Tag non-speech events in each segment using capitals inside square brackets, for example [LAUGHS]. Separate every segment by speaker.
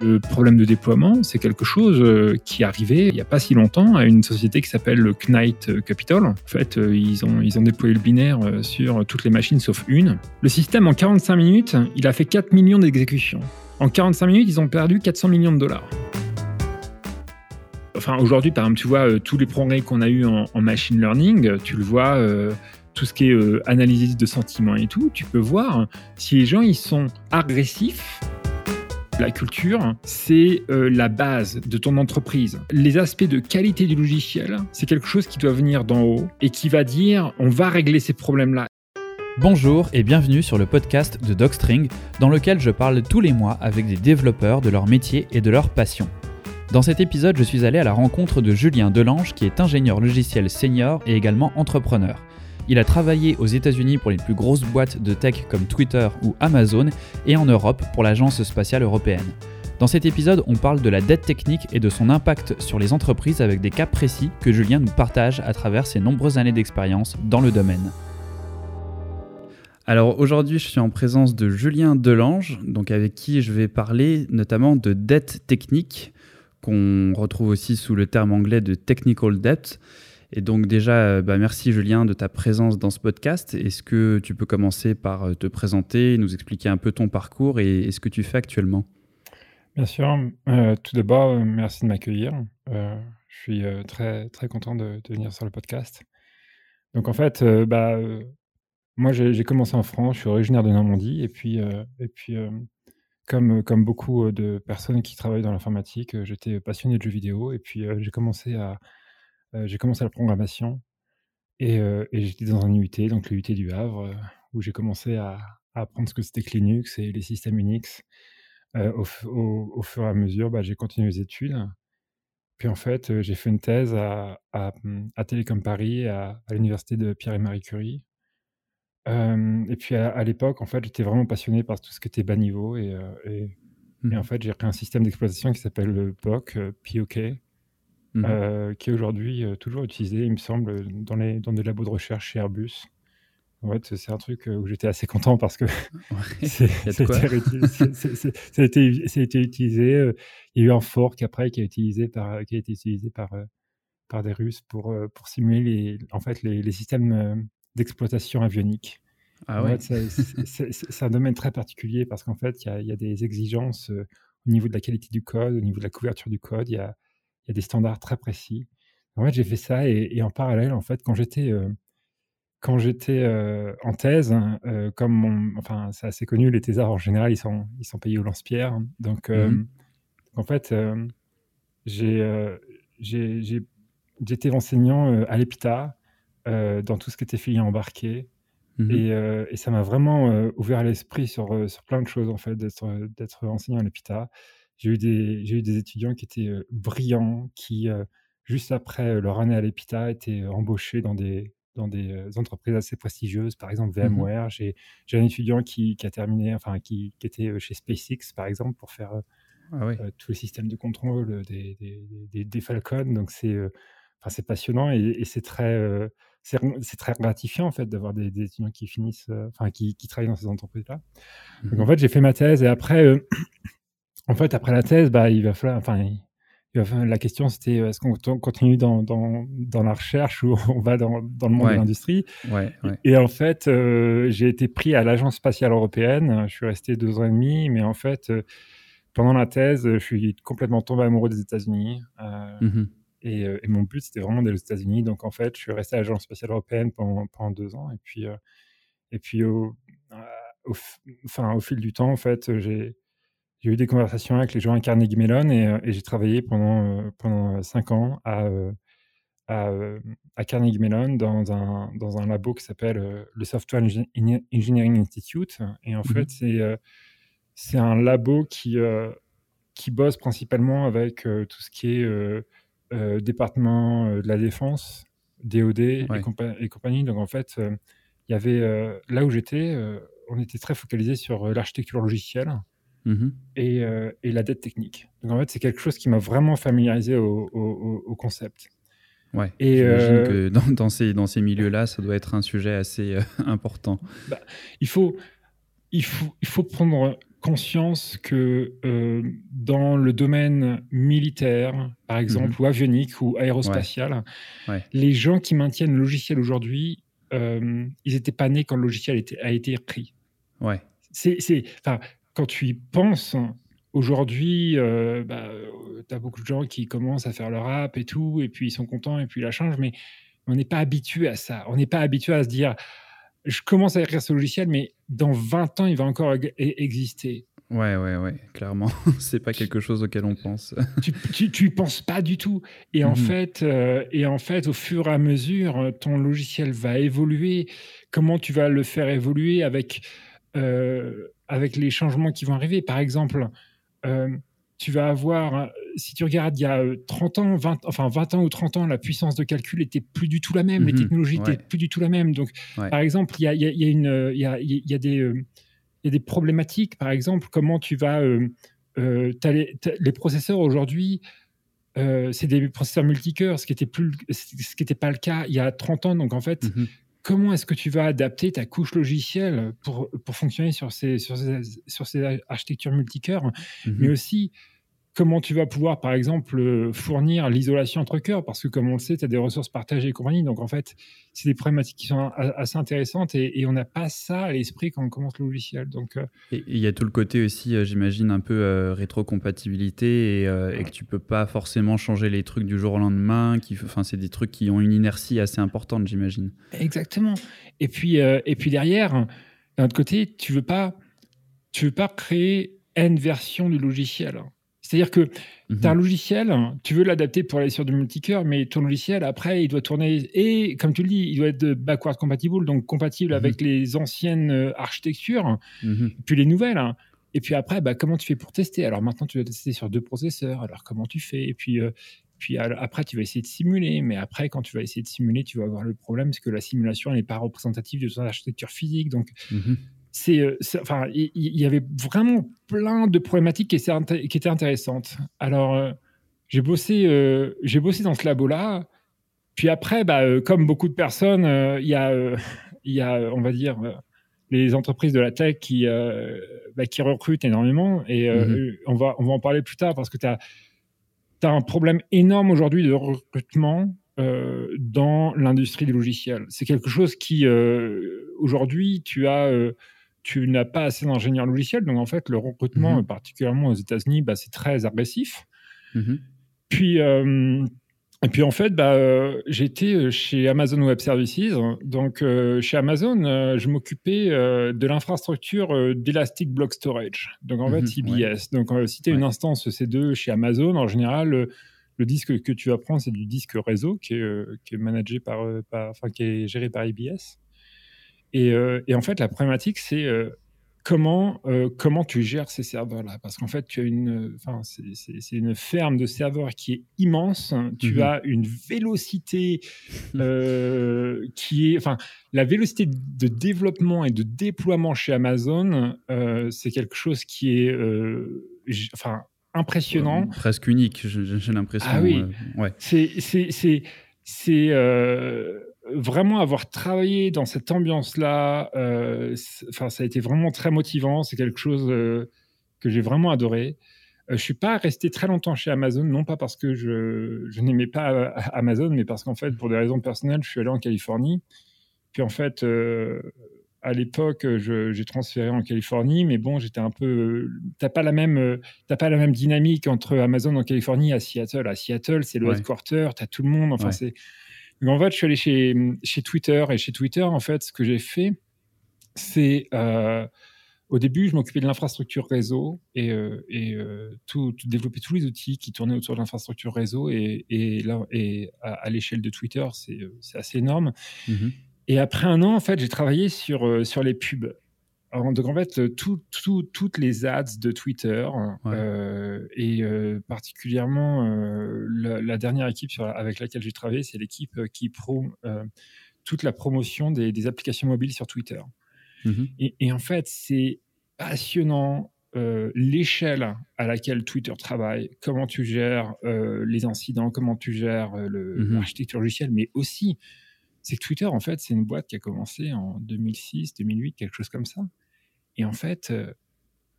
Speaker 1: Le problème de déploiement, c'est quelque chose euh, qui arrivé il n'y a pas si longtemps à une société qui s'appelle le Knight Capital. En fait, euh, ils ont, ils ont déployé le binaire euh, sur toutes les machines sauf une. Le système, en 45 minutes, il a fait 4 millions d'exécutions. En 45 minutes, ils ont perdu 400 millions de dollars. Enfin, aujourd'hui, par exemple, tu vois, tous les progrès qu'on a eu en, machine learning, tu le vois, tout ce qui est analyse de sentiments et tout, tu peux voir si les gens, ils sont agressifs la culture, c'est euh, la base de ton entreprise. Les aspects de qualité du logiciel, c'est quelque chose qui doit venir d'en haut et qui va dire on va régler ces problèmes-là.
Speaker 2: Bonjour et bienvenue sur le podcast de Docstring, dans lequel je parle tous les mois avec des développeurs de leur métier et de leur passion. Dans cet épisode, je suis allé à la rencontre de Julien Delange, qui est ingénieur logiciel senior et également entrepreneur. Il a travaillé aux États-Unis pour les plus grosses boîtes de tech comme Twitter ou Amazon et en Europe pour l'Agence spatiale européenne. Dans cet épisode, on parle de la dette technique et de son impact sur les entreprises avec des cas précis que Julien nous partage à travers ses nombreuses années d'expérience dans le domaine. Alors aujourd'hui, je suis en présence de Julien Delange, donc avec qui je vais parler notamment de dette technique, qu'on retrouve aussi sous le terme anglais de technical debt. Et donc déjà, euh, bah, merci Julien de ta présence dans ce podcast. Est-ce que tu peux commencer par euh, te présenter, nous expliquer un peu ton parcours et, ce que tu fais actuellement?
Speaker 1: Bien sûr. Euh, tout d'abord, merci de m'accueillir. je suis très, très content de, venir sur le podcast. Donc en fait, bah, moi j'ai commencé en France, je suis originaire de Normandie et puis, et puis comme, comme beaucoup de personnes qui travaillent dans l'informatique, j'étais passionné de jeux vidéo et puis j'ai commencé à j'ai commencé la programmation et, j'étais dans un UT, donc le UT du Havre, où j'ai commencé à, apprendre ce que c'était que Linux et les systèmes Unix. Au, fur et à mesure, bah, j'ai continué les études. Puis en fait, j'ai fait une thèse à, à, Télécom Paris, à, l'université de Pierre et Marie Curie. et puis à, l'époque, en fait, j'étais vraiment passionné par tout ce qui était bas niveau. Et, et, en mmh fait, j'ai créé un système d'exploitation qui s'appelle le POC, POK, Mmh euh, qui est aujourd'hui euh, toujours utilisé, il me semble, dans, les, dans des labos de recherche chez Airbus. En fait, c'est un truc euh, où j'étais assez content parce que [LAUGHS] ça a été utilisé. Il y a eu un fork après qui a, utilisé par, qui a été utilisé par, par des Russes pour, pour simuler les, en fait, les, les systèmes d'exploitation avionique. Ah ouais. [LAUGHS] c'est un domaine très particulier parce qu'en fait, il y, y, a des exigences au niveau de la qualité du code, au niveau de la couverture du code. Il y a, il y a des standards très précis. En fait, j'ai fait ça et, en parallèle, en fait, quand j'étais euh, quand j'étais euh, en thèse, hein, euh, comme enfin, c'est assez connu, les thésards en général, ils sont ils sont payés au lance-pierre. Donc, mmh en fait, j'ai j'ai j'étais enseignant à l'EPITA dans tout ce qui était filière embarquée. Mmh et, et, ça m'a vraiment ouvert l'esprit sur, sur plein de choses, en fait, d'être enseignant à l'EPITA. J'ai eu, des, j'ai eu des étudiants qui étaient brillants, qui, juste après leur année à l'EPITA, étaient embauchés dans des, dans des entreprises assez prestigieuses, par exemple mmh VMware. J'ai, j'ai un étudiant qui, qui, a terminé, enfin, qui, qui, était chez SpaceX, par exemple, pour faire ah tous les systèmes de contrôle des, des, des, Falcon. Donc, c'est, enfin, c'est passionnant et, et c'est très. c'est, très gratifiant en fait d'avoir des, étudiants qui finissent, enfin qui, qui, travaillent dans ces entreprises-là. Donc en mmh fait j'ai fait ma thèse et après en fait, après la thèse, bah, il va falloir, enfin, la question c'était euh, est-ce qu'on continue dans, dans, dans, la recherche ou [LAUGHS] on va dans, dans le monde de l'industrie?
Speaker 2: Ouais,
Speaker 1: Et en fait, euh, j'ai été pris à l'Agence spatiale européenne. Je suis resté deux ans et demi, mais en fait, euh, pendant la thèse, je suis complètement tombé amoureux des États-Unis. Mmh et, et, mon but, c'était vraiment d'aller aux États-Unis. Donc, en fait, je suis resté à l'Agence spatiale européenne pendant, pendant, deux ans. Et puis, et puis au, au, enfin, au fil du temps, en fait, j'ai j'ai eu des conversations avec les gens à Carnegie Mellon et, euh, j'ai travaillé pendant, euh, pendant cinq ans à, euh, à, Carnegie Mellon dans un, dans un labo qui s'appelle le Software Engineering Institute. Et en fait, c'est c'est un labo qui, qui bosse principalement avec tout ce qui est département de la défense, DOD et, et, compagnie. Donc en fait, il y avait là où j'étais, on était très focalisé sur l'architecture logicielle. Mmh euh, et, la dette technique. Donc en fait, c'est quelque chose qui m'a vraiment familiarisé au, concept.
Speaker 2: Ouais, et euh, que [LAUGHS] dans, dans, ces, dans ces milieux-là, ça doit être un sujet assez euh, [LAUGHS] important.
Speaker 1: Bah, il, faut, il, faut, il faut prendre conscience que dans le domaine militaire, par exemple, mmh ou avionique ou aérospatial, les gens qui maintiennent le logiciel aujourd'hui, ils n'étaient pas nés quand le logiciel a été pris.
Speaker 2: Ouais.
Speaker 1: C'est, quand tu y penses, aujourd'hui, bah, tu as beaucoup de gens qui commencent à faire leur app et tout, et puis ils sont contents, et puis la changent, mais on n'est pas habitué à ça. On n'est pas habitué à se dire je commence à écrire ce logiciel, mais dans 20 ans, il va encore e-, exister.
Speaker 2: Ouais, ouais, ouais, clairement. [LAUGHS] c'est pas quelque chose auquel on pense. [LAUGHS]
Speaker 1: tu, tu, penses pas du tout. Et en, mhm. fait, euh, et en fait, au fur et à mesure, ton logiciel va évoluer. Comment tu vas le faire évoluer avec, euh, avec les changements qui vont arriver Par exemple, euh, tu vas avoir, si tu regardes il y a 30 ans, 20, enfin 20 ans ou 30 ans, la puissance de calcul était plus du tout la même, les mhm. technologies n'étaient plus du tout la même. Donc, par exemple, il y a, y, a, une, il y a, y a des, y a des problématiques, par exemple, comment tu vas, les, les, processeurs aujourd'hui, c'est des processeurs multicœurs, qui ce qui n'était pas le cas il y a 30 ans. Donc en fait, mhm. Comment est-ce que tu vas adapter ta couche logicielle pour, pour fonctionner sur ces, sur ces, sur ces architectures multicœurs, mhm. mais aussi comment tu vas pouvoir, par exemple, euh, fournir l'isolation entre cœurs, parce que comme on le sait, tu as des ressources partagées et compagnie. Donc, en fait, c'est des problématiques qui sont assez intéressantes et, on n'a pas ça à l'esprit quand on commence le logiciel. Donc, euh,
Speaker 2: et il y a tout le côté aussi, euh, j'imagine, un peu rétrocompatibilité et, et, que tu peux pas forcément changer les trucs du jour au lendemain. Qui, enfin, c'est des trucs qui ont une inertie assez importante, j'imagine.
Speaker 1: Exactement. Et puis, et puis derrière, d'un autre côté, tu veux pas, tu veux pas créer N version du logiciel. C'est-à-dire que tu as un mhm. logiciel, tu veux l'adapter pour aller sur du multicœur, mais ton logiciel, après, il doit tourner. Et comme tu le dis, il doit être backward compatible, donc compatible avec mhm. les anciennes euh, architectures, mhm. puis les nouvelles. Hein. Et puis après, bah, comment tu fais pour tester? Alors maintenant, tu dois tester sur deux processeurs. Alors comment tu fais? Et puis, euh, puis après, tu vas essayer de simuler. Mais après, quand tu vas essayer de simuler, tu vas avoir le problème, c'est que la simulation n'est pas représentative de ton architecture physique. Donc, euh, c'est, enfin, il y, avait vraiment plein de problématiques qui, étaient intéressantes. Alors, euh, j'ai bossé, euh, j'ai bossé dans ce labo-là. Puis après, bah, comme beaucoup de personnes, il y a, [LAUGHS] il y a, on va dire, les entreprises de la tech qui, bah, qui recrutent énormément. Et mm-hmm. on va, on va en parler plus tard parce que tu as, as un problème énorme aujourd'hui de recrutement dans l'industrie du logiciel. C'est quelque chose qui, aujourd'hui, tu as tu n'as pas assez d'ingénieurs logiciels. Donc, en fait, le recrutement, mhm. particulièrement aux États-Unis, bah, c'est très agressif. Mhm. Puis, euh, et puis, en fait, bah, euh, j'étais euh, chez Amazon Web Services. Donc, chez Amazon, je m'occupais de l'infrastructure d'Elastic Block Storage. Donc, en fait, mhm. CBS. Donc, si tu as une instance C2 chez Amazon, en général, le, disque que tu vas prendre, c'est du disque réseau qui est, qui est managé par, par, enfin, qui est géré par IBS. Euh, et, en fait, la problématique, c'est euh, comment, euh, comment tu gères ces serveurs-là? Parce qu'en fait, tu as une, c'est une ferme de serveurs qui est immense. Tu mhm. as une vélocité qui est, enfin, la vélocité de développement et de déploiement chez Amazon, c'est quelque chose qui est, enfin, impressionnant.
Speaker 2: presque unique, j'ai l'impression.
Speaker 1: Ah oui. ouais. C'est, c'est, vraiment avoir travaillé dans cette ambiance-là, euh, enfin, ça a été vraiment très motivant. C'est quelque chose euh, que j'ai vraiment adoré. Euh, je suis pas resté très longtemps chez Amazon, non pas parce que je, je n'aimais pas Amazon, mais parce qu'en fait, pour des raisons personnelles, je suis allé en Californie. Puis en fait, à l'époque, j'ai transféré en Californie, mais bon, j'étais un peu. T'as pas la même, t'as pas la même dynamique entre Amazon en Californie et à Seattle. À Seattle, c'est le headquarter, tu as tout le monde. Enfin, c'est mais en fait, je suis allé chez, chez Twitter et chez Twitter, en fait, ce que j'ai fait, c'est euh, au début, je m'occupais de l'infrastructure réseau et, euh, et euh, tout, développer tous les outils qui tournaient autour de l'infrastructure réseau. Et, et là, et à, l'échelle de Twitter, c'est assez énorme. Mm-hmm. Et après un an, en fait, j'ai travaillé sur, sur les pubs donc en fait, toutes les ads de Twitter euh, et euh, particulièrement euh, la, dernière équipe avec laquelle j'ai travaillé, c'est l'équipe qui pro toute la promotion des, applications mobiles sur Twitter. Mm-hmm. Et, en fait, c'est passionnant l'échelle à laquelle Twitter travaille, comment tu gères les incidents, comment tu gères mm-hmm. l'architecture logicielle, mais aussi c'est que Twitter, en fait, c'est une boîte qui a commencé en 2006, 2008, quelque chose comme ça. Et en fait, euh,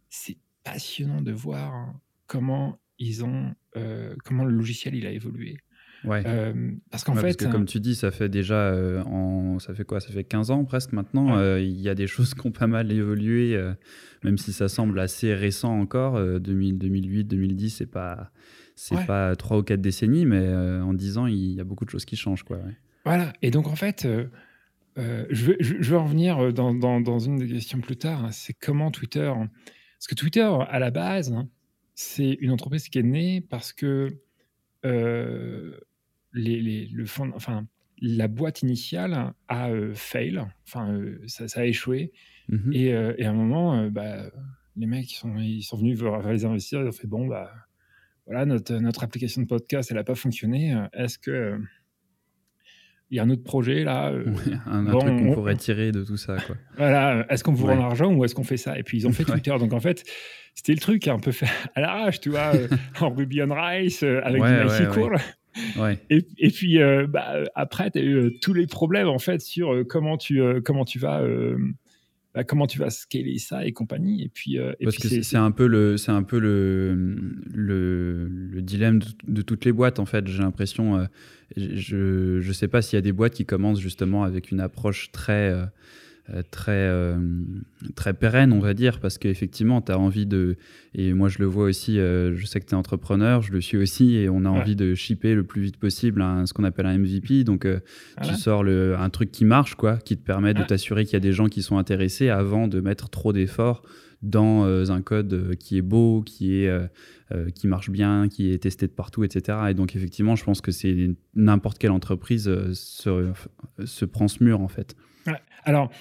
Speaker 1: c'est passionnant de voir comment ils ont, comment le logiciel il a évolué.
Speaker 2: Ouais. parce qu'en fait, comme tu dis, ça fait déjà, en, ça fait quoi? Ça fait 15 ans presque maintenant. Il y a des choses qui ont pas mal évolué, même si ça semble assez récent encore. 2008, 2010, c'est pas, c'est pas trois ou quatre décennies, mais en 10 ans, il y a beaucoup de choses qui changent, quoi.
Speaker 1: Voilà. Et donc en fait, je, veux, je, veux en revenir dans, dans, dans, une des questions plus tard. Hein, c'est comment Twitter, parce que Twitter à la base, hein, c'est une entreprise qui est née parce que les, le fond, enfin, la boîte initiale a euh, fail, enfin, euh, ça, a échoué. Mhm. Euh, et, à un moment, bah, les mecs ils sont, ils sont venus voir les investisseurs, ils ont fait bon, bah, voilà, notre, notre application de podcast, elle n'a pas fonctionné. Est-ce que il y a un autre projet là
Speaker 2: Un, truc qu'on pourrait tirer de tout ça. Quoi.
Speaker 1: voilà, est-ce qu'on vous rend l'argent ou est-ce qu'on fait ça? Et puis ils ont fait [LAUGHS] Twitter. Donc en fait, c'était le truc un peu fait [LAUGHS] à l'arrache, tu vois, en Ruby on Rice, avec du MySQL. Et, et, puis euh, bah, après, tu as eu euh, tous les problèmes en fait sur euh, comment tu comment tu vas bah, comment tu vas scaler ça et compagnie. Et puis,
Speaker 2: Parce que c'est un peu le c'est un peu le, le, le dilemme de, toutes les boîtes en fait. J'ai l'impression, je je sais pas s'il y a des boîtes qui commencent justement avec une approche très euh, très, euh, très pérenne, on va dire, parce qu'effectivement, tu as envie de. Et moi, je le vois aussi, euh, je sais que tu es entrepreneur, je le suis aussi, et on a envie de shipper le plus vite possible ce qu'on appelle un MVP. Donc, tu sors le, un truc qui marche, quoi, qui te permet de t'assurer qu'il y a des gens qui sont intéressés avant de mettre trop d'efforts dans un code qui est beau, qui, est, qui marche bien, qui est testé de partout, etc. Et donc, effectivement, je pense que c'est n'importe quelle entreprise se, se prend ce mur, en fait.
Speaker 1: Alors,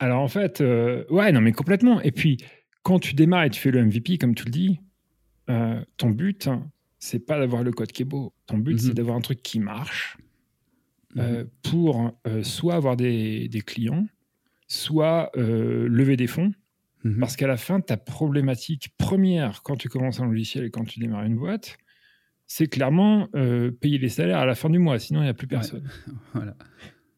Speaker 1: alors en fait, euh, ouais, non, mais complètement. Et puis, quand tu démarres et tu fais le MVP, comme tu le dis, euh, ton but, c'est pas d'avoir le code qui est beau. Ton but, c'est mhm. d'avoir un truc qui marche euh, pour soit avoir des, clients, soit lever des fonds. Mhm. Parce qu'à la fin, ta problématique première quand tu commences un logiciel et quand tu démarres une boîte, c'est clairement payer les salaires à la fin du mois, sinon il n'y a plus personne. [LAUGHS] voilà.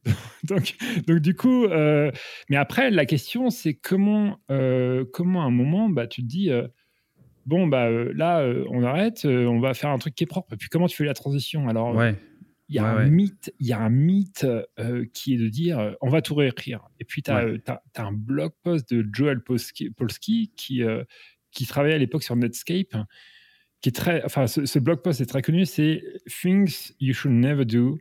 Speaker 1: [LAUGHS] donc, donc, du coup, euh, mais après, la question, c'est comment, euh, comment à un moment, bah, tu te dis, euh, bon, bah, là, on arrête, on va faire un truc qui est propre. Et puis, comment tu fais la transition? Alors, il y a un mythe, il y a un mythe qui est de dire, on va tout réécrire. Et puis, tu as, un blog post de Joel Polsky, qui, qui travaillait à l'époque sur Netscape. Qui est très, enfin, ce, ce blog post est très connu, c'est Things You Should Never Do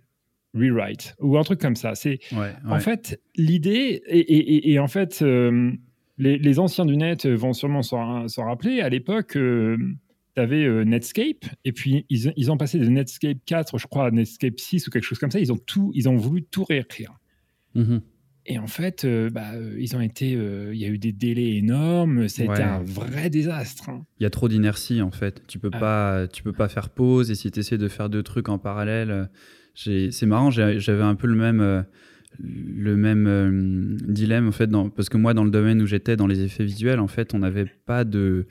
Speaker 1: rewrite ou un truc comme ça. C'est en fait l'idée et, en fait euh, les, anciens du net vont sûrement s'en rappeler. À l'époque, euh, tu avais euh, Netscape et puis ils, ils, ont passé de Netscape 4, je crois, à Netscape 6 ou quelque chose comme ça. Ils ont tout, ils ont voulu tout réécrire. Mm-hmm. Et en fait, bah, ils ont été, il y a eu des délais énormes. Ça a été un vrai désastre. Hein.
Speaker 2: Il y a trop d'inertie en fait. Tu peux ah. pas, tu peux pas faire pause. Et si tu essaies de faire deux trucs en parallèle, c'est marrant, j'avais un peu le même, euh, le même euh, dilemme, en fait, dans, parce que moi, dans le domaine où j'étais, dans les effets visuels, en fait, on n'avait pas de.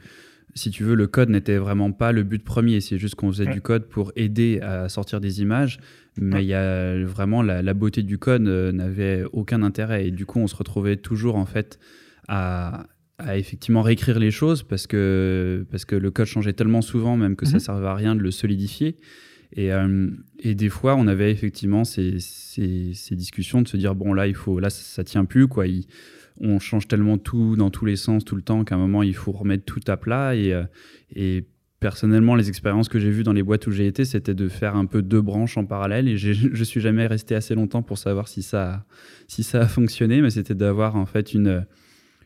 Speaker 2: Si tu veux, le code n'était vraiment pas le but premier. C'est juste qu'on faisait du code pour aider à sortir des images. Mais y a vraiment la, beauté du code euh, n'avait aucun intérêt. Et du coup, on se retrouvait toujours, en fait, à, à effectivement réécrire les choses parce que, parce que le code changeait tellement souvent, même que ça ne mhm. servait à rien de le solidifier. Et, euh, et, des fois, on avait effectivement ces, discussions de se dire bon là, il faut, là, ça, tient plus quoi. on change tellement tout dans tous les sens tout le temps qu'à un moment, il faut remettre tout à plat. Et, euh, et personnellement, les expériences que j'ai vues dans les boîtes où j'ai été, c'était de faire un peu deux branches en parallèle. Et [LAUGHS] je suis jamais resté assez longtemps pour savoir si ça, si ça a fonctionné, mais c'était d'avoir en fait une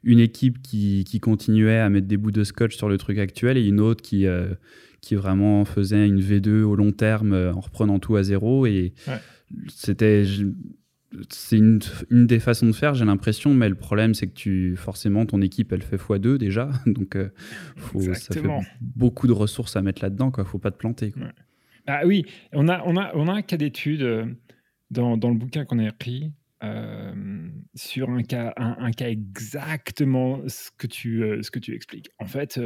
Speaker 2: une équipe qui, qui, continuait à mettre des bouts de scotch sur le truc actuel et une autre qui, euh, qui vraiment faisait une V2 au long terme euh, en reprenant tout à zéro. Et c'était. C'est une, une, des façons de faire, j'ai l'impression, mais le problème, c'est que tu, forcément, ton équipe, elle fait x2 déjà. [LAUGHS] Donc, euh, faut, ça fait beaucoup de ressources à mettre là-dedans. Il ne faut pas te planter. Quoi.
Speaker 1: Ah oui, on a, on a, on a un cas d'étude euh, dans, dans, le bouquin qu'on a écrit sur un cas, un, cas exactement ce que tu, ce que tu expliques. En fait,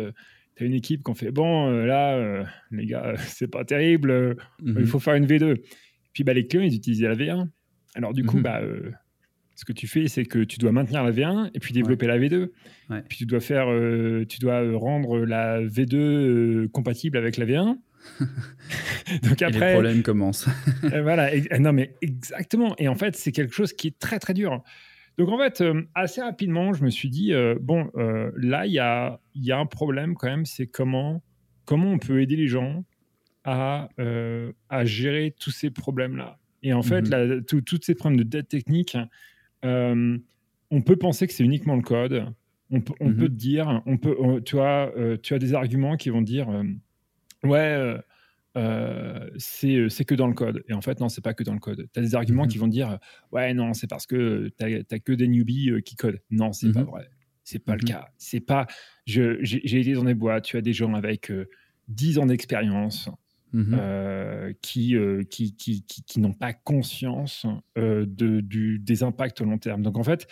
Speaker 1: tu une équipe qui fait bon, euh, là, euh, les gars, euh, [LAUGHS] c'est pas terrible, il mhm. faut faire une V2. Puis bah, les clients, ils utilisaient la V1. Alors du coup, mhm. bah, ce que tu fais, c'est que tu dois maintenir la V1 et puis développer la V2. Puis tu dois faire, tu dois rendre la V2 compatible avec la V1. [LAUGHS]
Speaker 2: Donc après, et les problèmes commencent. [LAUGHS]
Speaker 1: voilà, non mais exactement. Et en fait, c'est quelque chose qui est très très dur. Donc en fait, euh, assez rapidement, je me suis dit, euh, bon, euh, là, il y a, y a, un problème quand même, c'est comment, comment on peut aider les gens à, à gérer tous ces problèmes-là. Et en fait, mhm. toutes ces problèmes de dette technique, on peut penser que c'est uniquement le code. On, peut, on mhm. peut te dire, on peut, tu, as, tu as des arguments qui vont dire, ouais, euh, euh, c'est que dans le code. Et en fait, non, c'est pas que dans le code. Tu as des arguments mhm. qui vont dire Ouais, non, c'est parce que tu n'as que des newbies euh, qui codent. Non, c'est pas mhm. vrai. C'est pas le mhm. cas. C'est pas. J'ai été dans des boîtes, tu as des gens avec 10 ans d'expérience. qui, qui, qui, qui, n'ont pas conscience de, du, des impacts au long terme. Donc en fait,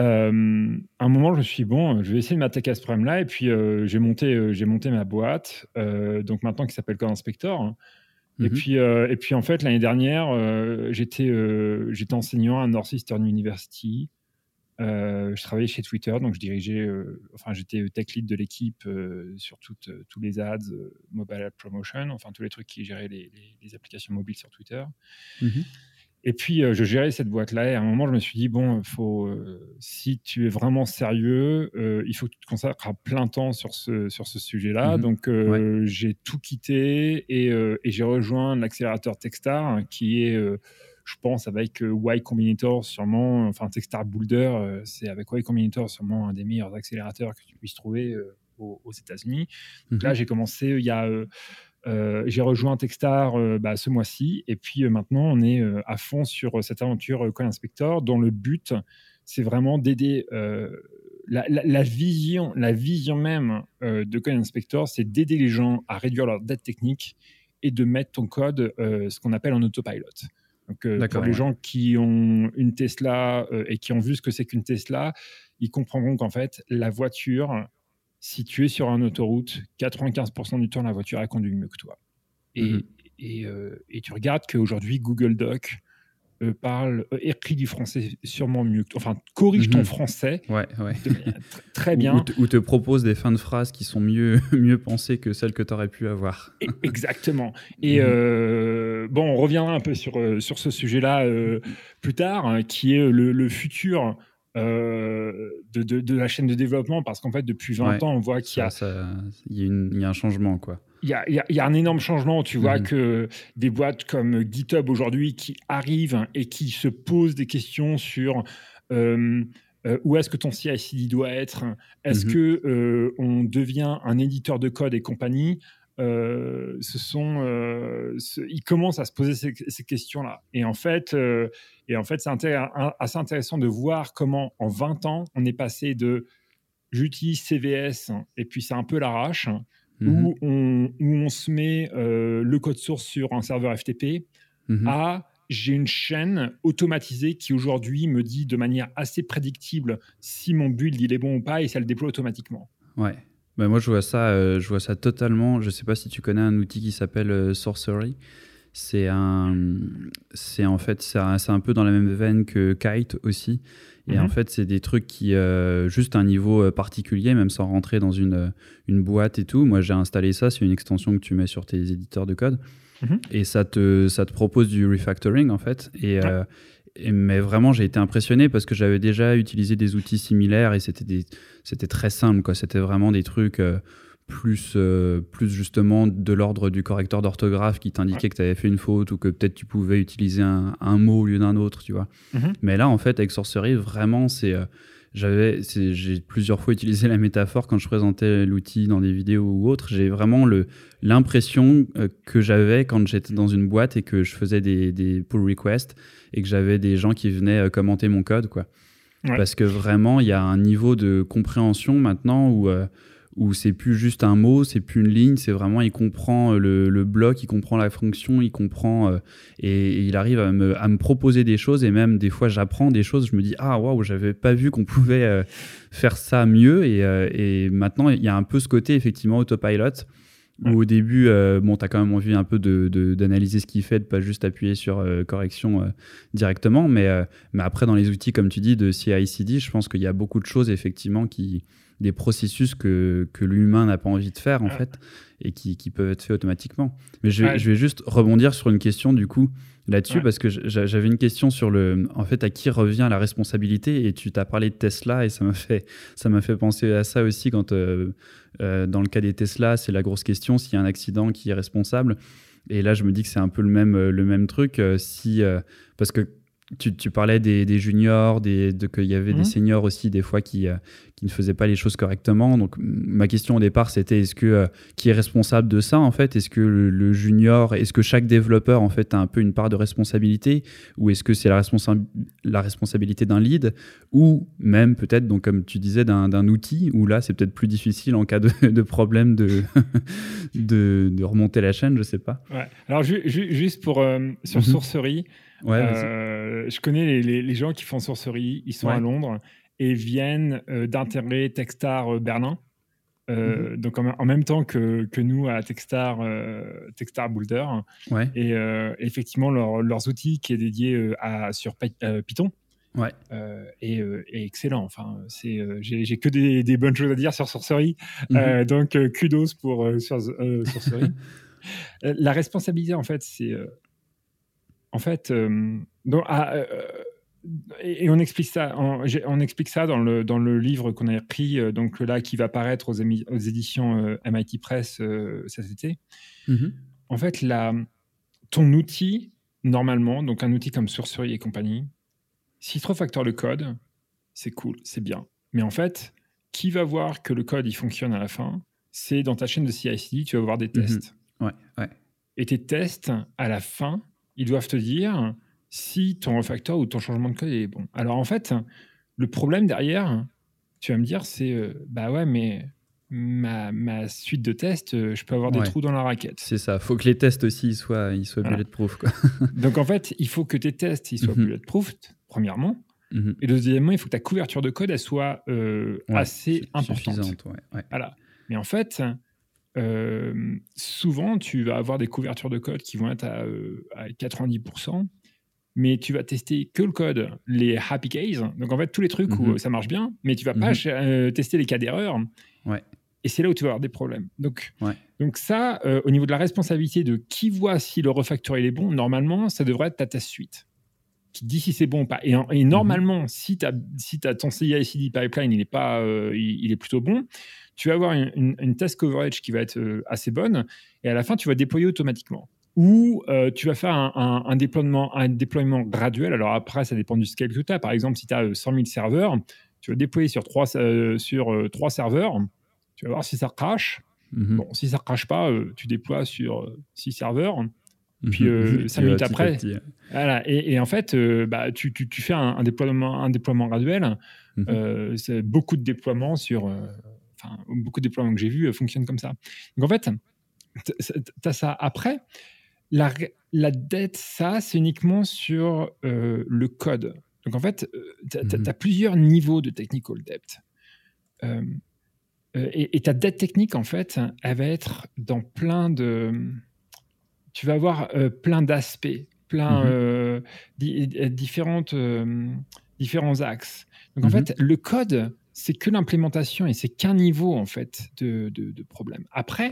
Speaker 1: euh, à un moment, je me suis dit, bon, je vais essayer de m'attaquer à ce problème-là. Et puis, euh, j'ai monté, euh, j'ai monté ma boîte, donc maintenant qui s'appelle Code Inspector. Et, mhm. puis, et puis, en fait, l'année dernière, j'étais, j'étais enseignant à Northeastern University. je travaillais chez Twitter, donc je dirigeais, enfin, j'étais tech lead de l'équipe sur toutes, tous les ads, mobile ad promotion, enfin, tous les trucs qui géraient les, les, applications mobiles sur Twitter. Mhm. Et puis, euh, je gérais cette boîte-là. Et à un moment, je me suis dit, bon, faut, euh, si tu es vraiment sérieux, euh, il faut que tu te consacres à plein temps sur ce, sur ce sujet-là. Mhm. Donc, j'ai tout quitté et, et j'ai rejoint l'accélérateur Techstar, hein, qui est, je pense, avec Y Combinator, sûrement, enfin, Techstar Boulder, c'est avec Y Combinator, sûrement un des meilleurs accélérateurs que tu puisses trouver aux, aux États-Unis. Donc là, mhm. j'ai commencé il y a euh, j'ai rejoint Techstar euh, bah, ce mois-ci et puis euh, maintenant on est à fond sur cette aventure Coin Inspector dont le but c'est vraiment d'aider la, vision, la vision même de Coin Inspector, c'est d'aider les gens à réduire leur dette technique et de mettre ton code ce qu'on appelle en autopilot. Donc, pour les gens qui ont une Tesla et qui ont vu ce que c'est qu'une Tesla, ils comprendront qu'en fait, la voiture, si tu es sur une autoroute, 95% du temps, la voiture a conduit mieux que toi. Et, mhm. euh, et, tu regardes qu'aujourd'hui, Google Doc euh, parle, euh, écrit du français sûrement mieux que toi. Enfin, corrige ton mhm. français
Speaker 2: ouais, ouais.
Speaker 1: très bien.
Speaker 2: Ou, te propose des fins de phrases qui sont mieux, [LAUGHS] mieux pensées que celles que tu aurais pu avoir.
Speaker 1: Exactement. [LAUGHS] Et mhm. bon, on reviendra un peu sur, sur ce sujet-là plus tard, hein, qui est le, le futur euh, de, de, la chaîne de développement parce qu'en fait, depuis 20 ans, on voit qu'il y a.
Speaker 2: Il y, a un changement, quoi.
Speaker 1: Il y a, y a, un énorme changement. Tu vois mhm. que des boîtes comme GitHub aujourd'hui qui arrivent et qui se posent des questions sur. Euh, euh, où est-ce que ton CI/CD doit être? Est-ce mhm. que on devient un éditeur de code et compagnie? Euh, ce sont, euh, ils commencent à se poser ces, questions-là. Et en fait, euh, et en fait, c'est assez intéressant de voir comment, en 20 ans, on est passé de j'utilise CVS et puis c'est un peu l'arrache, mhm. où, on, où, on, se met le code source sur un serveur FTP, mhm. à j'ai une chaîne automatisée qui aujourd'hui me dit de manière assez prédictible si mon build il est bon ou pas et ça le déploie automatiquement.
Speaker 2: Ouais. Bah, moi, je vois, ça, euh, je vois ça totalement. Je ne sais pas si tu connais un outil qui s'appelle euh, Sorcery. C'est un, c'est en fait, c'est un, peu dans la même veine que Kite aussi. Et en mhm. fait, c'est des trucs qui, euh, juste un niveau particulier, même sans rentrer dans une, une boîte et tout. Moi, j'ai installé ça. C'est une extension que tu mets sur tes éditeurs de code. Mhm. Et ça te, ça te propose du refactoring, en fait. Et, mais vraiment, j'ai été impressionné parce que j'avais déjà utilisé des outils similaires et c'était, très simple. Quoi. C'était vraiment des trucs euh, plus, euh, plus justement de l'ordre du correcteur d'orthographe qui t'indiquait que tu avais fait une faute ou que peut-être tu pouvais utiliser un, un mot au lieu d'un autre, tu vois. Mhm. Mais là, en fait, avec Sorcery, vraiment, c'est... Euh, j'avais, j'ai plusieurs fois utilisé la métaphore quand je présentais l'outil dans des vidéos ou autres. J'ai vraiment le, l'impression que j'avais quand j'étais dans une boîte et que je faisais des, des pull requests et que j'avais des gens qui venaient euh, commenter mon code, quoi. Parce que vraiment, il y a un niveau de compréhension maintenant où, euh, où c'est plus juste un mot, c'est plus une ligne, c'est vraiment, il comprend euh, le, bloc, il comprend la fonction, il comprend et, il arrive à me, à me, proposer des choses et même des fois j'apprends des choses, je me dis ah waouh, j'avais pas vu qu'on [LAUGHS] pouvait faire ça mieux et, et, maintenant il y a un peu ce côté effectivement autopilot Où au début, bon, tu as quand même envie un peu d'analyser de, ce qu'il fait, de pas juste appuyer sur correction directement. Mais, mais après, dans les outils, comme tu dis, de CI/CD, je pense qu'il y a beaucoup de choses, effectivement, qui, des processus que, que l'humain n'a pas envie de faire, en fait, et qui, qui, peuvent être faits automatiquement. Mais je, je, vais juste rebondir sur une question, du coup, là-dessus, parce que j'avais une question sur le, en fait, à qui revient la responsabilité, et tu t'as parlé de Tesla, et ça m'a fait, ça m'a fait penser à ça aussi, quand, euh, euh, dans le cas des Tesla, c'est la grosse question, s'il y a un accident, qui est responsable et là, je me dis que c'est un peu le même, le même truc. si, parce que tu, parlais des, juniors, des, de, qu'il y avait des mhm. seniors aussi, des fois, qui, euh, qui ne faisaient pas les choses correctement. Donc, ma question au départ, c'était est-ce que, euh, qui est responsable de ça, en fait? Est-ce que le, junior, est-ce que chaque développeur, en fait, a un peu une part de responsabilité? Ou est-ce que c'est la, la responsabilité d'un lead? Ou même, peut-être, donc, comme tu disais, d'un outil, où là, c'est peut-être plus difficile en cas de, [LAUGHS] problème [LAUGHS] de, de, remonter la chaîne, je sais pas.
Speaker 1: Ouais. Alors, juste pour, euh, sur mhm. Sourcerie, euh, je connais les, gens qui font sourcerie, ils sont à Londres et viennent euh, d'intégrer Techstar euh, Berlin. Mhm. Donc en, même temps que, que nous à Techstar, Techstar Boulder. Et effectivement, leurs outils qui est dédié à, sur Python.
Speaker 2: Ouais.
Speaker 1: et, excellent. Enfin, c'est, j'ai, que des, bonnes choses à dire sur Sourcerie. Mhm. donc, kudos pour sur, Sourcerie. [LAUGHS] la responsabilité, en fait, c'est en fait, euh, ah, euh, et, on explique ça, on, explique ça dans le, dans le livre qu'on a écrit, euh, donc là qui va paraître aux, aux éditions MIT Press cet été. Mm-hmm. En fait, la, ton outil, normalement, donc un outil comme Sourcerie et compagnie, s'il te refacteur le code, c'est cool, c'est bien. Mais en fait, qui va voir que le code il fonctionne à la fin? C'est dans ta chaîne de CI/CD, tu vas voir des mm-hmm. tests.
Speaker 2: Ouais, ouais.
Speaker 1: Et tes tests, à la fin, ils doivent te dire si ton refactor ou ton changement de code est bon. Alors en fait, le problème derrière, tu vas me dire, c'est euh, bah ouais, mais ma, ma, suite de tests, euh, je peux avoir des trous dans la raquette.
Speaker 2: C'est ça, il faut que les tests aussi soient, ils soient bulletproof. Quoi. [LAUGHS]
Speaker 1: Donc en fait, il faut que tes tests ils soient mhm. bulletproof, premièrement. Mhm. Et deuxièmement, il faut que ta couverture de code elle soit euh, assez importante. Voilà. Mais en fait, euh, souvent, tu vas avoir des couvertures de code qui vont être à, 90%, euh, mais tu vas tester que le code, les happy cases. Donc, en fait, tous les trucs où mhm. ça marche bien, mais tu vas pas mhm. euh, tester les cas d'erreur.
Speaker 2: Ouais.
Speaker 1: Et c'est là où tu vas avoir des problèmes. Donc, donc ça, au niveau de la responsabilité de qui voit si le refactor est bon, normalement, ça devrait être ta test suite qui dit si c'est bon ou pas. Et, et normalement, mhm. si, as, si as ton CI/CD pipeline, il est, pas, il, est plutôt bon, tu vas avoir une, test coverage qui va être euh, assez bonne, et à la fin, tu vas déployer automatiquement. Ou euh, tu vas faire un, déploiement, un déploiement graduel. Alors après, ça dépend du scale que tu as. Par exemple, si tu as 100 000 serveurs, tu vas déployer sur trois, euh, sur, trois serveurs. Tu vas voir si ça crash. Mhm. Bon, si ça ne crache pas, tu déploies sur six serveurs. Puis mhm. cinq minutes après, voilà. Et, en fait, bah, tu, tu, fais un, déploiement, un déploiement graduel. Mhm. c'est beaucoup de déploiements sur beaucoup de déploiements que j'ai vus euh, fonctionnent comme ça. Donc en fait, tu as ça. Après, la, la dette, ça, c'est uniquement sur euh, le code. Donc en fait, euh, tu as, mhm. plusieurs niveaux de technical debt. et, ta dette technique, en fait, elle va être dans plein de. Tu vas avoir plein d'aspects, plein mhm. différentes, différents axes. Donc en mhm. fait, le code, c'est que l'implémentation et c'est qu'un niveau en fait de, de, problème. Après,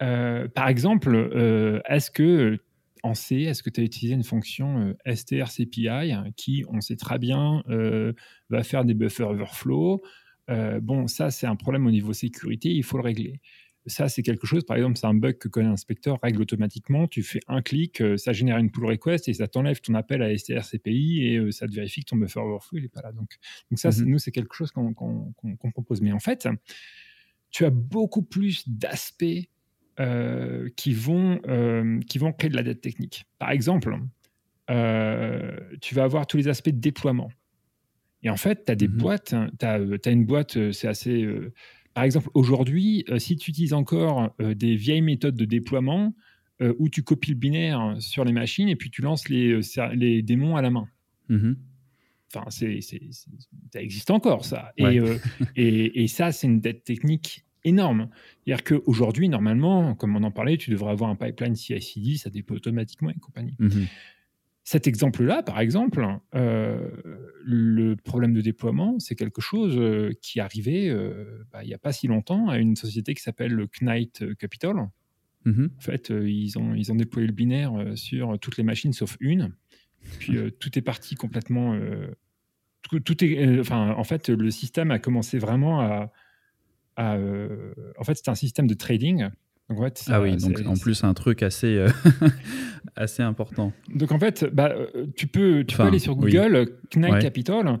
Speaker 1: euh, par exemple, euh, est-ce que en C, est-ce que tu as utilisé une fonction euh, strcpy qui, on sait très bien, va faire des buffer overflow? Bon, ça, c'est un problème au niveau sécurité, il faut le régler. Ça, c'est quelque chose, par exemple, c'est un bug que connaît l'inspecteur, règle automatiquement. Tu fais un clic, euh, ça génère une pull request et ça t'enlève ton appel à strcpy et euh, ça te vérifie que ton buffer overflow n'est pas là. Donc, donc ça, mhm. nous, c'est quelque chose qu'on propose. Mais en fait, tu as beaucoup plus d'aspects euh, qui, vont, qui vont créer de la dette technique. Par exemple, tu vas avoir tous les aspects de déploiement. Et en fait, tu as des mhm. boîtes, tu as, as, une boîte, c'est assez par exemple, aujourd'hui, euh, si tu utilises encore euh, des vieilles méthodes de déploiement euh, où tu copies le binaire sur les machines et puis tu lances les, les démons à la main. Mm-hmm. Enfin, c'est, ça existe encore, ça. [LAUGHS] Et, et, ça, c'est une dette technique énorme. C'est-à-dire qu'aujourd'hui, normalement, comme on en parlait, tu devrais avoir un pipeline CI/CD, ça déploie automatiquement et compagnie.
Speaker 2: Mhm.
Speaker 1: Cet exemple-là, par exemple, euh, le problème de déploiement, c'est quelque chose euh, qui arrivait euh, bah, il n'y a pas si longtemps à une société qui s'appelle le Knight Capital.
Speaker 2: Mhm.
Speaker 1: En fait, ils, ont, ils ont déployé le binaire sur toutes les machines sauf une. Puis tout est parti complètement. Tout, est, enfin, en fait, le système a commencé vraiment à. en fait, c'est un système de trading
Speaker 2: ah oui, donc en plus un truc assez, euh, [LAUGHS] assez important.
Speaker 1: Donc en fait, bah, euh, tu, peux, tu peux aller sur Google, Knight Capital.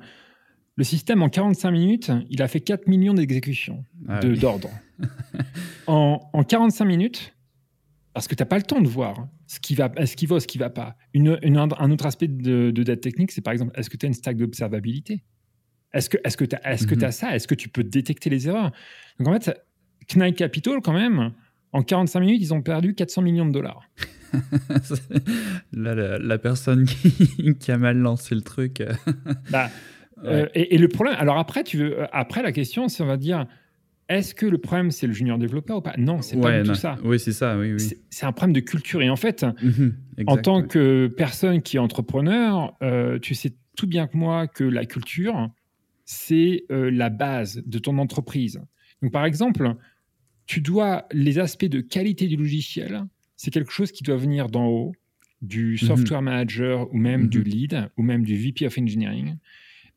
Speaker 1: Le système, en 45 minutes, il a fait 4 millions d'exécutions ah d'ordre. [LAUGHS] en, en, 45 minutes, parce que tu n'as pas le temps de voir ce qui va, ce qui va, ce qui va pas. Une, un autre aspect de, de date technique, c'est par exemple, est-ce que tu as une stack d'observabilité? Est-ce que tu est -ce que est -ce que as mhm. ça? Est-ce que tu peux détecter les erreurs? Donc en fait, Knight Capital, quand même, en 45 minutes, ils ont perdu 400 millions de dollars. [LAUGHS]
Speaker 2: la, personne [LAUGHS] qui, a mal lancé le truc. [LAUGHS]
Speaker 1: bah, euh, et, le problème, alors après, tu veux, euh, après la question, c'est on va dire, est-ce que le problème c'est le junior développeur ou pas? Non, c'est pas du tout ça.
Speaker 2: Oui, c'est ça. Oui, oui.
Speaker 1: C'est un problème de culture. Et en fait, mhm, en tant que personne qui est entrepreneur, euh, tu sais tout bien que moi que la culture, c'est la base de ton entreprise. Donc, par exemple, tu dois, les aspects de qualité du logiciel, c'est quelque chose qui doit venir d'en haut, du mhm. software manager ou même du mhm. lead ou même du VP of engineering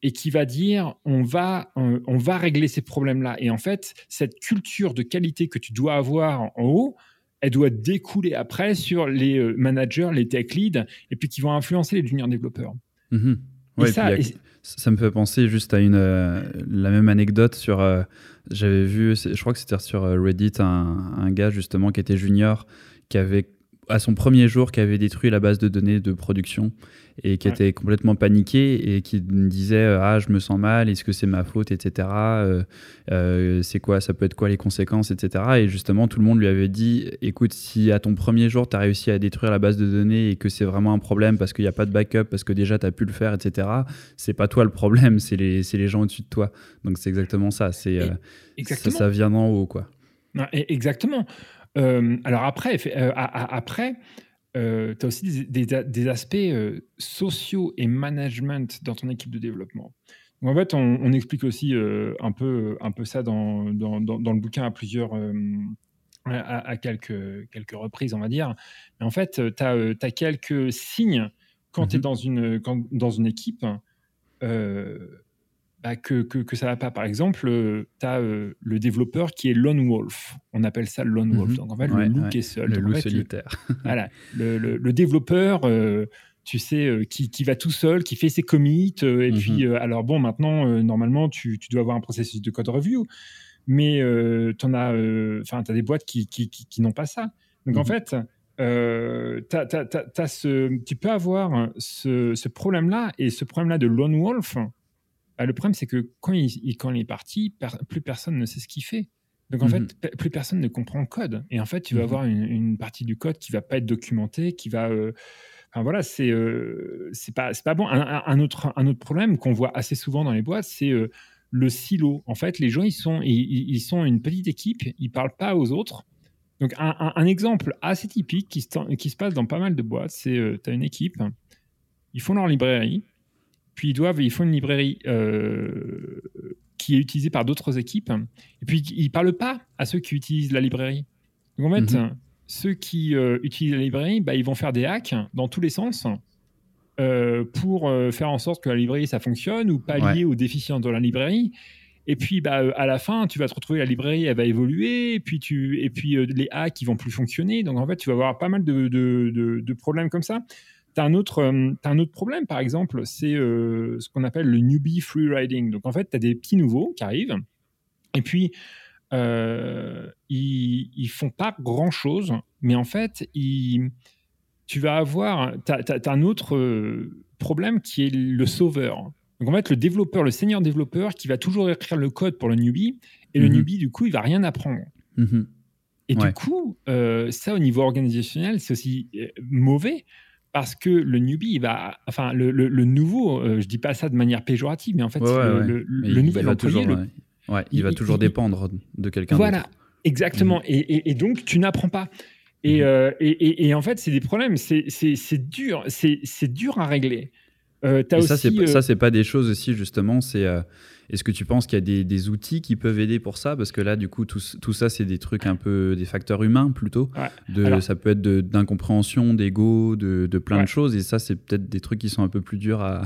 Speaker 1: et qui va dire on va, on, va régler ces problèmes-là. Et en fait, cette culture de qualité que tu dois avoir en haut, elle doit découler après sur les euh, managers, les tech leads, et puis qui vont influencer les juniors développeurs.
Speaker 2: Mhm. ça, ça, me fait penser juste à une, euh, la même anecdote sur. Euh, j'avais vu, je crois que c'était sur euh, Reddit, un, un, gars justement qui était junior, qui avait à son premier jour qui avait détruit la base de données de production et qui était complètement paniqué et qui me disait euh, ah je me sens mal est-ce que c'est ma faute etc euh, euh, c'est quoi ça peut être quoi les conséquences etc et justement tout le monde lui avait dit écoute si à ton premier jour tu as réussi à détruire la base de données et que c'est vraiment un problème parce qu'il n'y a pas de backup parce que déjà tu as pu le faire etc c'est pas toi le problème c'est les, les gens au-dessus de toi donc c'est exactement ça c'est ça, ça vient d'en haut quoi.
Speaker 1: Exactement euh, alors après, euh, après euh, tu as aussi des, aspects sociaux et management dans ton équipe de développement. en fait, on, explique aussi un, peu, un peu ça dans, dans, dans, le bouquin à plusieurs, à, quelques, quelques reprises, on va dire. Mais en fait, tu as, quelques signes quand tu es dans une, dans une équipe bah, que, que, ça va pas. Par exemple, euh, tu as euh, le développeur qui est lone wolf. On appelle ça lone wolf.
Speaker 2: Mhm.
Speaker 1: Donc en fait, le loup qui est seul.
Speaker 2: Le loup solitaire. [LAUGHS]
Speaker 1: voilà. Le, le, développeur, euh, tu sais, qui, qui, va tout seul, qui fait ses commits. et mhm. puis, alors bon, maintenant, normalement, tu, tu, dois avoir un processus de code review. Mais tu as, as des boîtes qui, qui, qui n'ont pas ça. Donc en mhm. fait, ce, tu peux avoir ce, ce problème-là et ce problème-là de lone wolf bah, le problème, c'est que quand il, quand il est parti, plus personne ne sait ce qu'il fait. Donc en mmh fait, plus personne ne comprend le code. Et en fait, tu vas mmh avoir une, partie du code qui va pas être documentée, qui va. Euh, enfin voilà, c'est euh, c'est pas c'est pas bon. Un, autre un autre problème qu'on voit assez souvent dans les boîtes, c'est euh, le silo. En fait, les gens ils sont ils, ils, sont une petite équipe, ils parlent pas aux autres. Donc un, un exemple assez typique qui se, qui se passe dans pas mal de boîtes, c'est tu as une équipe, ils font leur librairie, puis ils doivent, ils font une librairie euh, qui est utilisée par d'autres équipes. Et puis ils parlent pas à ceux qui utilisent la librairie. Donc en fait, mhm. ceux qui euh, utilisent la librairie, bah, ils vont faire des hacks dans tous les sens euh, pour faire en sorte que la librairie ça fonctionne ou pallier aux déficiences de la librairie. Et puis, bah, à la fin, tu vas te retrouver, la librairie, elle va évoluer, et puis, tu, et puis les hacks, ils vont plus fonctionner. Donc, en fait, tu vas avoir pas mal de, de, de problèmes comme ça. Tu as, un autre, euh, un autre problème, par exemple, c'est euh, ce qu'on appelle le newbie free riding. Donc, en fait, tu as des petits nouveaux qui arrivent, et puis euh, ils, ils font pas grand-chose, mais en fait, ils, tu vas avoir. Tu as, un autre problème qui est le sauveur. Donc, en fait, le développeur, le senior développeur qui va toujours écrire le code pour le newbie, et le mhm. newbie, du coup, il va rien apprendre. Mhm. Et du coup, ça, au niveau organisationnel, c'est aussi mauvais parce que le newbie, il va, enfin, le, le, nouveau, je euh, je dis pas ça de manière péjorative, mais en fait, le, le, nouvel employé,
Speaker 2: Ouais, il, va toujours dépendre de quelqu'un
Speaker 1: Voilà, exactement. Mhm. Et, donc, tu n'apprends pas. Et, mhm. et, en fait, c'est des problèmes. C'est dur. C'est dur à régler.
Speaker 2: Euh, ça, c'est euh... ça, pas des choses aussi, justement. C'est euh, Est-ce que tu penses qu'il y a des, outils qui peuvent aider pour ça? Parce que là, du coup, tout, tout ça, c'est des trucs un peu des facteurs humains plutôt. De, ça peut être d'incompréhension, d'ego, de, de, plein de choses. Et ça, c'est peut-être des trucs qui sont un peu plus durs [LAUGHS] à,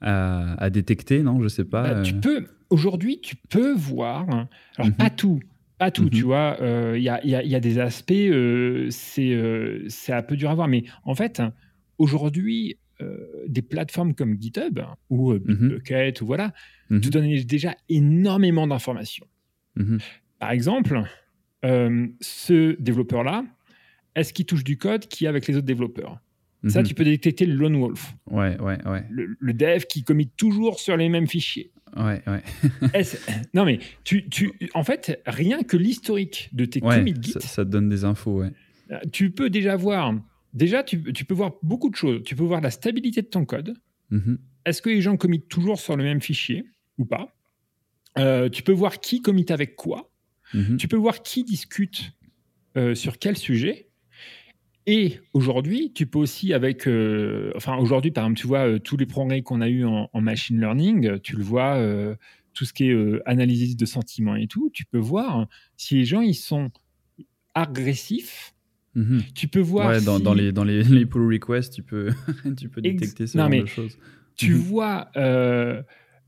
Speaker 2: à, détecter, non? Je sais pas.
Speaker 1: Bah, tu euh. peux. Aujourd'hui, tu peux voir. Alors, mhm. pas tout. Pas tout, tu mhm. vois. Il y a, y, y, a, des aspects, c'est un peu dur à voir. Mais en fait, aujourd'hui, euh, des plateformes comme GitHub ou euh, mhm. Bitbucket ou voilà, mm te donnent déjà énormément d'informations. Mhm. Par exemple, euh, ce développeur-là, est-ce qu'il touche du code qui est avec les autres développeurs? Ça, mhm. tu peux détecter le lone wolf.
Speaker 2: Ouais, ouais, ouais.
Speaker 1: Le, dev qui commit toujours sur les mêmes fichiers.
Speaker 2: Ouais, ouais. [LAUGHS]
Speaker 1: non, mais tu, tu, en fait, rien que l'historique de tes commits Git. Ça,
Speaker 2: ça, te donne des infos, ouais.
Speaker 1: Tu peux déjà voir Déjà, tu, peux voir beaucoup de choses. Tu peux voir la stabilité de ton code. Mhm. Est-ce que les gens commitent toujours sur le même fichier ou pas? Euh, Tu peux voir qui commit avec quoi. Mhm. Tu peux voir qui discute euh, sur quel sujet. Et aujourd'hui, tu peux aussi avec, euh, enfin aujourd'hui par exemple, tu vois tous les progrès qu'on a eu en, machine learning, tu le vois, tout ce qui est analyse de sentiments et tout, tu peux voir si les gens ils sont agressifs
Speaker 2: Mhm.
Speaker 1: Tu peux voir.
Speaker 2: dans, dans, les, dans les, les, pull requests, tu peux, [LAUGHS] tu peux détecter ce genre de choses.
Speaker 1: Tu mhm. vois. Euh,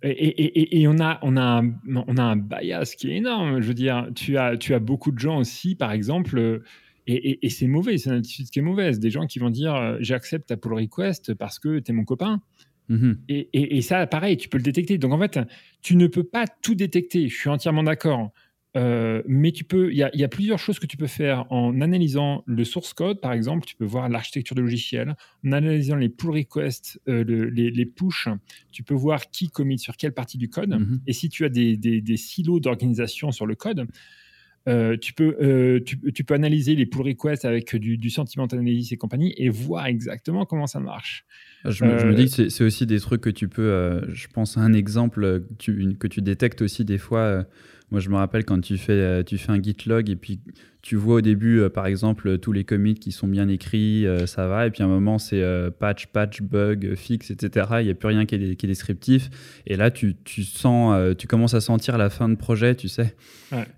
Speaker 1: et, et, et, on, a, on, a un, on a un bias qui est énorme. Je veux dire, tu as, tu as beaucoup de gens aussi, par exemple, euh, et, c'est mauvais, c'est une attitude qui est mauvaise. Des gens qui vont dire euh, J'accepte ta pull request parce que tu es mon copain. Mhm. Et, ça, pareil, tu peux le détecter. Donc en fait, tu ne peux pas tout détecter. Je suis entièrement d'accord. Euh, mais tu peux, il y, a plusieurs choses que tu peux faire en analysant le source code, par exemple, tu peux voir l'architecture de logiciel, en analysant les pull requests, euh, les, les, push, tu peux voir qui commit sur quelle partie du code, mhm. et si tu as des, des, silos d'organisation sur le code, euh, tu, peux, tu, tu, peux analyser les pull requests avec du, du sentiment analysis et compagnie et voir exactement comment ça marche.
Speaker 2: Je me, je me dis que c'est aussi des trucs que tu peux, je pense à un exemple tu, que tu détectes aussi des fois moi, je me rappelle quand tu fais, euh, tu fais un git log et puis tu vois au début, euh, par exemple, tous les commits qui sont bien écrits, euh, ça va. Et puis à un moment, c'est patch, patch, bug, fixe, etc. Il n'y a plus rien qui est, qui est, descriptif. Et là, tu, tu sens, tu commences à sentir la fin de projet, tu sais.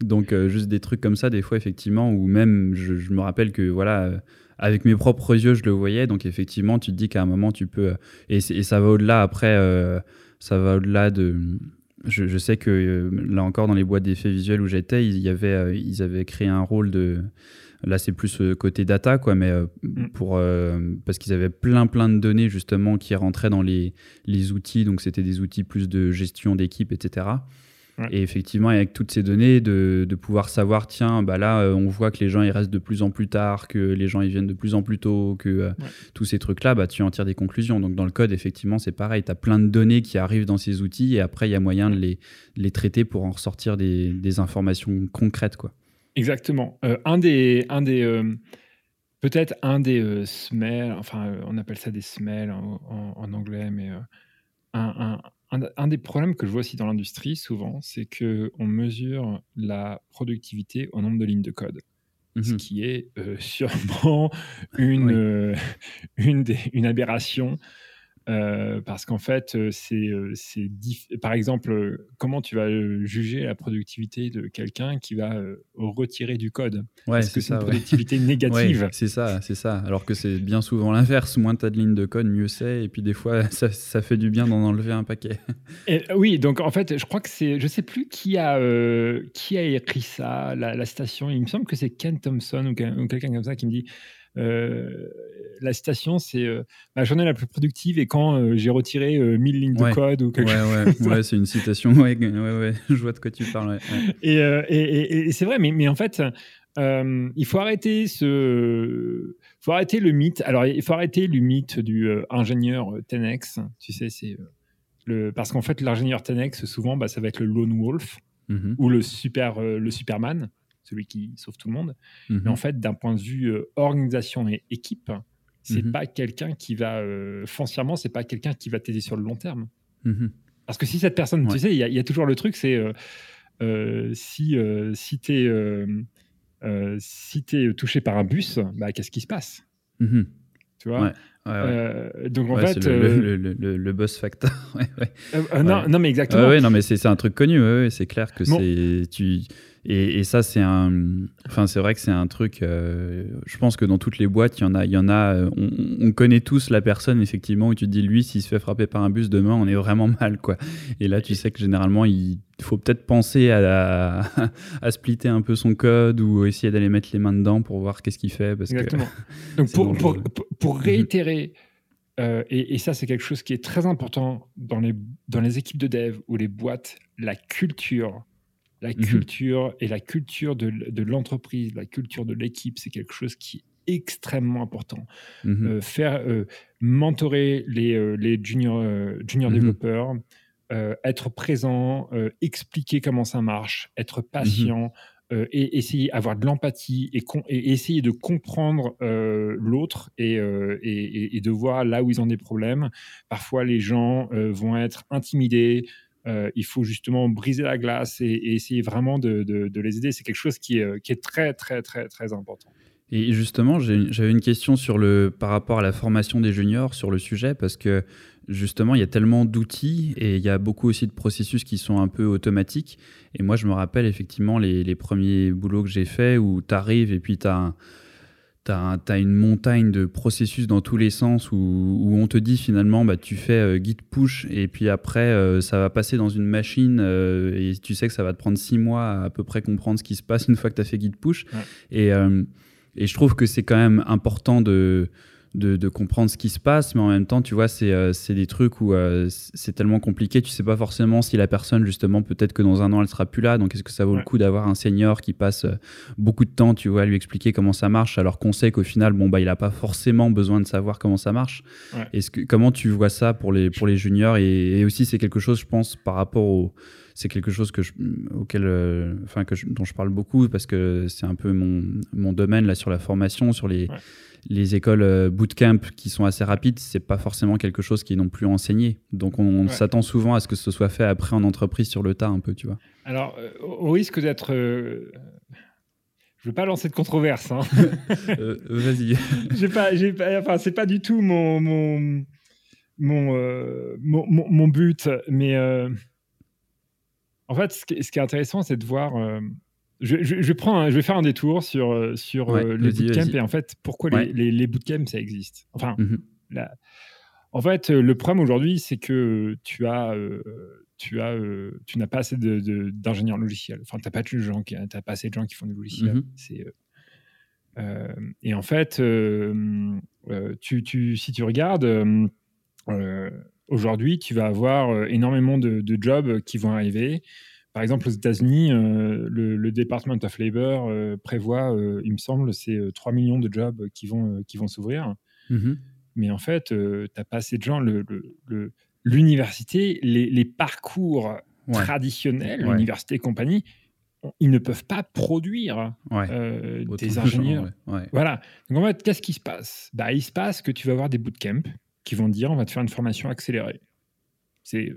Speaker 2: Donc, juste des trucs comme ça, des fois, effectivement, ou même, je, me rappelle que, voilà avec mes propres yeux, je le voyais. Donc effectivement, tu te dis qu'à un moment, tu peux... Et, et ça va au-delà après, ça va au-delà de, je, sais que euh, là encore, dans les boîtes d'effets visuels où j'étais, y euh, ils avaient créé un rôle de. Là, c'est plus euh, côté data, quoi, mais mm. pour, parce qu'ils avaient plein, plein de données justement qui rentraient dans les, les outils. Donc, c'était des outils plus de gestion d'équipe, etc. Et effectivement, avec toutes ces données, de, de, pouvoir savoir, tiens, bah là, euh, on voit que les gens ils restent de plus en plus tard, que les gens ils viennent de plus en plus tôt, que euh, tous ces trucs-là, bah, tu en tires des conclusions. Donc dans le code, effectivement, c'est pareil. Tu as plein de données qui arrivent dans ces outils et après, il y a moyen de les, les traiter pour en ressortir des, des informations concrètes. Quoi.
Speaker 1: Exactement. Euh, un des. Un des Peut-être un des smells, enfin, on appelle ça des smells en, en anglais, mais un, un, des problèmes que je vois aussi dans l'industrie souvent, c'est qu'on mesure la productivité au nombre de lignes de code. Ce mmh qui est euh, sûrement [LAUGHS] une, euh, [LAUGHS] une, une, aberration euh, parce qu'en fait, euh, c'est, euh, par exemple, comment tu vas juger la productivité de quelqu'un qui va retirer du code?
Speaker 2: Ouais,
Speaker 1: Est-ce que
Speaker 2: c'est
Speaker 1: une productivité [LAUGHS] négative?
Speaker 2: C'est ça, c'est ça. Alors que c'est bien souvent l'inverse. Moins tu as de lignes de code, mieux c'est. Et puis des fois, [LAUGHS] ça, ça fait du bien d'en enlever un paquet. [LAUGHS]
Speaker 1: oui, donc en fait, je crois que c'est, je sais plus qui a qui a écrit ça, la, la, station. Il me semble que c'est Ken Thompson ou, ou quelqu'un comme ça qui me dit la citation, c'est euh, ma journée la plus productive et quand euh, j'ai retiré 1000 lignes de code ou quelque
Speaker 2: chose. Ouais, c'est une citation. Ouais, ouais, je vois de quoi tu parles.
Speaker 1: Et, et, et, c'est vrai, mais, mais en fait, il faut arrêter ce, faut arrêter le mythe. Alors, il faut arrêter le mythe du ingénieur Tenex. Tu sais, c'est le parce qu'en fait, l'ingénieur Tenex, souvent, bah, ça va être le lone wolf mm-hmm. ou le super, le Superman celui qui sauve tout le monde. Mais en mhm. fait, d'un point de vue euh, organisation et équipe, c'est mhm. pas quelqu'un qui va euh, foncièrement, c'est pas quelqu'un qui va t'aider sur le long terme. Mhm. Parce que si cette personne, tu sais, il y, a toujours le truc, c'est si, si tu es, si es touché par un bus, bah, qu'est-ce qui se passe?
Speaker 2: Mmh
Speaker 1: Tu vois? Donc en fait,
Speaker 2: le, le, le, le, boss factor. [LAUGHS]
Speaker 1: non, non, mais exactement.
Speaker 2: Non, mais c'est un truc connu. c'est clair que c'est tu et, ça, c'est un. Enfin, c'est vrai que c'est un truc. Euh, je pense que dans toutes les boîtes, il y en a. Il y en a euh, on, connaît tous la personne, effectivement, où tu te dis, lui, s'il se fait frapper par un bus demain, on est vraiment [LAUGHS] mal, quoi. Et là, tu sais que généralement, il faut peut-être penser à, [LAUGHS] à, splitter un peu son code ou essayer d'aller mettre les mains dedans pour voir qu'est-ce qu'il fait. Parce
Speaker 1: Exactement. [LAUGHS] Donc, pour, pour, pour, réitérer. Euh, et, et, ça, c'est quelque chose qui est très important dans les, dans les équipes de dev ou les boîtes, la culture la mmh culture et la culture de, l'entreprise, la culture de l'équipe, c'est quelque chose qui est extrêmement important. Mmh euh, faire euh, mentorer les, euh, les junior, junior mmh développeurs, être présent, expliquer comment ça marche, être patient. et essayer avoir de l'empathie et, et, essayer de comprendre l'autre et, et, de voir là où ils ont des problèmes. Parfois, les gens vont être intimidés, euh, il faut justement briser la glace et, essayer vraiment de, les aider. C'est quelque chose qui est, qui est, très, très, très, très important.
Speaker 2: Et justement, j'avais une question sur le, par rapport à la formation des juniors sur le sujet, parce que justement, il y a tellement d'outils et il y a beaucoup aussi de processus qui sont un peu automatiques. Et moi, je me rappelle effectivement les, premiers boulots que j'ai faits où tu arrives et puis tu as tu as, une montagne de processus dans tous les sens où, où on te dit finalement bah, tu fais euh, git push et puis après euh, ça va passer dans une machine euh, et tu sais que ça va te prendre six mois à, à peu près comprendre ce qui se passe [LAUGHS] une fois que tu as fait git push. Et, et je trouve que c'est quand même important de, de, comprendre ce qui se passe, mais en même temps, tu vois, c'est euh, des trucs où euh, c'est tellement compliqué, tu sais pas forcément si la personne, justement, peut-être que dans un an, elle sera plus là, donc est-ce que ça vaut le coup d'avoir un senior qui passe euh, beaucoup de temps, tu vois, à lui expliquer comment ça marche, alors qu'on sait qu'au final, bon, bah, il a pas forcément besoin de savoir comment ça marche? Est-ce que, comment tu vois ça pour les, pour les juniors? Et, aussi, c'est quelque chose, je pense, par rapport au c'est quelque chose que je, auquel, enfin que dont je parle beaucoup parce que c'est un peu mon, mon, domaine là sur la formation, sur les, les écoles euh, bootcamp qui sont assez rapides, c'est pas forcément quelque chose qui est non plus enseigné. Donc on, s'attend souvent à ce que ce soit fait après en entreprise sur le tas un peu, tu vois.
Speaker 1: Alors euh, au risque d'être euh, je veux pas lancer de controverse. Hein. [LAUGHS]
Speaker 2: Vas-y. [LAUGHS]
Speaker 1: j'ai pas, j'ai pas, enfin, c'est pas du tout mon mon mon, mon, but, mais en fait, ce qui, ce qui, est intéressant, c'est de voir je, je, je, prends je vais faire un détour sur, euh, sur euh, les bootcamps et en fait, pourquoi les, les, bootcamps, ça existe? Enfin, mhm. en fait, euh, le problème aujourd'hui, c'est que tu as, tu as, tu n'as pas assez d'ingénieurs logiciels. Enfin, tu n'as pas, de gens qui, pas assez de gens qui font des logiciels. Mhm. C'est, et en fait, tu, tu, si tu regardes, aujourd'hui, tu vas avoir énormément de, de, jobs qui vont arriver. Par exemple, aux États-Unis, euh, le, Department of Labor euh, prévoit, euh, il me semble, c'est 3 millions de jobs qui vont, qui vont s'ouvrir. Mm-hmm. Mais en fait, tu n'as pas assez de gens. L'université, les, les, parcours traditionnels, l'université et compagnie, ils ne peuvent pas produire des ingénieurs. Voilà. Donc en fait, qu'est-ce qui se passe? Bah, Il se passe que tu vas avoir des bootcamps qui vont te dire on va te faire une formation accélérée. C'est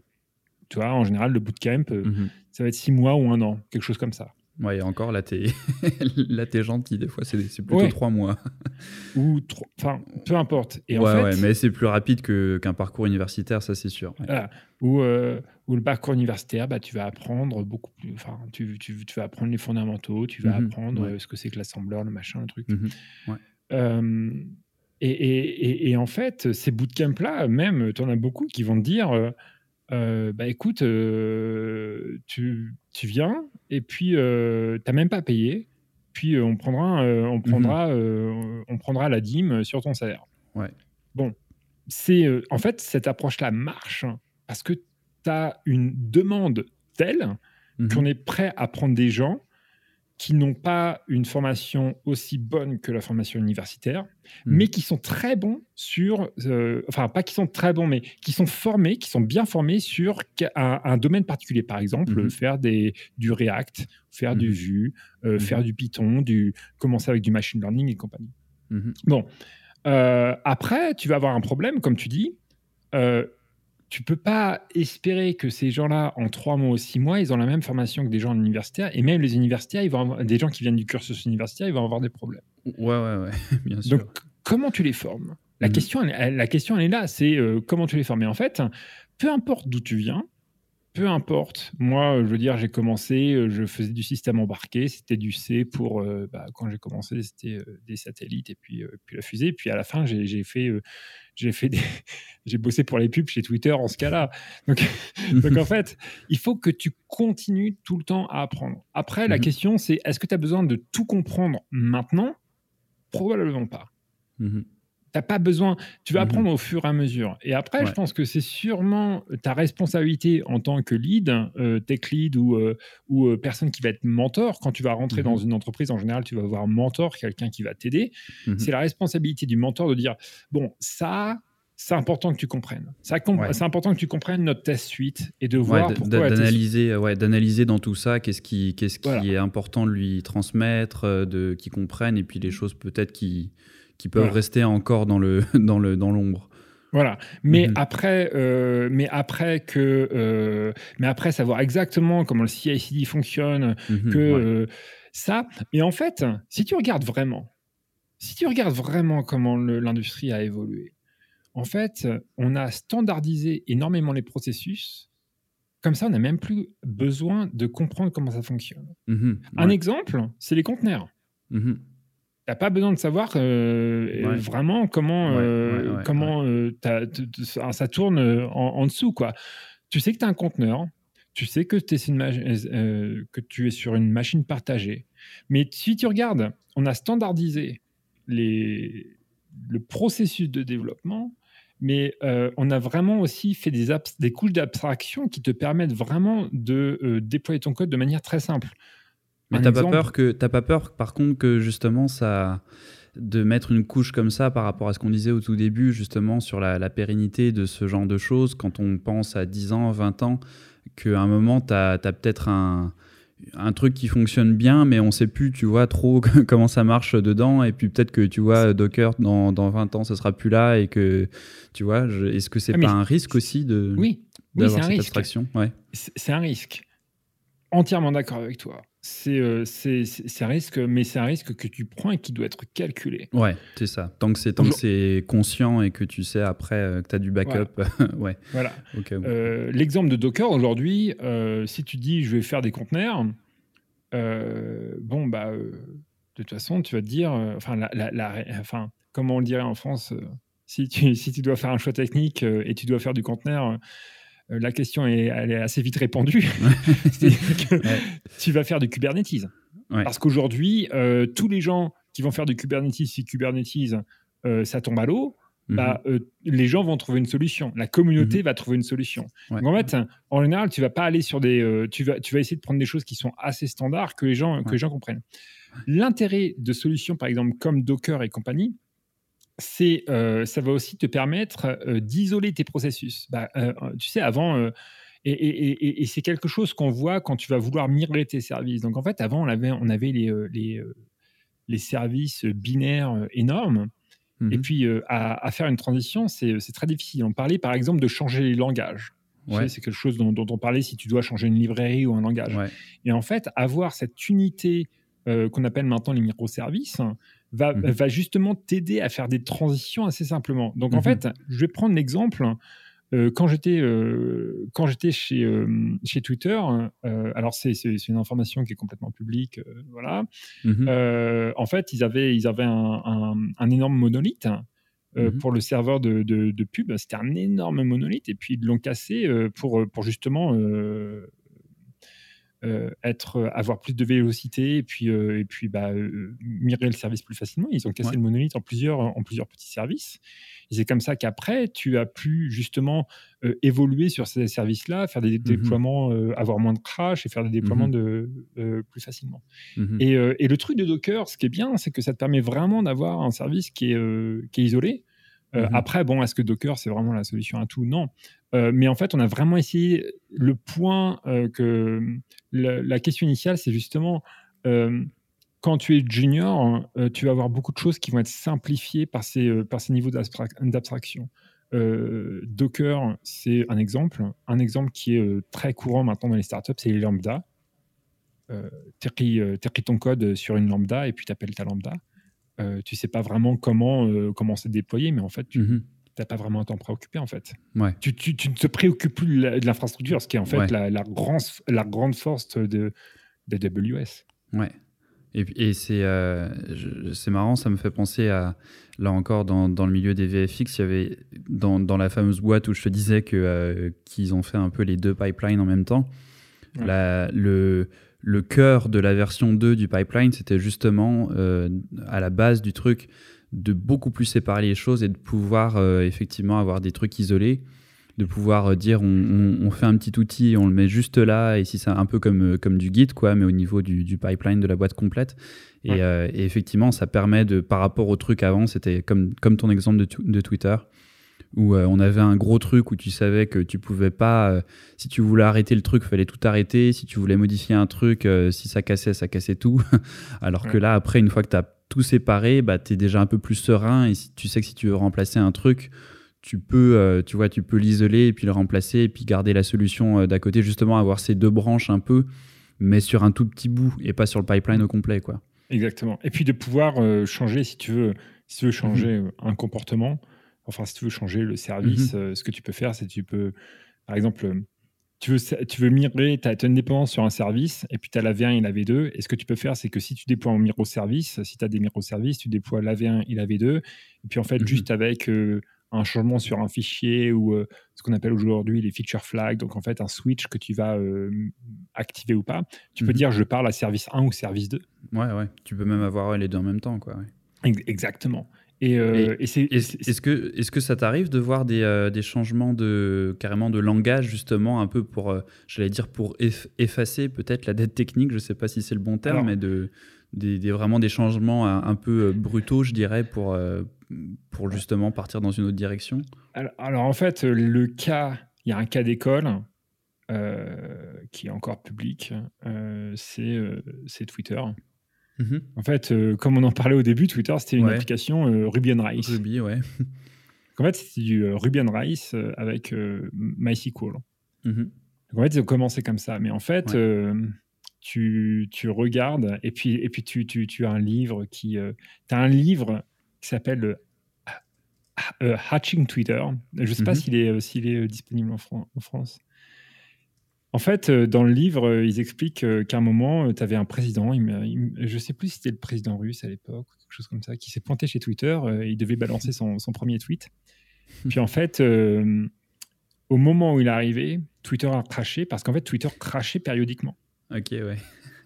Speaker 1: tu vois, en général, le bootcamp, euh, mhm. ça va être six mois ou un an, quelque chose comme ça.
Speaker 2: Ouais, et encore, là, t'es [LAUGHS] es gentil. Des fois, c'est plutôt trois mois.
Speaker 1: ou enfin, peu importe.
Speaker 2: Et ouais, ouais, mais c'est plus rapide qu'un parcours universitaire, ça, c'est sûr.
Speaker 1: Ou, euh, ou, le parcours universitaire, bah, tu vas apprendre beaucoup plus. Enfin, tu, tu, tu, vas apprendre les fondamentaux, tu vas mhm. apprendre euh, ce que c'est que l'assembleur, le machin, le truc. Mhm. et, et, et, en fait, ces bootcamps-là, même, tu en as beaucoup qui vont te dire euh, bah écoute, euh, tu, tu, viens et puis euh, tu n'as même pas payé, puis on prendra, on, prendra, mmh on prendra la dîme sur ton salaire.
Speaker 2: Ouais.
Speaker 1: Bon, c'est en fait cette approche-là marche parce que tu as une demande telle mmh qu'on est prêt à prendre des gens qui n'ont pas une formation aussi bonne que la formation universitaire, hmm. mais qui sont très bons sur, euh, enfin pas qui sont très bons, mais qui sont formés, qui sont bien formés sur un, domaine particulier. Par exemple, hmm. faire des, du React, faire du hmm. Vue, euh, faire du Python, du, commencer avec du machine learning et compagnie. Bon, euh, après, tu vas avoir un problème, comme tu dis. Tu peux pas espérer que ces gens-là, en trois mois ou six mois, ils ont la même formation que des gens universitaires. Et même les universitaires, ils vont avoir, des gens qui viennent du cursus universitaire, ils vont avoir des problèmes.
Speaker 2: Ouais, ouais, ouais, [LAUGHS] bien sûr.
Speaker 1: Donc, comment tu les formes? La, mhm. question, elle, la question, elle est là, c'est euh, comment tu les formes? Et en fait, peu importe d'où tu viens, peu importe. Moi, je veux dire, j'ai commencé, euh, je faisais du système embarqué, c'était du C pour, euh, bah, quand j'ai commencé, c'était euh, des satellites et puis, puis la fusée. Puis à la fin, j'ai fait, j'ai fait [LAUGHS] j'ai bossé pour les pubs chez Twitter en ce cas-là. Donc, [LAUGHS] donc en [LAUGHS] fait, il faut que tu continues tout le temps à apprendre. Après, la mmh question, c'est est-ce que tu as besoin de tout comprendre maintenant? Probablement pas. Mmh T'as pas besoin. Tu vas mmh apprendre au fur et à mesure. Et après, je pense que c'est sûrement ta responsabilité en tant que lead, euh, tech lead ou, euh, ou euh, personne qui va être mentor. Quand tu vas rentrer dans mmh une entreprise, en général, tu vas avoir un mentor, quelqu'un qui va t'aider. Mmh c'est la responsabilité du mentor de dire bon, ça, c'est important que tu comprennes. C'est important que tu comprennes notre test suite et de voir pourquoi.
Speaker 2: D'analyser, ouais, d'analyser dans tout ça qu'est-ce qui, qu'est-ce qui est important de lui transmettre, de qu'il comprenne, et puis les choses peut-être qui qui peuvent rester encore dans le [LAUGHS] dans le dans l'ombre.
Speaker 1: Voilà. Mais mhm. après, euh, mais après que, euh, mais après savoir exactement comment le CI/CD fonctionne, mhm, que euh, ça. Et en fait, si tu regardes vraiment, si tu regardes vraiment comment l'industrie a évolué, en fait, on a standardisé énormément les processus. Comme ça, on n'a même plus besoin de comprendre comment ça fonctionne. Mhm, Un exemple, c'est les conteneurs n'as pas besoin de savoir euh, vraiment comment, euh, comment euh, ça tourne en, dessous. Quoi. Tu sais que tu as un conteneur, tu sais que, une que tu es sur une machine partagée. Mais si tu regardes, on a standardisé les, le processus de développement, mais on a vraiment aussi fait des, des couches d'abstraction qui te permettent vraiment de déployer ton code de manière très simple.
Speaker 2: Mais t'as pas peur que t'as pas peur, par contre, que justement ça de mettre une couche comme ça par rapport à ce qu'on disait au tout début, justement sur la, pérennité de ce genre de choses, quand on pense à 10 ans, 20 ans, qu'à un moment, tu as, peut-être un, un, truc qui fonctionne bien, mais on sait plus, tu vois, trop [LAUGHS] comment ça marche dedans, et puis peut-être que, tu vois, Docker, dans, dans 20 ans, ça sera plus là, et que, tu vois, est-ce que c'est ah, pas un risque aussi de
Speaker 1: oui.
Speaker 2: d'avoir cette abstraction?
Speaker 1: Ouais. C'est un risque. Entièrement d'accord avec toi. Euh, c'est un risque, mais c'est un risque que tu prends et qui doit être calculé.
Speaker 2: Ouais, c'est ça. Tant que c'est conscient et que tu sais après euh, que tu as du backup. Voilà. [LAUGHS] ouais.
Speaker 1: Voilà. Euh, l'exemple de Docker aujourd'hui, si tu dis je vais faire des conteneurs, bon, bah, de toute façon, tu vas te dire, enfin, la, enfin, comment on le dirait en France, si, tu, [LAUGHS] si tu dois faire un choix technique et tu dois faire du conteneur, la question est, elle est assez vite répondue. [LAUGHS] [LAUGHS] Tu vas faire du Kubernetes. Parce qu'aujourd'hui, euh, tous les gens qui vont faire du Kubernetes, si Kubernetes, euh, ça tombe à l'eau, mhm. bah, les gens vont trouver une solution. La communauté mhm. va trouver une solution. en fait, en général, tu vas pas aller sur des, tu vas, tu vas essayer de prendre des choses qui sont assez standards que les gens, que les gens comprennent. L'intérêt de solutions, par exemple, comme Docker et compagnie, c'est, euh, ça va aussi te permettre euh, d'isoler tes processus. Bah, euh, tu sais, avant, et, c'est quelque chose qu'on voit quand tu vas vouloir migrer tes services. Donc en fait, avant, on avait, on avait les, les, les services binaires énormes. Et mmh puis, à, faire une transition, c'est très difficile. On parlait par exemple de changer les langages. c'est quelque chose dont, on parlait si tu dois changer une librairie ou un langage. Et en fait, avoir cette unité qu'on appelle maintenant les microservices, va, mmh va justement t'aider à faire des transitions assez simplement. Donc en mmh fait, je vais prendre l'exemple. Euh, quand j'étais euh, quand j'étais chez euh, chez Twitter, alors c'est une information qui est complètement publique, voilà. Mmh en fait, ils avaient ils avaient un, un, énorme monolithe. pour le serveur de, de, de pub, c'était un énorme monolithe et puis ils l'ont cassé pour, pour justement euh, être, euh, avoir plus de vélocité et puis, euh, et puis bah, migrer le service plus facilement. Ils ont cassé le monolithe en plusieurs, en plusieurs petits services. Et c'est comme ça qu'après, tu as pu justement évoluer sur ces services-là, faire des mmh déploiements, avoir moins de crash et faire des déploiements mmh de, plus facilement. Mmh et, et, le truc de Docker, ce qui est bien, c'est que ça te permet vraiment d'avoir un service qui est, qui est isolé. Après, bon, est-ce que Docker, c'est vraiment la solution à tout? Non. Euh, mais en fait, on a vraiment essayé le point euh, que la, question initiale, c'est justement euh, quand tu es junior, tu vas avoir beaucoup de choses qui vont être simplifiées par ces, par ces niveaux d'abstraction. Docker, c'est un exemple. Un exemple qui est très courant maintenant dans les startups, c'est les lambda. tu écris, ton code sur une lambda et puis tu appelles ta lambda. tu sais pas vraiment comment, comment c'est déployé, mais en fait, tu n'as mhm. pas vraiment à t'en préoccuper en fait.
Speaker 2: Ouais.
Speaker 1: Tu, tu, ne te préoccupes plus de l'infrastructure, ce qui est en fait la, la, grande, la grande force de, d'AWS.
Speaker 2: Ouais. Et, et c'est euh, c'est marrant, ça me fait penser à, là encore, dans, dans, le milieu des VFX, il y avait, dans, dans la fameuse boîte où je te disais euh, qu'ils ont fait un peu les deux pipelines en même temps, la, le, le cœur de la version 2 du pipeline, c'était justement euh, à la base du truc de beaucoup plus séparer les choses et de pouvoir effectivement avoir des trucs isolés de pouvoir euh, dire on, fait un petit outil, on le met juste là, et si c'est un peu comme, euh, comme du Git, quoi, mais au niveau du, pipeline de la boîte complète. Euh, et, effectivement, ça permet de, par rapport au truc avant, c'était comme, comme ton exemple de, de Twitter, où on avait un gros truc où tu savais que tu pouvais pas, si tu voulais arrêter le truc, il fallait tout arrêter, si tu voulais modifier un truc, si ça cassait, ça cassait tout. [LAUGHS] Alors que là, après, une fois que tu as tout séparé, bah, tu es déjà un peu plus serein, et si, tu sais que si tu veux remplacer un truc, tu peux, euh, tu vois, tu peux l'isoler et puis le remplacer et puis garder la solution euh, d'à côté, justement avoir ces deux branches un peu, mais sur un tout petit bout et pas sur le pipeline au complet, quoi.
Speaker 1: Exactement. Et puis de pouvoir euh, changer, si tu veux, si tu veux changer mhm. un comportement, enfin si tu veux changer le service, mhm. ce que tu peux faire, c'est tu peux, par exemple, tu veux, tu veux migrer, tu as, une dépendance sur un service, et puis tu as la V1 et la V2. Et ce que tu peux faire, c'est que si tu déploies un microservice, si tu as des microservices, tu déploies la V1 et la V2. Et puis en fait, mhm. juste avec un changement sur un fichier ou euh, ce qu'on appelle aujourd'hui les feature flags, donc en fait un switch que tu vas euh, activer ou pas. Tu peux mhm. dire je parle à service 1 ou service 2.
Speaker 2: Ouais, ouais. Tu peux même avoir les deux en même temps. Quoi,
Speaker 1: Exactement. Et, euh,
Speaker 2: est-ce que, est que ça t'arrive de voir des, des, changements de carrément de langage justement un peu pour, j'allais dire pour effacer peut-être la dette technique, je ne sais pas si c'est le bon terme, mais de, des, vraiment des changements un, peu brutaux, je dirais, pour, pour justement partir dans une autre direction?
Speaker 1: Alors, en fait, le cas, il y a un cas d'école euh, qui est encore public, euh, euh, c'est Twitter. Mhm. En fait, comme on en parlait au début, Twitter, c'était une application Ruby on Rails.
Speaker 2: Ruby, ouais. [LAUGHS]
Speaker 1: en fait, c'était du Ruby on Rails avec MySQL. Mhm. en fait, ils ont commencé comme ça. Mais en fait, tu, tu, regardes et puis, et puis tu, tu, tu as un livre qui... tu as un livre qui s'appelle euh, euh, Hatching Twitter. Je ne sais pas mhm. s'il est, euh, s'il est disponible en, France. En fait, dans le livre, ils expliquent qu'à un moment, tu avais un président, je ne sais plus si c'était le président russe à l'époque, quelque chose comme ça, qui s'est pointé chez Twitter, et il devait balancer son, son premier tweet. Puis en fait, au moment où il est arrivé, Twitter a craché, parce qu'en fait, Twitter crachait périodiquement.
Speaker 2: Ok, ouais.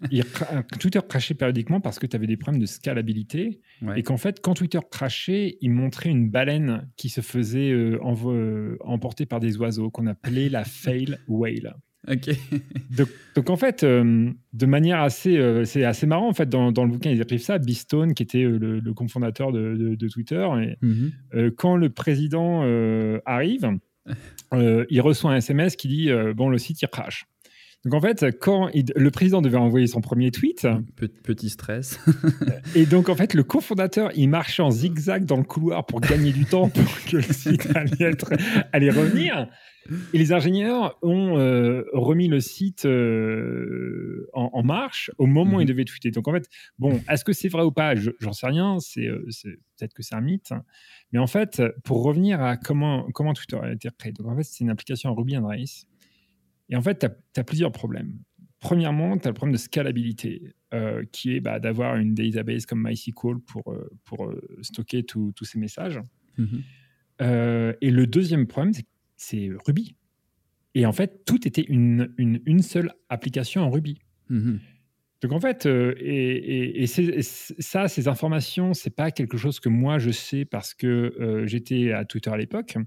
Speaker 2: [LAUGHS]
Speaker 1: Twitter crachait périodiquement parce que tu avais des problèmes de scalabilité. Et qu'en fait, quand Twitter crachait, il montrait une baleine qui se faisait euh, euh, emporter par des oiseaux qu'on appelait la [LAUGHS] fail whale.
Speaker 2: Ok. [LAUGHS]
Speaker 1: donc, en fait, euh, de manière assez, c'est assez marrant en fait dans, le bouquin ils écrivent ça. Bistone, qui était le, le cofondateur de, Twitter, et mhm. quand le président arrive, [LAUGHS] il reçoit un SMS qui dit bon le site il crache. Donc en fait, quand le président devait envoyer son premier tweet,
Speaker 2: petit stress. [LAUGHS]
Speaker 1: et donc en fait, le cofondateur, il marchait en zigzag dans le couloir pour gagner du temps pour que le site allait, revenir. Et les ingénieurs ont euh, remis le site euh, en, marche au moment où il mhm. devait tweeter. Donc en fait, bon, est-ce que c'est vrai ou pas? J'en sais rien. C'est euh, peut-être que c'est un mythe. Mais en fait, pour revenir à comment, comment Twitter a été créé, donc en fait, c'est une application Ruby on Rails et en fait, tu as, plusieurs problèmes. Premièrement, tu as le problème de scalabilité, euh, qui est bah, d'avoir une database comme MySQL pour, euh, pour euh, stocker tous ces messages. Mhm. et le deuxième problème, c'est Ruby. Et en fait, tout était une, une, seule application en Ruby. Mhm. Donc en fait, et, et, ça, ces informations, c'est pas quelque chose que moi je sais parce que j'étais à Twitter à l'époque.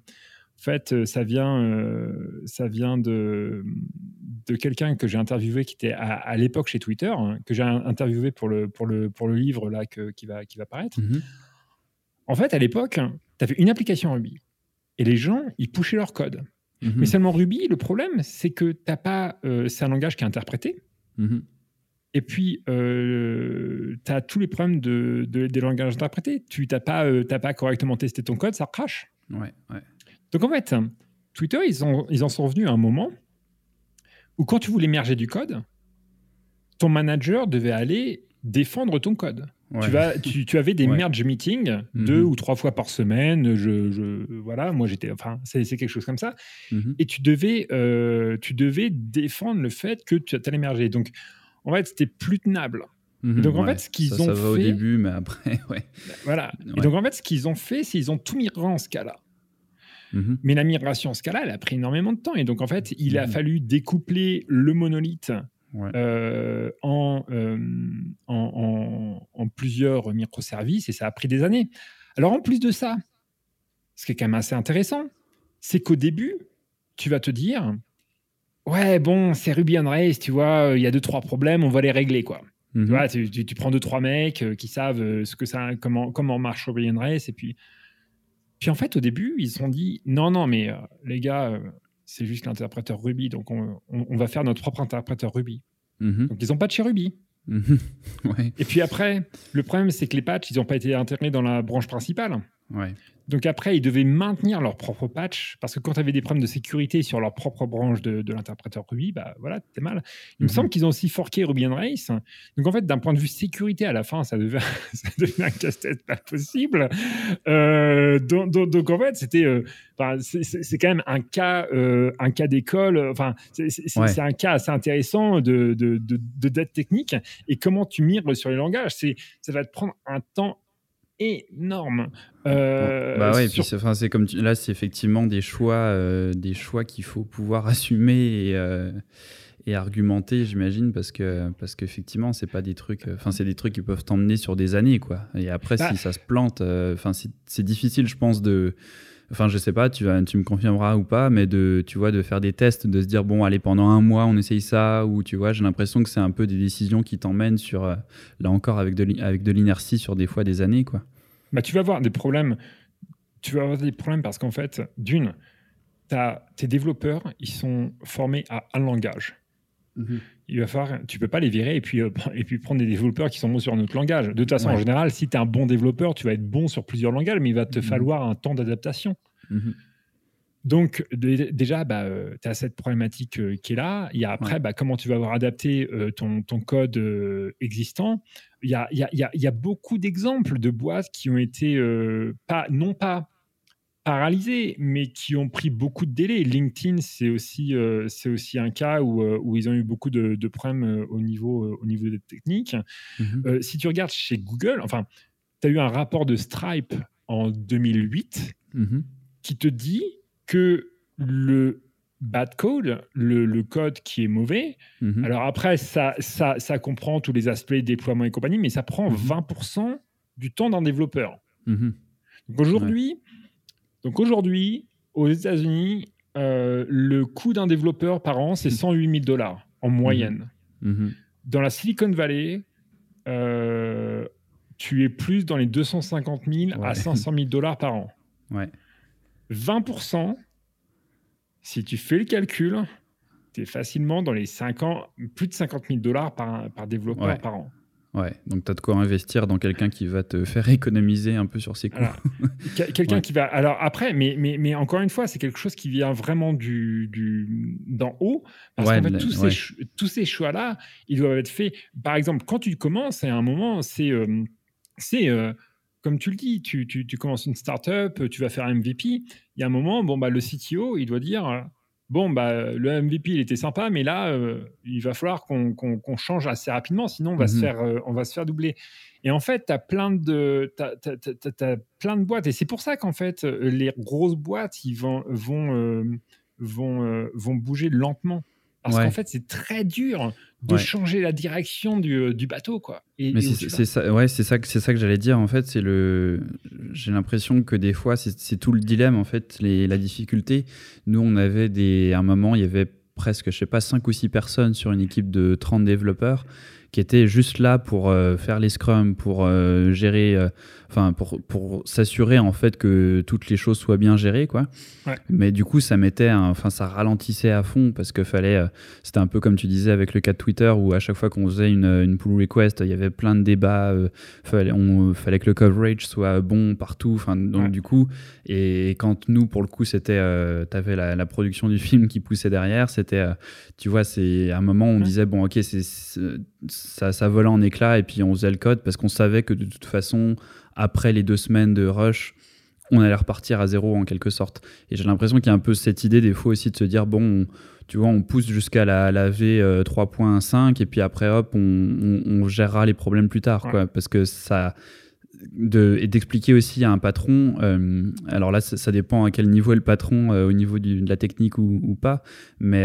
Speaker 1: En fait, euh, ça vient, euh, ça vient de, de quelqu'un que j'ai interviewé qui était à, l'époque chez Twitter, hein, que j'ai interviewé pour le, pour, le, pour le livre là, que, qui, va, qui va paraître. Mhm. En fait, à l'époque, tu avais une application Ruby et les gens, ils pushaient leur code. Mhm. Mais seulement Ruby, le problème, c'est que t'as pas, euh, c'est un langage qui est interprété. Mhm. Et puis, tu as tous les problèmes de, des langages interprétés. Tu n'as pas, pas correctement testé ton code, ça crache.
Speaker 2: Ouais, ouais.
Speaker 1: Donc en fait, Twitter, ils, ont, ils en sont venus à un moment où quand tu voulais merger du code, ton manager devait aller défendre ton code. Tu, vas, tu, avais des merge meetings deux mhm. ou trois fois par semaine. Je, je voilà, moi j'étais, enfin, c'est quelque chose comme ça. Mhm. Et tu devais, euh, tu devais défendre le fait que tu allais merger. Donc, en fait, c'était plus tenable.
Speaker 2: Mhm. donc, en fait, ce qu'ils ont ça va au début, mais après, [LAUGHS] ouais.
Speaker 1: Voilà. Et donc, en fait, ce qu'ils ont fait, c'est qu'ils ont tout migré en Scala. Mais la migration en Scala, elle a pris énormément de temps. Et donc, en fait, il a fallu découpler le monolithe euh, euh, en, en, plusieurs microservices et ça a pris des années. Alors en plus de ça, ce qui est quand même assez intéressant, c'est qu'au début, tu vas te dire, ouais, bon, c'est Ruby on Rails, tu vois, il y a deux, trois problèmes, on va les régler, quoi. Tu mhm. vois, tu, prends deux, trois mecs euh, qui savent ce que ça, comment, comment marche Ruby on Rails, et puis, puis en fait, au début, ils se sont dit, non, non, mais les gars, c'est juste l'interpréteur Ruby. Donc, on, va faire notre propre interpréteur Ruby. Mhm. Donc, ils de chez Ruby. [LAUGHS] Mhm. Et puis après, le problème, c'est que les patchs, ils n'ont pas été intégrés dans la branche principale.
Speaker 2: Ouais.
Speaker 1: Donc après, ils devaient maintenir leur propre patch parce que quand tu avais des problèmes de sécurité sur leur propre branche de, l'interpréteur Ruby, bah voilà, t'es mal. Il me mhm. semble qu'ils ont aussi forqué Ruby on Rails. Donc en fait, d'un point de vue sécurité, à la fin, ça [LAUGHS] ça un casse-tête pas possible. Euh, donc, en fait, c'était, euh, c'est quand même un cas, euh, un cas d'école. Enfin, c'est un cas assez intéressant de, de, de, dette technique. Et comment tu mires sur les langages, c'est, ça va te prendre un temps énorme.
Speaker 2: Euh, bah ouais, c'est comme là, c'est effectivement des choix, euh, des choix qu'il faut pouvoir [LAUGHS] assumer et, euh, et argumenter, j'imagine, parce que parce qu'effectivement, c'est pas des trucs, enfin, c'est des trucs qui peuvent t'emmener sur des années, quoi. Et après, bah si ça se plante, enfin, c'est difficile, je pense, de enfin je sais pas, tu, me confirmeras ou pas, mais de, tu vois, de faire des tests, de se dire bon allez pendant un mois on essaye ça, ou tu vois, j'ai l'impression que c'est un peu des décisions qui t'emmènent sur, euh, là encore avec de, avec de l'inertie sur des fois des années quoi.
Speaker 1: Bah tu vas avoir des problèmes, tu vas avoir des problèmes parce qu'en fait, d'une, tes développeurs, ils sont formés à un langage. Mhm. Il va falloir, tu peux pas les virer et puis, euh, [LAUGHS] et puis prendre des développeurs qui sont bons sur un autre langage. De toute façon, en général, si tu es un bon développeur, tu vas être bon sur plusieurs langages, mais il va te mhm. falloir un temps d'adaptation. Mhm. Donc, déjà, bah, euh, tu as cette problématique euh, qui est là. Il y a après, bah, comment tu vas avoir adapté ton, ton, code existant. Il y a, y, a, y a, beaucoup d'exemples de boîtes qui ont été, pas, non pas paralysés, mais qui ont pris beaucoup de délais. LinkedIn, c'est aussi, euh, c'est aussi un cas où, euh, où, ils ont eu beaucoup de, problèmes euh, au, niveau, au niveau des techniques. Mhm. si tu regardes chez Google, enfin, tu as eu un rapport de Stripe en 2008 mhm. qui te dit que le bad code, le, code qui est mauvais, mhm. alors après, ça, ça, ça, comprend tous les aspects déploiement et compagnie, mais ça prend 20% du temps d'un développeur. aujourd'hui, donc aujourd'hui, aux États-Unis, euh, le coût d'un développeur par an, c'est 108 000 dollars en mhm. moyenne. Mhm. Dans la Silicon Valley, euh, tu es plus dans les 250 000 à 500 000 dollars par an.
Speaker 2: Ouais.
Speaker 1: 20%, si tu fais le calcul, tu es facilement dans les 5 ans, plus de 50 000 dollars par, par développeur par an.
Speaker 2: Ouais, donc tu as de quoi investir dans quelqu'un qui va te faire économiser un peu sur ses coûts. [LAUGHS]
Speaker 1: quelqu'un qui va. Alors après, mais, mais, mais encore une fois, c'est quelque chose qui vient vraiment du, du d'en haut. Parce qu'en fait, tous, ces, tous ces choix-là, ils doivent être faits. Par exemple, quand tu commences, à un moment, c'est. Euh, c'est euh, comme tu le dis, tu, tu, tu, commences une startup, tu vas faire un MVP. Il y a un moment, bon, bah, le CTO, il doit dire bon, bah, le MVP, il était sympa, mais là, euh, il va falloir qu'on change assez rapidement, sinon on va, se, mhm. faire, euh, on va se faire doubler. Et en fait, tu as, plein de, plein de boîtes, et c'est pour ça qu'en fait, euh, les grosses boîtes, ils vont, vont, vont, vont bouger lentement. Parce qu'en fait, c'est très dur de changer la direction du, euh, du bateau, quoi.
Speaker 2: Mais c'est ça, ouais, c'est ça, c'est ça que j'allais dire. En fait, c'est le. J'ai l'impression que des fois, c'est tout le dilemme, en fait, les, la difficulté. Nous, on avait des. À un moment, il y avait presque, je sais pas, 5 ou 6 personnes sur une équipe de 30 développeurs qui était juste là pour faire les scrums, pour gérer enfin pour, pour s'assurer en fait que toutes les choses soient bien gérées quoi. Mais du coup ça mettait, enfin ça ralentissait à fond parce que fallait, euh, c'était un peu comme tu disais avec le cas de Twitter où à chaque fois qu'on faisait une, une, pull request, il y avait plein de débats, euh, fallait, on, fallait que le coverage soit bon partout, enfin donc du coup et quand nous pour le coup c'était, euh, tu avais la, production du film qui poussait derrière, c'était, tu vois c'est un moment où on disait bon ok c'est ça, ça volait en éclats et puis on faisait le code parce qu'on savait que de toute façon après les deux semaines de rush, on allait repartir à zéro en quelque sorte. Et j'ai l'impression qu'il y a un peu cette idée des fois aussi de se dire, bon, tu vois, on pousse jusqu'à la, la V 3.5 euh, et puis après, hop, on, gérera les problèmes plus tard. Quoi, parce que ça... De, et d'expliquer aussi à un patron, euh, alors là ça, dépend à quel niveau est le patron, euh, au niveau de la technique ou, pas, mais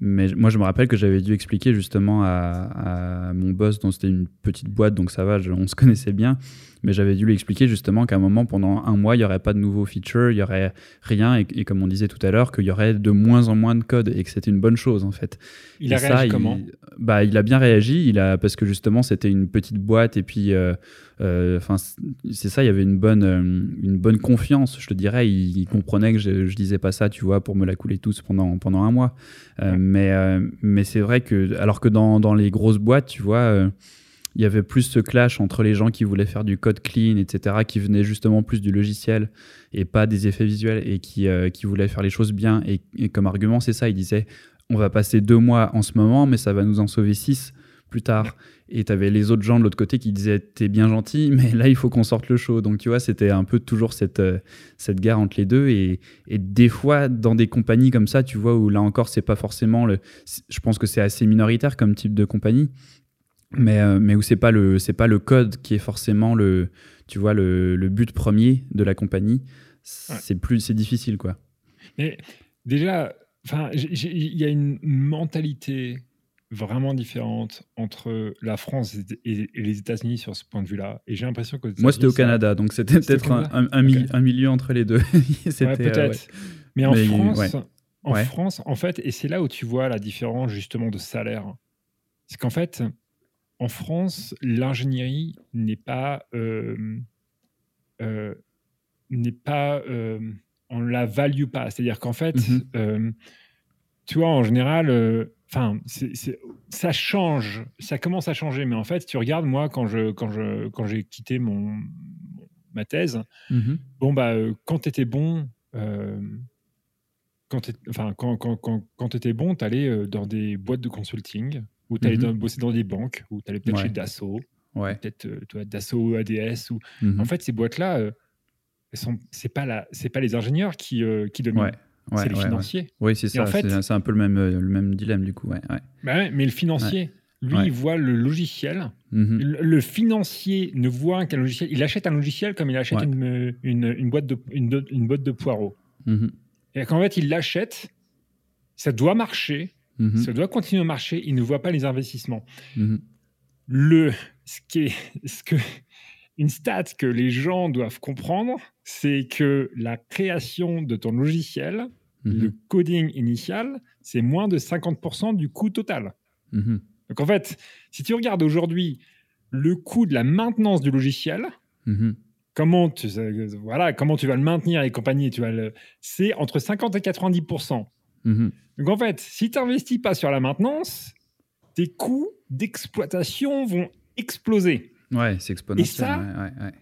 Speaker 2: mais moi, je me rappelle que j'avais dû expliquer justement à, mon boss, dont c'était une petite boîte, donc ça va, on se connaissait bien. Mais j'avais dû lui expliquer justement qu'à un moment, pendant un mois, il n'y aurait pas de nouveaux features, il n'y aurait rien. Et, comme on disait tout à l'heure, qu'il y aurait de moins en moins de code et que c'était une bonne chose en fait.
Speaker 1: Il a réagi comment
Speaker 2: bah, Il a bien réagi, il a, parce que justement, c'était une petite boîte et puis. Euh, euh, enfin, c'est ça, il y avait une bonne, euh, une bonne confiance, je te dirais. Il, comprenait que je, je, disais pas ça, tu vois, pour me la couler tous pendant, pendant un mois. Euh, mais, mais c'est vrai que, alors que dans, dans, les grosses boîtes, tu vois, il y avait plus ce clash entre les gens qui voulaient faire du code clean, etc., qui venaient justement plus du logiciel et pas des effets visuels et qui, qui voulaient faire les choses bien. Et, et comme argument, c'est ça, il disait on va passer deux mois en ce moment, mais ça va nous en sauver six plus tard. Et tu avais les autres gens de l'autre côté qui disaient T'es bien gentil, [LAUGHS] mais là, il faut qu'on sorte le show. Donc, tu vois, c'était un peu toujours cette, euh, cette guerre entre les deux. Et, et, des fois, dans des compagnies comme ça, tu vois, où là encore, c'est pas forcément le. Je pense que c'est assez minoritaire comme type de compagnie, mais, euh, mais où c'est pas, le, pas le code qui est forcément le, tu vois, le, le but premier de la compagnie. C'est plus c'est difficile, quoi.
Speaker 1: Mais déjà, il y a une mentalité vraiment différente entre la France et, les États-Unis sur ce point de vue-là. Et j'ai l'impression que
Speaker 2: moi c'était au Canada, donc c'était peut-être un, un, milieu entre les deux. [LAUGHS]
Speaker 1: ouais, peut-être. Mais en France, en France, en fait, et c'est là où tu vois la différence justement de salaire, c'est qu'en fait, en France, l'ingénierie n'est pas euh, euh, n'est pas euh, on la value pas. C'est-à-dire qu'en fait, mm-hmm. tu vois, en général Enfin, ça change, ça commence à changer, mais en fait, tu regardes, moi, quand je, quand je, quand j'ai quitté mon, ma thèse, mhm. bon bah, euh, quand tu étais bon, euh, quand enfin, quand, quand, quand, quand étais bon, tu allais euh, dans des boîtes de consulting, ou tu allais mhm. bosser dans des banques, ou tu allais peut-être chez Dassault,
Speaker 2: ouais.
Speaker 1: peut-être toi, Dassault, ADS, ou mhm. en fait, ces boîtes-là, c'est pas c'est pas les ingénieurs qui, qui dominent c'est les financiers.
Speaker 2: Oui, c'est ça. c'est un peu le même, euh, le même dilemme du coup. Ouais,
Speaker 1: bah mais le financier, lui, il voit le logiciel. Mhm. le, financier ne voit qu'un logiciel. Il achète un logiciel comme il achète une, une, boîte de, une, une boîte de poireaux. Mhm. Et qu'en fait, il l'achète, ça doit marcher, mhm. ça doit continuer à marcher, il ne voit pas les investissements. Le, ce, qui est, ce que une stat que les gens doivent comprendre, c'est que la création de ton logiciel, mhm. le coding initial, c'est moins de 50% du coût total. Mhm. Donc en fait, si tu regardes aujourd'hui le coût de la maintenance du logiciel, mhm. comment, tu, voilà, comment tu vas le maintenir et compagnie, tu vas le, c'est entre 50 et 90%. Donc en fait, si tu n'investis pas sur la maintenance, tes coûts d'exploitation vont exploser.
Speaker 2: Ouais, c'est exponentiel.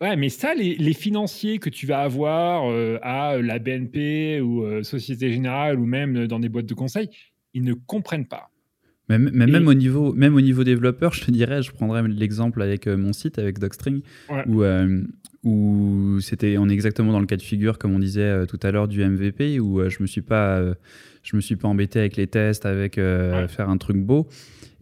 Speaker 1: ouais, mais ça, les, financiers que tu vas avoir euh, à la BNP ou euh, Société Générale ou même dans des boîtes de conseil, ils ne comprennent pas.
Speaker 2: Mais, même, au niveau, même au niveau développeur, je te dirais, je prendrais l'exemple avec euh, mon site, avec Docstring, où, où c'était, on est exactement dans le cas de figure, comme on disait tout à l'heure, du MVP, où je me suis pas, je me suis pas embêté avec les tests, avec faire un truc beau.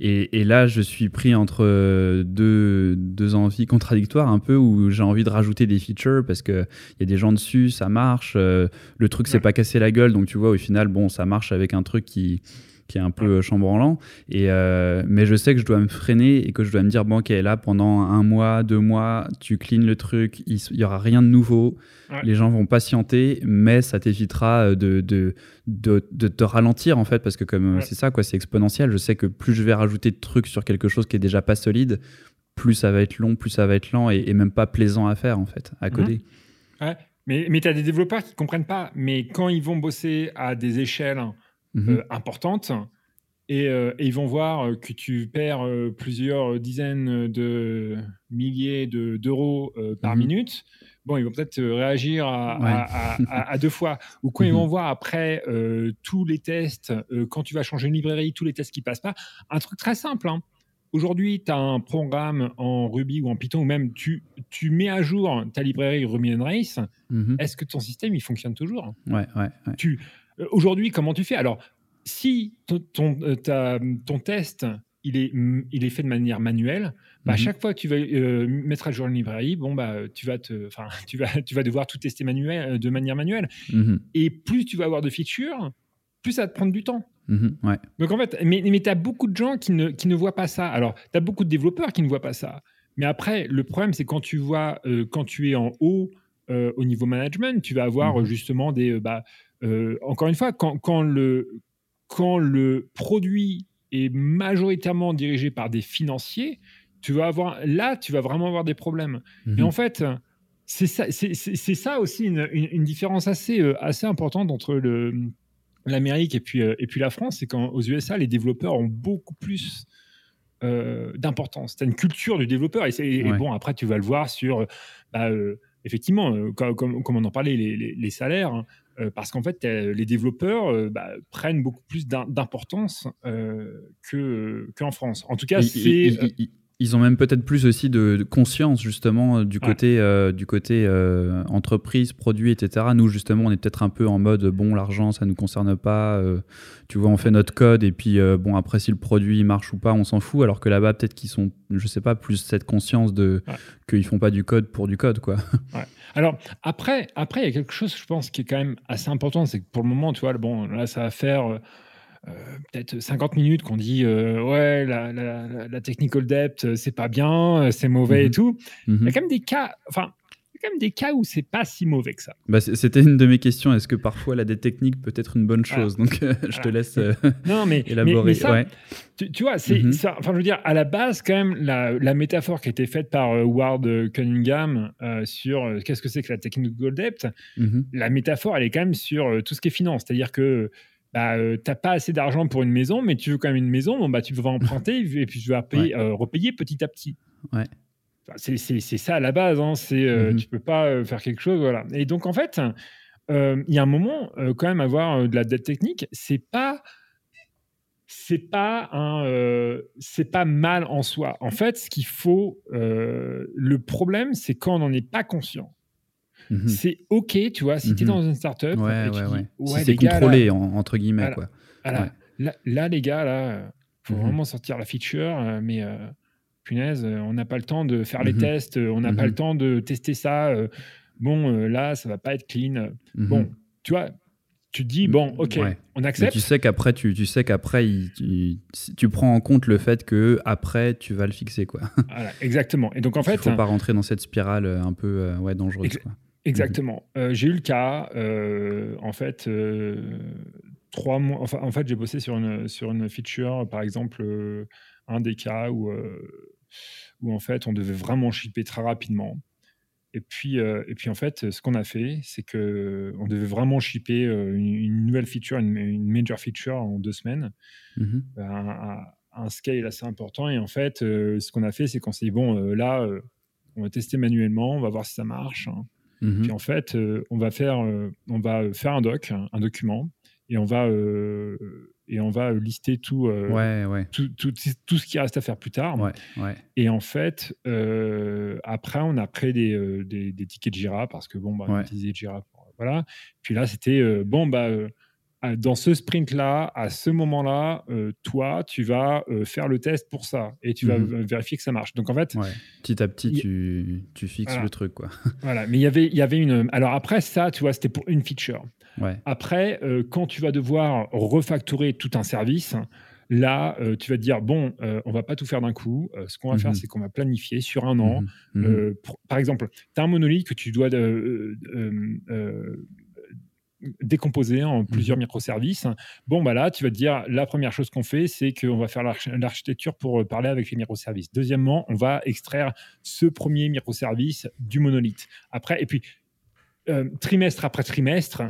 Speaker 2: Et, là, je suis pris entre euh, deux, deux, envies contradictoires, un peu, où j'ai envie de rajouter des features parce qu'il y a des gens dessus, ça marche. Euh, le truc s'est pas cassé la gueule, donc tu vois, au final, bon, ça marche avec un truc qui, qui est un peu chambranlant. Et, mais je sais que je dois me freiner et que je dois me dire bon, ok, là, pendant un mois, deux mois, tu clean le truc, il n'y aura rien de nouveau. Les gens vont patienter, mais ça t'évitera de, de, de, te ralentir, en fait, parce que comme c'est ça, quoi, c'est exponentiel. Je sais que plus je vais rajouter de trucs sur quelque chose qui est déjà pas solide, plus ça va être long, plus ça va être lent et, même pas plaisant à faire, en fait, à mhm. coder.
Speaker 1: Ouais. Mais, mais tu as des développeurs qui comprennent pas. Mais quand ils vont bosser à des échelles mhm. euh, importantes, euh, et, ils vont voir que tu perds euh, plusieurs dizaines de milliers d'euros par mhm. minute, bon, ils vont peut-être réagir à, deux fois. Ou quand [LAUGHS] ils vont voir après tous les tests, quand tu vas changer une librairie, tous les tests qui passent pas, un truc très simple. Hein. Aujourd'hui, tu as un programme en Ruby ou en Python, ou même tu, tu mets à jour ta librairie Ruby on Race. Mhm. Est-ce que ton système, il fonctionne toujours?
Speaker 2: Ouais, ouais.
Speaker 1: Tu, aujourd'hui, comment tu fais? Alors, si ton, ton, euh, ton test, il est, il est fait de manière manuelle, bah, à mhm. chaque fois que tu vas euh, mettre à jour une librairie, bon, bah, tu, vas te, [LAUGHS] tu, vas, tu vas devoir tout tester manuel, de manière manuelle. Mhm. Et plus tu vas avoir de features, plus ça va te prendre du temps.
Speaker 2: Mhm,
Speaker 1: Donc en fait, mais, mais tu as beaucoup de gens qui ne, qui ne voient pas ça. Alors, tu as beaucoup de développeurs qui ne voient pas ça. Mais après, le problème, c'est quand tu vois, euh, quand tu es en haut euh, au niveau management, tu vas avoir mhm. justement des. Euh, encore une fois, quand, quand, le, quand le produit est majoritairement dirigé par des financiers, tu vas avoir, là, tu vas vraiment avoir des problèmes. Et mhm. en fait, c'est ça, c'est, ça aussi une, une, différence assez, assez importante entre le l'Amérique et puis, euh, et puis la France, c'est qu'aux USA, les développeurs ont beaucoup plus euh, d'importance. As une culture du développeur. Et, bon, après, tu vas le voir sur, bah, euh, effectivement, comme, comme, on en parlait, les, salaires. Hein, parce qu'en fait, les développeurs bah, prennent beaucoup plus d'importance qu'en France. En tout cas, c'est.
Speaker 2: Ils ont même peut-être plus aussi de, conscience justement euh, du côté, euh, du côté euh, entreprise, produit, etc. Nous justement, on est peut-être un peu en mode bon, l'argent, ça nous concerne pas. tu vois, on fait notre code et puis bon, après si le produit marche ou pas, on s'en fout. Alors que là-bas, peut-être qu'ils sont, je sais pas, plus cette conscience de qu'ils font pas du code pour du code, quoi.
Speaker 1: Alors après, après, il y a quelque chose, je pense, qui est quand même assez important, c'est que pour le moment, tu vois, bon, là, ça va faire peut-être 50 minutes qu'on dit euh, ouais la, la, technical depth euh, c'est pas bien c'est mauvais et mhm. tout il y a mhm. quand même des cas enfin quand même des cas où c'est pas si mauvais que ça.
Speaker 2: Bah, C'était une de mes questions. Est-ce que parfois la dette technique peut être une bonne chose? Donc je te laisse [LAUGHS] non, mais, élaborer.
Speaker 1: Mais, tu, vois, c'est mhm. ça. Enfin, je veux dire, à la base, quand même, la, la métaphore qui a été faite par Ward Cunningham sur qu'est-ce que c'est que la technical depth, la métaphore, elle est quand même sur tout ce qui est finance. C'est-à-dire que bah, euh, t'as pas assez d'argent pour une maison, mais tu veux quand même une maison, bon, bah, tu vas emprunter [LAUGHS] et puis tu vas payer, euh, repayer petit à petit.
Speaker 2: Ouais.
Speaker 1: c'est ça à la base, hein, c'est, euh, mhm. tu peux pas faire quelque chose. Voilà. Et donc, en fait, il y a un moment, quand même, avoir de la dette technique, c'est pas. C'est pas un, c'est pas mal en soi. En fait, ce qu'il faut, le problème, c'est quand on n'en est pas conscient. Mhm. C'est OK, tu vois, si tu es mhm. dans une startup,
Speaker 2: ouais, ouais, ouais. si c'est contrôlé, entre guillemets. quoi.
Speaker 1: Là, les gars, là, faut mhm. vraiment sortir la feature, euh, mais euh, punaise, euh, on n'a pas le temps de faire les tests, on n'a pas le temps de tester ça. bon, là, ça va pas être clean. Bon, tu vois, tu te dis bon ok on accepte
Speaker 2: tu sais qu'après tu, tu, sais qu'après tu, prends en compte le fait que après tu vas le fixer quoi
Speaker 1: voilà, exactement et donc en fait il
Speaker 2: faut pas rentrer dans cette spirale un peu ouais dangereuse quoi.
Speaker 1: Exactement. Euh, j'ai eu le cas, euh, en fait, euh, trois mois. Enfin, en fait, j'ai bossé sur une, sur une feature, par exemple, un des cas où, où en fait, on devait vraiment shipper très rapidement. Et puis, et puis en fait, ce qu'on a fait, c'est que on devait vraiment shipper une, nouvelle feature, une, major feature en deux semaines, à, un scale assez important. Et en fait, ce qu'on a fait, c'est qu'on s'est dit bon, là, on va tester manuellement, on va voir si ça marche. Hein. Mhm. Puis en fait, euh, on va faire, euh, on va faire un doc, un document, et on va euh, et on va lister tout, Tout, tout, tout, ce qui reste à faire plus tard. Et en fait, après, on a créé des, des, tickets de Jira parce que bon, bah, on utilisait Jira. voilà. Puis là, c'était bon, bah dans ce sprint-là, à ce moment-là, euh, toi, tu vas euh, faire le test pour ça et tu vas mhm. vérifier que ça marche. Donc en fait,
Speaker 2: petit à petit, tu, tu, fixes le truc, quoi. [LAUGHS]
Speaker 1: voilà, mais y il y avait une. Alors après ça, tu vois, c'était pour une feature. Après, quand tu vas devoir refacturer tout un service, Là, tu vas te dire, bon, on va pas tout faire d'un coup. ce qu'on va faire, mmh c'est qu'on va planifier sur un an. Mmh par exemple, tu as un monolithe que tu dois décomposer en mmh plusieurs microservices. Bon, bah là, tu vas te dire, la première chose qu'on fait, c'est qu'on va faire l'architecture pour euh, parler avec les microservices. Deuxièmement, on va extraire ce premier microservice du monolithe. Après, et puis, euh, trimestre après trimestre,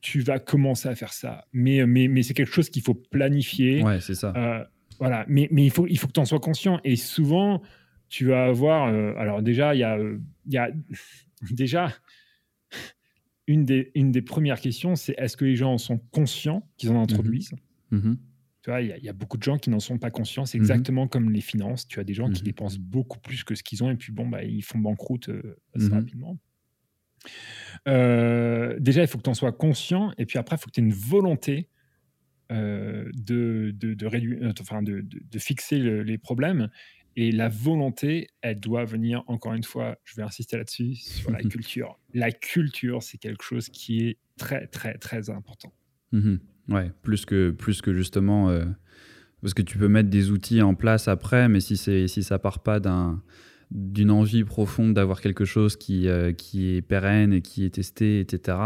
Speaker 1: tu vas commencer à faire ça. Mais, mais, mais c'est quelque chose qu'il faut planifier.
Speaker 2: Ouais, c'est ça.
Speaker 1: Euh, voilà, mais, mais il, faut, il faut que tu en sois conscient. Et souvent, tu vas avoir. alors, déjà, il y a, y a [LAUGHS] déjà une des, une des premières questions, c'est est-ce que les gens sont conscients qu'ils en introduisent?
Speaker 2: Mmh mmh
Speaker 1: Tu vois, il y, a beaucoup de gens qui n'en sont pas conscients. C'est mmh exactement comme les finances. Tu as des gens qui dépensent beaucoup plus que ce qu'ils ont et puis bon, bah, ils font banqueroute euh, assez rapidement. Euh, déjà, il faut que tu en sois conscient et puis après, il faut que tu aies une volonté euh, de, de, de, réduire, enfin de, de, fixer les problèmes et la volonté, elle doit venir, encore une fois, je vais insister là-dessus, sur la culture. La culture, c'est quelque chose qui est très, très, très important.
Speaker 2: Mhm. Ouais, plus que, plus que justement. Euh, parce que tu peux mettre des outils en place après, mais si, si ça part pas d'un d'une envie profonde d'avoir quelque chose qui, euh, qui est pérenne et qui est testé, etc.,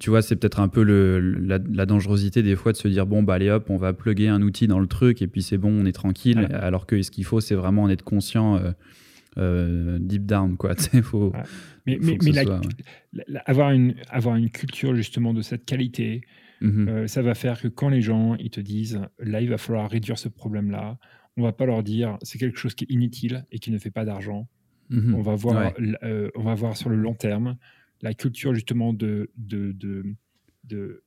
Speaker 2: tu vois, c'est peut-être un peu le, la, dangerosité des fois de se dire bon, bah allez hop, on va plugger un outil dans le truc et puis c'est bon, on est tranquille. Alors que ce qu'il faut, c'est vraiment en être conscient euh, euh, deep down, quoi. [LAUGHS] faut,
Speaker 1: mais, mais, avoir, une, avoir une culture justement de cette qualité, mm-hmm. euh, ça va faire que quand les gens ils te disent là, il va falloir réduire ce problème-là, on va pas leur dire c'est quelque chose qui est inutile et qui ne fait pas d'argent. Mm-hmm. On, va voir, on va voir sur le long terme la culture justement de, de, de,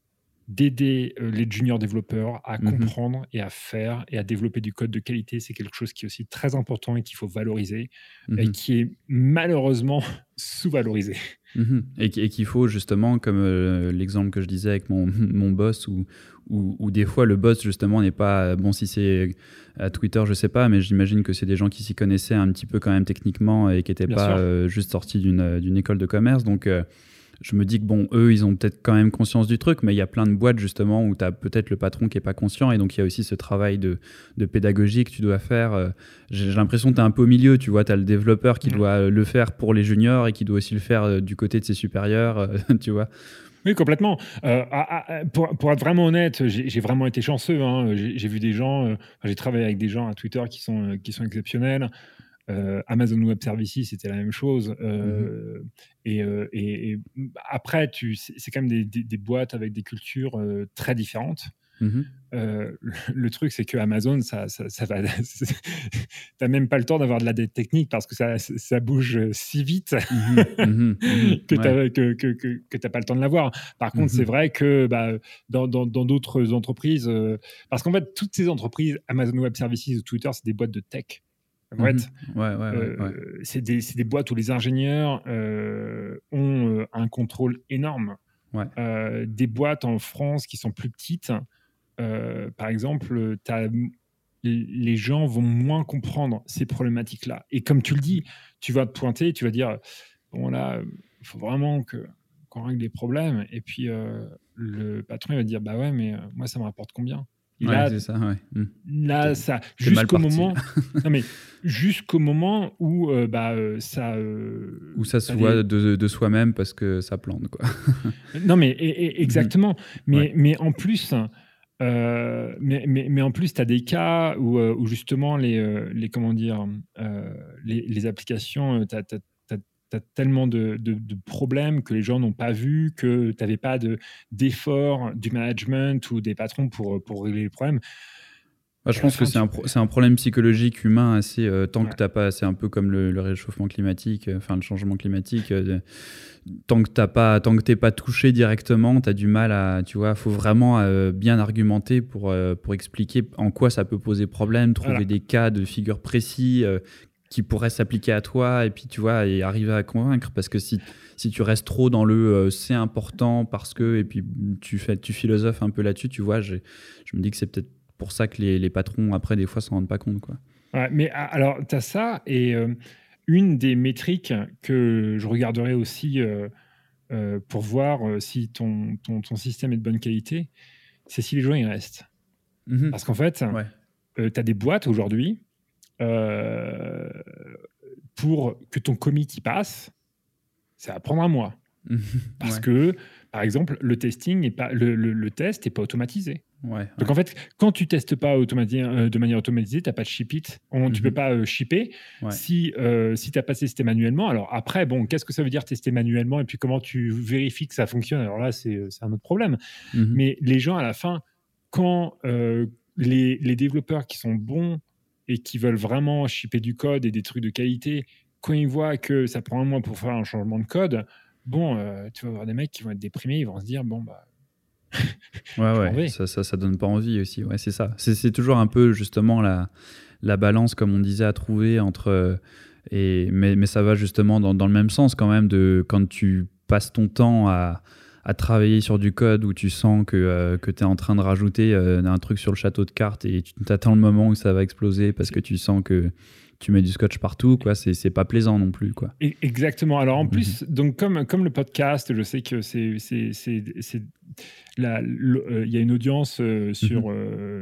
Speaker 1: d'aider euh, les juniors développeurs à mhm. comprendre et à faire et à développer du code de qualité, c'est quelque chose qui est aussi très important et qu'il faut valoriser et mhm. qui est malheureusement [LAUGHS] sous-valorisé.
Speaker 2: Mhm. Et, qu'il faut justement, comme euh, l'exemple que je disais avec mon, [LAUGHS] mon boss, où, où, des fois le boss justement n'est pas, bon si c'est à Twitter je sais pas, mais j'imagine que c'est des gens qui s'y connaissaient un petit peu quand même techniquement et qui n'étaient pas euh, juste sortis d'une école de commerce. Donc je me dis que bon, eux, ils ont peut-être quand même conscience du truc, mais il y a plein de boîtes justement où tu as peut-être le patron qui est pas conscient, et donc il y a aussi ce travail de, de pédagogie que tu dois faire. Euh, j'ai l'impression que tu es un peu au milieu, tu vois, tu as le développeur qui doit le faire pour les juniors et qui doit aussi le faire euh, du côté de ses supérieurs, euh, [LAUGHS] tu vois.
Speaker 1: Oui, complètement. pour, pour, être vraiment honnête, j'ai vraiment été chanceux. Hein. J'ai vu des gens, j'ai travaillé avec des gens à Twitter qui sont, qui sont exceptionnels. Euh, Amazon Web Services, c'était la même chose. Euh, mmh euh, et, après, c'est quand même des, boîtes avec des cultures très différentes. Mmh le, truc, c'est que Amazon, ça, ça, va. [LAUGHS] T'as même pas le temps d'avoir de la dette technique parce que ça, ça bouge si vite mmh [LAUGHS] que tu n'as pas le temps de l'avoir. Par contre, c'est vrai que bah, dans d'autres entreprises, parce qu'en fait, toutes ces entreprises, Amazon Web Services ou Twitter, c'est des boîtes de tech.
Speaker 2: Mhm. ouais, ouais,
Speaker 1: euh, c'est des, des, boîtes où les ingénieurs euh, ont euh, un contrôle énorme. des boîtes en France qui sont plus petites, par exemple, les gens vont moins comprendre ces problématiques-là. Et comme tu le dis, tu vas te pointer, tu vas dire, bon là, il faut vraiment qu'on règle les problèmes. Et puis le patron il va dire, bah ouais, mais moi ça me rapporte combien?
Speaker 2: Là, ça,
Speaker 1: hmm. là, ça jusqu'au moment, [LAUGHS] non mais jusqu'au moment où euh, bah euh, ça, euh,
Speaker 2: où ça se voit de, de soi-même parce que ça plante quoi. [LAUGHS]
Speaker 1: non mais exactement. Mais mais en plus. mais, mais, mais, en plus, tu as des cas où, où justement les, les, comment dire, les, les applications, tu as, tu as tellement de, problèmes que les gens n'ont pas vu, que tu n'avais pas d'effort du management ou des patrons pour, pour régler les problèmes.
Speaker 2: Bah, je pense que c'est un, un, problème psychologique humain assez euh, tant que tu pas, c'est un peu comme le, réchauffement climatique, euh, enfin le changement climatique. Euh, tant que tu pas, tant que t'es pas touché directement, tu as du mal à, tu vois, faut vraiment bien argumenter pour pour expliquer en quoi ça peut poser problème, trouver des cas de figures précis qui pourrait s'appliquer à toi et puis tu vois et arriver à convaincre parce que si si tu restes trop dans le euh, c'est important parce que et puis tu fais tu philosophes un peu là-dessus tu vois je, je me dis que c'est peut-être pour ça que les, les, patrons après des fois s'en rendent pas compte quoi
Speaker 1: ouais, mais alors tu as ça et euh, une des métriques que je regarderai aussi euh, pour voir si ton, ton, ton, système est de bonne qualité, c'est si les gens y restent. Mhm. Parce qu'en fait, tu as des boîtes aujourd'hui pour que ton commit y passe, ça va prendre un mois. [LAUGHS] Parce que, par exemple, le testing est pas, le, le, test n'est pas automatisé. Donc en fait, quand tu testes pas euh, de manière automatisée, tu n'as pas de ship it, on, tu peux mhm. pas euh, shipper si, euh, si tu n'as pas testé manuellement. Alors après, bon, qu'est-ce que ça veut dire tester manuellement et puis comment tu vérifies que ça fonctionne? Alors là, c'est un autre problème. Mhm. Mais les gens, à la fin, quand les, les, développeurs qui sont bons et qui veulent vraiment shipper du code et des trucs de qualité, quand ils voient que ça prend un mois pour faire un changement de code, bon, tu vas avoir des mecs qui vont être déprimés, ils vont se dire, bon, bah [LAUGHS]
Speaker 2: ouais, ouais, ça, ça, ça, donne pas envie aussi. Ouais, c'est ça. C'est toujours un peu justement la, la balance, comme on disait, à trouver entre. Et, mais, mais ça va justement dans, dans, le même sens quand même de quand tu passes ton temps à, à travailler sur du code où tu sens que, euh, que tu es en train de rajouter euh, un truc sur le château de cartes et tu t'attends le moment où ça va exploser parce que tu sens que tu mets du scotch partout, quoi. C'est pas plaisant non plus, quoi.
Speaker 1: Exactement. Alors en mhm. plus, donc comme, comme le podcast, je sais que c'est euh, il y a une audience euh, sur,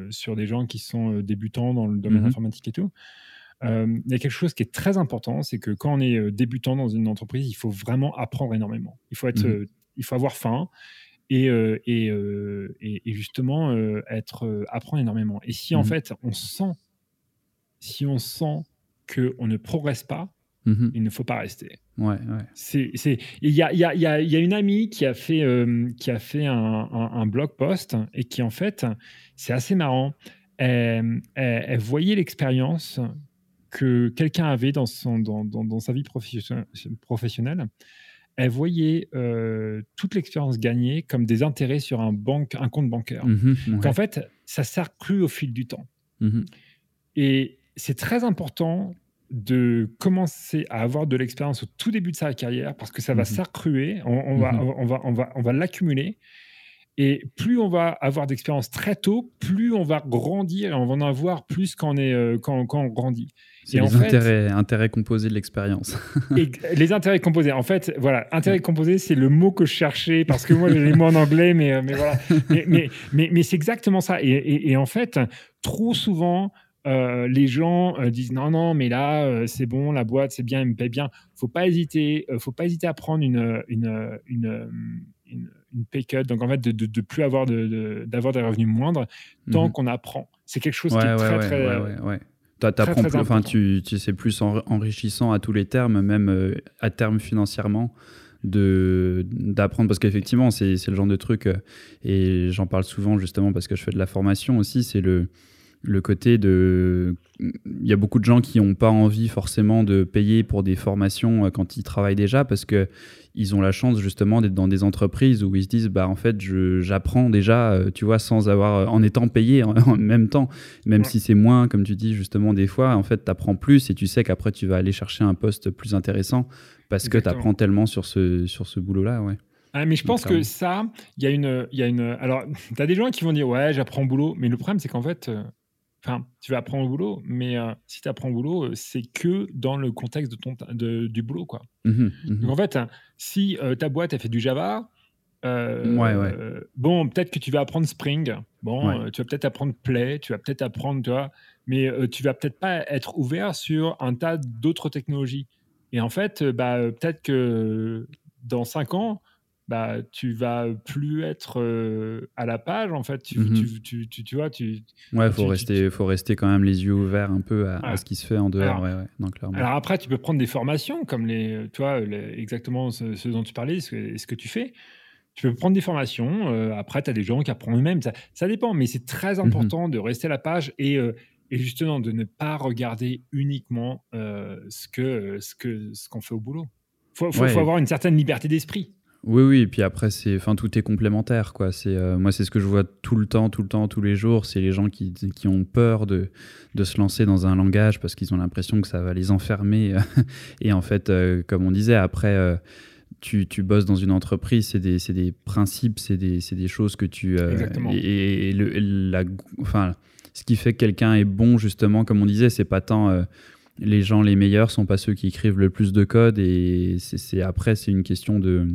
Speaker 1: sur des gens qui sont débutants dans le domaine mhm. informatique et tout. Il y a quelque chose qui est très important, c'est que quand on est débutant dans une entreprise, il faut vraiment apprendre énormément. Il faut, être, il faut avoir faim et, et, et, justement être, apprendre énormément. Et si en fait on sent, si on sent qu'on ne progresse pas, mhm. il ne faut pas rester.
Speaker 2: Ouais,
Speaker 1: C'est, il y a, y, a, y a, une amie qui a fait, euh, qui a fait un, blog post et qui, en fait, c'est assez marrant. Elle, voyait l'expérience que quelqu'un avait dans, son, dans, dans, sa vie professionnelle. Elle voyait euh, toute l'expérience gagnée comme des intérêts sur un, banque, un compte bancaire. Mhm, en fait, ça s'accrue au fil du temps. Mhm. Et c'est très important de commencer à avoir de l'expérience au tout début de sa carrière parce que ça va mhm. s'accruer, on, va, mhm. on, va, on, va, on va l'accumuler. Et plus on va avoir d'expérience très tôt, plus on va grandir et on va en avoir plus quand on, est, euh, quand, quand on grandit.
Speaker 2: C'est les intérêts, intérêts, composés de l'expérience.
Speaker 1: les intérêts composés. En fait, voilà, intérêts composés, c'est le mot que je cherchais parce que moi, j'ai les mots en anglais, mais, euh, mais voilà. Mais, mais, mais, c'est exactement ça. Et, et, en fait, trop souvent, euh, les gens euh, disent non, non, mais là, euh, c'est bon, la boîte, c'est bien, elle me paie bien. Faut pas hésiter, faut pas hésiter à prendre une, une, une, une, pay cut. Donc, en fait, de, de, plus avoir de, d'avoir des revenus moindres tant mhm. qu'on apprend. C'est quelque chose qui est très, très,
Speaker 2: ouais, plus, enfin, tu, tu c'est plus enrichissant à tous les termes, même à terme financièrement de d'apprendre. Parce qu'effectivement c'est, c'est le genre de truc et j'en parle souvent justement parce que je fais de la formation aussi c'est le le côté de... Il y a beaucoup de gens qui n'ont pas envie forcément de payer pour des formations euh, quand ils travaillent déjà parce que ils ont la chance justement d'être dans des entreprises où ils se disent bah en fait j'apprends déjà euh, tu vois sans avoir euh, en étant payé en, même temps. Même si c'est moins comme tu dis justement des fois en fait tu apprends plus et tu sais qu'après tu vas aller chercher un poste plus intéressant parce que tu apprends tellement sur ce sur ce boulot là ouais.
Speaker 1: Ah, mais je pense que ça, il y a une, il y a une. Alors, [LAUGHS] tu as des gens qui vont dire ouais, j'apprends boulot, mais le problème c'est qu'en fait, Enfin, tu vas apprendre au boulot, mais euh, si tu apprends au boulot, euh, c'est que dans le contexte de ton, du boulot. Quoi. Mmh mmh en fait, si euh, ta boîte a fait du Java, bon, peut-être que tu vas apprendre Spring, bon, tu vas peut-être apprendre Play, tu vas peut-être apprendre, tu vois, mais tu vas peut-être pas être ouvert sur un tas d'autres technologies. Et en fait, bah, peut-être que dans 5 ans, bah, tu vas plus être euh, à la page en fait. Tu, mhm. tu, tu, tu, vois, tu.
Speaker 2: Ouais, faut rester, faut rester quand même les yeux ouverts un peu à, ce qui se fait en dehors. Alors,
Speaker 1: ouais, alors après, tu peux prendre des formations comme les, tu vois, exactement ce, dont tu parlais, ce que, ce que tu fais. Tu peux prendre des formations. Euh, après, tu as des gens qui apprennent eux-mêmes. Ça, ça, dépend, mais c'est très mhm. important de rester à la page et, euh, et justement de ne pas regarder uniquement ce que ce que ce qu'on fait au boulot. Faut, faut, faut avoir une certaine liberté d'esprit.
Speaker 2: Oui, oui, et puis après, c'est, enfin, tout est complémentaire, quoi. C'est, euh, moi, c'est ce que je vois tout le temps, tout le temps, tous les jours. C'est les gens qui, qui ont peur de, de se lancer dans un langage parce qu'ils ont l'impression que ça va les enfermer. [LAUGHS] et en fait, euh, comme on disait, après, euh, tu, tu, bosses dans une entreprise, c'est des, des, principes, c'est des, des, choses que tu.
Speaker 1: Exactement.
Speaker 2: Et, le, la, enfin, ce qui fait que quelqu'un est bon, justement, comme on disait, c'est pas tant les gens les meilleurs sont pas ceux qui écrivent le plus de code et c'est après c'est une question de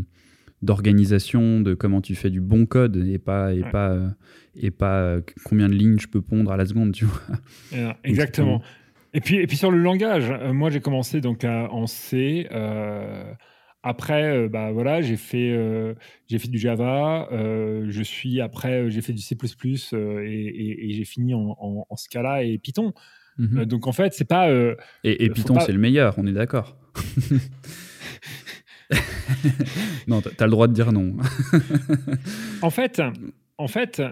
Speaker 2: d'organisation, de comment tu fais du bon code et pas et pas et pas combien de lignes je peux pondre à la seconde, tu vois.
Speaker 1: Exactement. Et puis et puis sur le langage, moi j'ai commencé donc en C. Après, bah voilà, j'ai fait, j'ai fait du Java. je suis après, j'ai fait du C++ et, et, j'ai fini en, en, Scala et Python. Mmh donc en fait, c'est pas.
Speaker 2: et, Python, c'est le meilleur, on est d'accord. [LAUGHS] [LAUGHS] non, tu as le droit de dire non.
Speaker 1: en fait, en fait,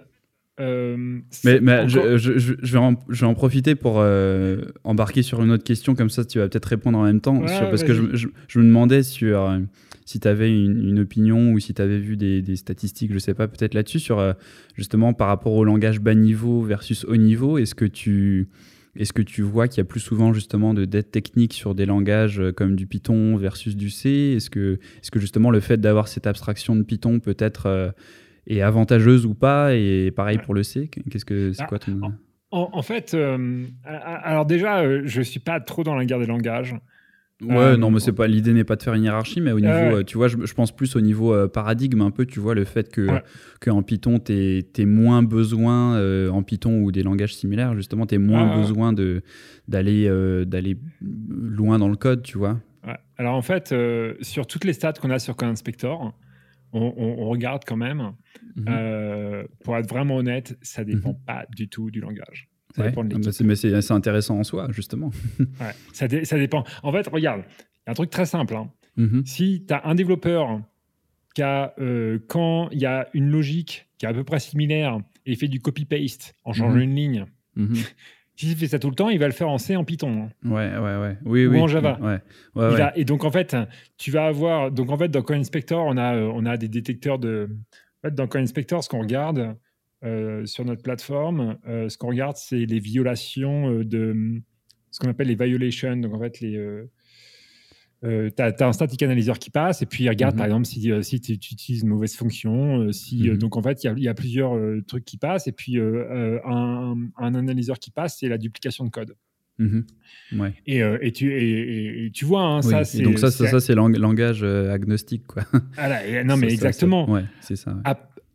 Speaker 2: euh, mais, mais je, je, je, vais en, je, vais en, profiter pour euh, embarquer sur une autre question, comme ça tu vas peut-être répondre en même temps. parce que je, me demandais sur, euh, si tu avais une, opinion ou si tu avais vu des, des, statistiques, je sais pas, peut-être là-dessus, sur justement par rapport au langage bas niveau versus haut niveau. Est-ce que tu. Est-ce que tu vois qu'il y a plus souvent justement de dettes techniques sur des langages comme du Python versus du C? Est-ce que, est que justement le fait d'avoir cette abstraction de Python peut être est avantageuse ou pas? Et pareil pour le C. Qu'est-ce que c'est ah, quoi ton...
Speaker 1: en, fait, euh, alors déjà, euh, je suis pas trop dans la guerre des langages.
Speaker 2: Ouais, euh, non, mais c'est pas l'idée n'est pas de faire une hiérarchie, mais au niveau, tu vois, je, pense plus au niveau paradigme un peu, tu vois, le fait que, que en Python, tu es, moins besoin en Python ou des langages similaires, justement, tu es moins besoin de d'aller d'aller loin dans le code, tu vois.
Speaker 1: Alors en fait, sur toutes les stats qu'on a sur Code Inspector, on, regarde quand même. Mhm. Euh, pour être vraiment honnête, ça dépend mhm. pas du tout du langage. Ça
Speaker 2: dépend de bah mais c'est intéressant en soi, justement. [LAUGHS]
Speaker 1: ouais, ça, ça, dépend. En fait, regarde, il y a un truc très simple. Hein. Mhm. Si tu as un développeur qui a, euh, quand il y a une logique qui est à peu près similaire et fait du copy-paste en changeant une ligne, [LAUGHS] S'il fait ça tout le temps, il va le faire en C, en Python.
Speaker 2: Hein. Ouais, ouais, ouais. Oui,
Speaker 1: Ou
Speaker 2: oui.
Speaker 1: en Java. Ouais. et donc, en fait, tu vas avoir. Donc, en fait, dans CoInspector, on a, on a des détecteurs de. En fait, dans CoInspector, ce qu'on regarde euh, sur notre plateforme, euh, ce qu'on regarde, c'est les violations euh, de. Ce qu'on appelle les violations. Donc, en fait, les euh, tu as, un static analyzer qui passe et puis il regarde par mhm. exemple si, euh, si tu, utilises une mauvaise fonction. Euh, si, mhm. donc en fait, il y, a plusieurs trucs qui passent et puis un, un, analyseur qui passe, c'est la duplication de code.
Speaker 2: Mhm. Ouais.
Speaker 1: Et, et, tu, et, tu vois, hein, ça c'est.
Speaker 2: Donc ça, ça, ça c'est langage agnostique. Quoi.
Speaker 1: Ah non, mais exactement.
Speaker 2: ouais, c'est ça.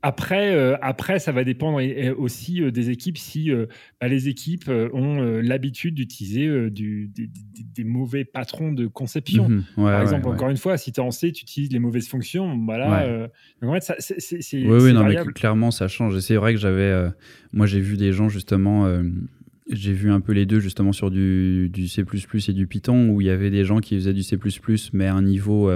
Speaker 1: Après, euh, après, ça va dépendre aussi euh, des équipes si euh, bah, les équipes ont l'habitude d'utiliser des, mauvais patrons de conception. Mhm. Par exemple, encore une fois, si tu es en C, tu utilises les mauvaises fonctions. Voilà, en fait, c'est.
Speaker 2: Oui, oui, non, mais clairement, ça change. C'est vrai que j'avais. moi, j'ai vu des gens, justement. j'ai vu un peu les deux justement sur du, du, C++ et du Python où il y avait des gens qui faisaient du C++ mais à un niveau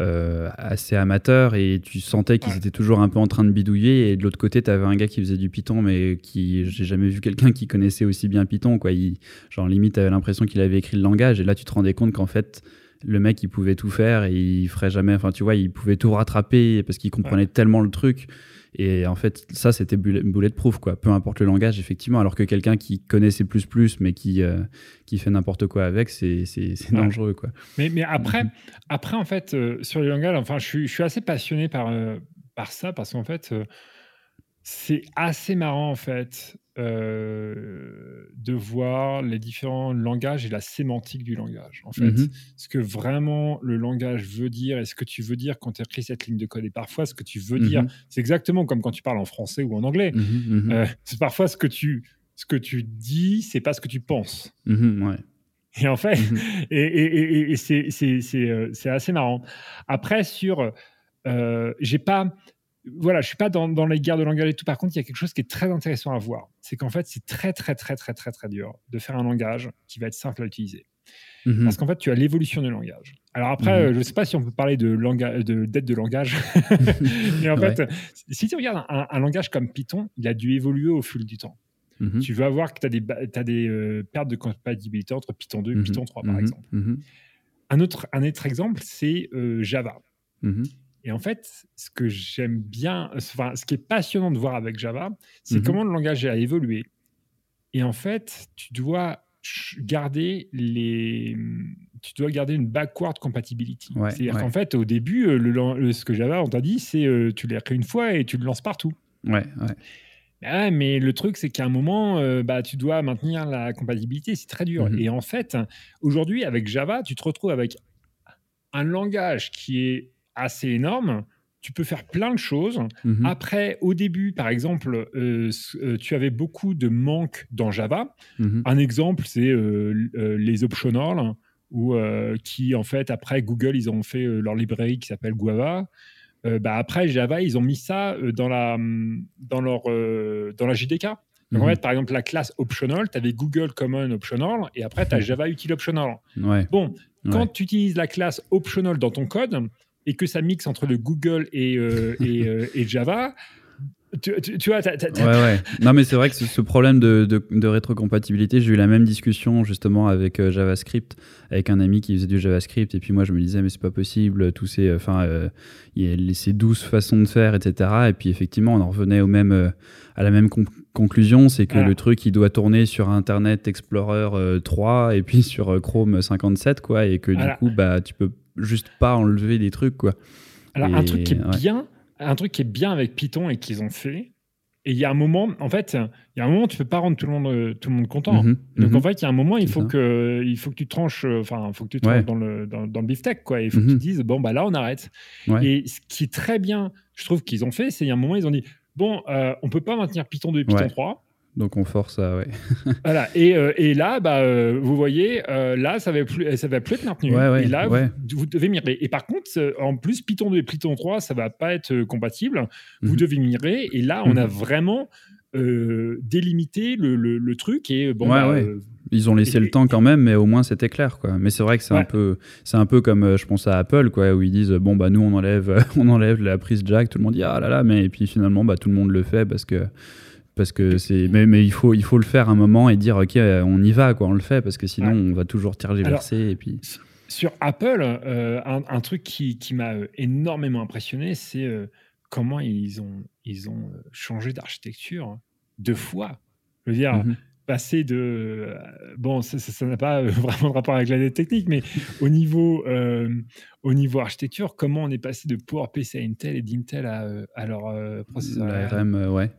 Speaker 2: euh, assez amateur et tu sentais qu'ils étaient toujours un peu en train de bidouiller. Et de l'autre côté, tu avais un gars qui faisait du Python, mais qui j'ai jamais vu quelqu'un qui connaissait aussi bien Python. Quoi. Il, genre, limite, tu avais l'impression qu'il avait écrit le langage. Et là, tu te rendais compte qu'en fait, le mec, il pouvait tout faire et il ferait jamais. Enfin, tu vois, il pouvait tout rattraper parce qu'il comprenait tellement le truc et en fait, ça, c'était boulet de proof, quoi. Peu importe le langage, effectivement. Alors que quelqu'un qui connaît C++, mais qui, euh, qui fait n'importe quoi avec, c'est dangereux, quoi.
Speaker 1: Mais, mais après, après, en fait, euh, sur les langages, enfin, je suis, je suis assez passionné par, euh, par ça, parce qu'en fait, c'est assez marrant, en fait, euh, de voir les différents langages et la sémantique du langage. En fait, mmh ce que vraiment le langage veut dire et ce que tu veux dire quand tu écris cette ligne de code. Et parfois, ce que tu veux dire, c'est exactement comme quand tu parles en français ou en anglais. Mmh euh, c'est parfois ce que tu ce que tu dis, c'est pas ce que tu penses. Et en fait, [LAUGHS] et, et, et, et c'est assez marrant. Après, sur, euh, j'ai pas, voilà, je suis pas dans, les guerres de langage et tout. Par contre, il y a quelque chose qui est très intéressant à voir. C'est qu'en fait, c'est très, très, très, très, très, très dur de faire un langage qui va être simple à utiliser. Mhm. Parce qu'en fait, tu as l'évolution du langage. Alors après, mhm. euh, je ne sais pas si on peut parler de, langage, de dette de langage. [LAUGHS] Mais en fait, si tu regardes un, langage comme Python, il a dû évoluer au fil du temps. Mhm. Tu vas voir que tu as des, as des euh, pertes de compatibilité entre Python 2 et Python 3, par exemple. Un, autre, un autre exemple, c'est euh, Java. Et en fait, ce que j'aime bien, enfin, ce qui est passionnant de voir avec Java, c'est mhm. comment le langage a évolué. Et en fait, tu dois garder les, tu dois garder une backward compatibility. C'est-à-dire qu'en fait, au début, euh, le, ce que Java, on t'a dit, c'est euh, tu l'as créé une fois et tu le lances partout.
Speaker 2: Ouais, ouais.
Speaker 1: Bah mais le truc, c'est qu'à un moment, euh, bah, tu dois maintenir la compatibilité. C'est très dur. Mhm. Et en fait, aujourd'hui, avec Java, tu te retrouves avec un langage qui est assez énorme tu peux faire plein de choses.
Speaker 2: Mhm.
Speaker 1: Après, au début, par exemple, euh, euh, tu avais beaucoup de manques dans Java.
Speaker 2: Mhm.
Speaker 1: Un exemple, c'est euh, les optionals, où, euh, qui, en fait, après Google, ils ont fait leur librairie qui s'appelle Guava. Bah, après, Java, ils ont mis ça dans la, dans leur, dans la JDK. Donc, en
Speaker 2: Mhm.
Speaker 1: fait, par exemple, la classe optional, tu avais Google Common Optional, et après, tu as Java Util Optional.
Speaker 2: Ouais.
Speaker 1: Bon, quand
Speaker 2: Ouais.
Speaker 1: tu utilises la classe optional dans ton code et que ça mixe entre le Google et, euh, et, euh, et Java, tu, tu- tu vois, t'as- t'as- t'as-
Speaker 2: Ouais, ouais. Non, mais c'est vrai que ce, ce problème de, de, de rétrocompatibilité, j'ai eu la même discussion justement avec euh, JavaScript, avec un ami qui faisait du JavaScript, et puis moi je me disais, mais c'est pas possible, tous ces, enfin, euh, il y a les- ces douze façons de faire, etc. Et puis effectivement, on en revenait au même, euh, à la même con- conclusion, c'est que
Speaker 1: Voilà.
Speaker 2: le truc, il doit tourner sur Internet Explorer euh, 3 et puis sur euh, Chrome 57, quoi, et que
Speaker 1: Voilà.
Speaker 2: du coup, bah, tu peux juste pas enlever des trucs, quoi.
Speaker 1: Alors, un truc qui est
Speaker 2: ouais.
Speaker 1: bien, un truc qui est bien avec Python et qu'ils ont fait, et il y a un moment, en fait, il y a un moment, tu peux pas rendre tout le monde, euh, tout le monde content.
Speaker 2: Mhm,
Speaker 1: Donc
Speaker 2: mhm.
Speaker 1: en fait, il y a un moment, il faut
Speaker 2: ça.
Speaker 1: que, il faut que tu tranches, euh, enfin, il faut que tu
Speaker 2: Ouais.
Speaker 1: tranches dans le dans, dans le beefsteak, quoi. Il faut que
Speaker 2: Mhm.
Speaker 1: tu dises, bon bah là, on arrête.
Speaker 2: Ouais.
Speaker 1: Et ce qui est très bien, je trouve qu'ils ont fait, c'est il y a un moment, ils ont dit, bon, euh, on peut pas maintenir Python 2 et Python
Speaker 2: Ouais.
Speaker 1: 3.
Speaker 2: Donc on force à, ouais. [LAUGHS]
Speaker 1: Voilà. Et, euh, et là, bah, euh, vous voyez, euh, là, ça va plus, ça va plus être maintenu.
Speaker 2: Ouais, ouais,
Speaker 1: et là, vous, vous devez migrer. Et par contre, en plus, Python 2 et Python 3, ça va pas être compatible. Vous
Speaker 2: Mhm.
Speaker 1: devez migrer. Et là, on a
Speaker 2: Mhm.
Speaker 1: vraiment délimité le, le- le truc. Et bon,
Speaker 2: Ouais,
Speaker 1: bah,
Speaker 2: ouais. Ils ont laissé
Speaker 1: Et-
Speaker 2: le temps quand même, mais au moins c'était clair, quoi. Mais c'est vrai que c'est un peu, c'est un peu comme, je pense à Apple, quoi, où ils disent, bon bah nous on enlève, [LAUGHS] on enlève la prise jack, tout le monde dit ah là là, mais et puis finalement bah tout le monde le fait parce que, parce que c'est, mais, mais il faut, il faut le faire un moment et dire ok on y va quoi, on le fait parce que sinon on va toujours tergiverser et puis.
Speaker 1: Sur Apple, euh, un, un truc qui, qui m'a euh, énormément impressionné, c'est euh, comment ils ont, ils ont changé d'architecture deux fois. Je veux dire,
Speaker 2: Mhm.
Speaker 1: passer de. bon, ça n'a pas [LAUGHS] vraiment de rapport avec la dette technique, mais au niveau, euh, au niveau architecture, comment on est passé de PowerPC à Intel et d'Intel à, à leur processeur
Speaker 2: La
Speaker 1: ARM.
Speaker 2: RM, ouais.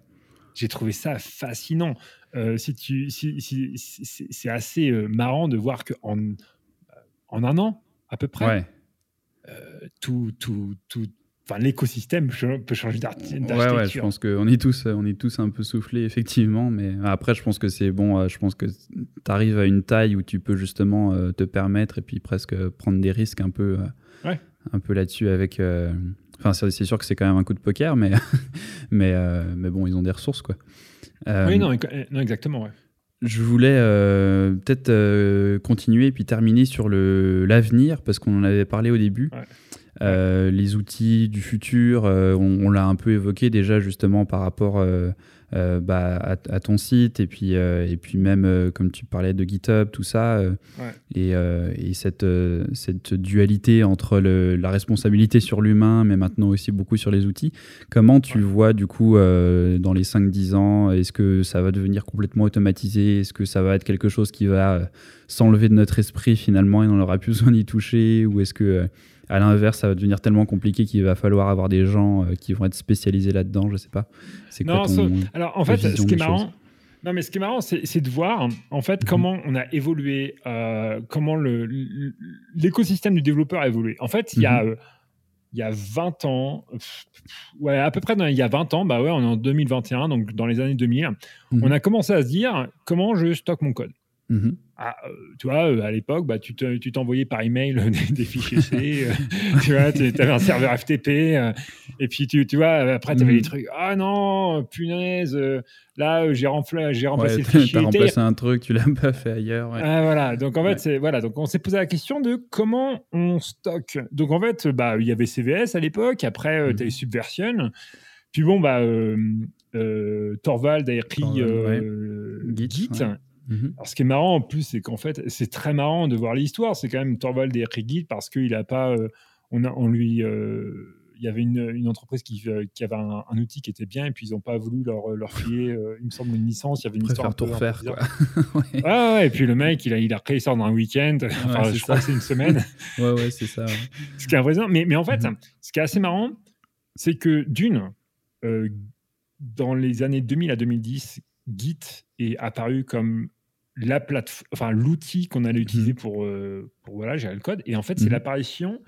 Speaker 1: J'ai trouvé ça fascinant. Euh, si tu, si, si- si- c'est assez euh, marrant de voir qu'en en un an, à peu près,
Speaker 2: Ouais.
Speaker 1: tout, tout, tout, enfin, l'écosystème peut changer
Speaker 2: Ouais,
Speaker 1: d'architecture.
Speaker 2: ouais, je pense qu'on est tous, on est tous un peu soufflés effectivement, mais après je pense que c'est bon. euh, Je pense que tu arrives à une taille où tu peux justement euh, te permettre et puis presque prendre des risques un peu, euh,
Speaker 1: Ouais.
Speaker 2: un peu là-dessus avec. euh, Enfin, c'est sûr que c'est quand même un coup de poker, mais [LAUGHS] mais euh, mais bon, ils ont des ressources quoi. Euh,
Speaker 1: Oui, non, éco- non, exactement. Ouais.
Speaker 2: je voulais euh, peut-être euh, continuer et puis terminer sur l'avenir parce qu'on en avait parlé au début.
Speaker 1: Ouais.
Speaker 2: Euh, les outils du futur, euh, on, on l'a un peu évoqué déjà justement par rapport euh, bah, à, à ton site et puis, euh, et puis même euh, comme tu parlais de GitHub, tout ça,
Speaker 1: Ouais.
Speaker 2: et, et cette, cette dualité entre le- la responsabilité sur l'humain, mais maintenant aussi beaucoup sur les outils. Comment tu
Speaker 1: Ouais.
Speaker 2: vois du coup dans les 5-10 ans, est-ce que ça va devenir complètement automatisé? Est-ce que ça va être quelque chose qui va s'enlever de notre esprit finalement et on n'aura plus [LAUGHS] besoin d'y toucher? Ou est-ce que à l'inverse, ça va devenir tellement compliqué qu'il va falloir avoir des gens euh, qui vont être spécialisés là-dedans Je sais pas. C'est quoi
Speaker 1: Non,
Speaker 2: ton...
Speaker 1: ça- alors en fait, ce qui est marrant, non mais ce qui est marrant, c'est de voir en fait
Speaker 2: Mhm.
Speaker 1: comment on a évolué, euh, comment l'écosystème du développeur a évolué. En fait, il y a
Speaker 2: Mhm.
Speaker 1: euh, il y a 20 ans, pff, ouais, à peu près dans- il y a 20 ans, bah ouais, on est en 2021, donc dans les années 2000,
Speaker 2: Mhm.
Speaker 1: on a commencé à se dire comment je stocke mon code. Euh, tu vois, euh, à l'époque, bah, tu te- tu t'envoyais par email [LAUGHS] des, des fichiers C, euh, [LAUGHS] tu vois, tu avais un serveur FTP, euh, et puis tu, tu vois, après, tu avais
Speaker 2: Mhm.
Speaker 1: des trucs, ah non, punaise, euh, là, euh, j'ai rempla- j'ai remplacé
Speaker 2: Ouais,
Speaker 1: le [LAUGHS] fichier.
Speaker 2: remplacé un truc, tu l'as pas fait ailleurs. ouais.
Speaker 1: Ah, voilà, donc en fait,
Speaker 2: Ouais.
Speaker 1: c'est, voilà, donc on s'est posé la question de comment on stocke. Donc en fait, bah, il y avait CVS à l'époque, après, tu as eu Subversion, puis bon, bah, euh, euh, Torvald a écrit
Speaker 2: Torvald,
Speaker 1: euh,
Speaker 2: Git,
Speaker 1: Git.
Speaker 2: Mhm.
Speaker 1: Alors, ce qui est marrant en plus, c'est qu'en fait, c'est très marrant de voir l'histoire. C'est quand même Torvald et Git parce qu'il a pas. euh, on, a, on lui. euh, il y avait une, une entreprise qui, euh, qui avait un, un outil qui était bien et puis ils n'ont pas voulu leur, leur filer, euh, il me semble, une licence. Il y avait une histoire.
Speaker 2: tout refaire, quoi. [LAUGHS] ouais.
Speaker 1: Ouais, ouais, et puis le mec, il a, il a créé ça dans un week-end. Enfin, je crois que c'est une semaine. [LAUGHS]
Speaker 2: ouais, ouais, c'est ça. [LAUGHS]
Speaker 1: ce qui est impressionnant. Mais, mais en fait,
Speaker 2: Mhm.
Speaker 1: ce qui est assez marrant, c'est que d'une, dans les années 2000 à 2010, Git est apparu comme la enfin l'outil qu'on allait utiliser pour, euh, pour voilà, gérer le code. Et en fait, c'est
Speaker 2: Mhm.
Speaker 1: l'apparition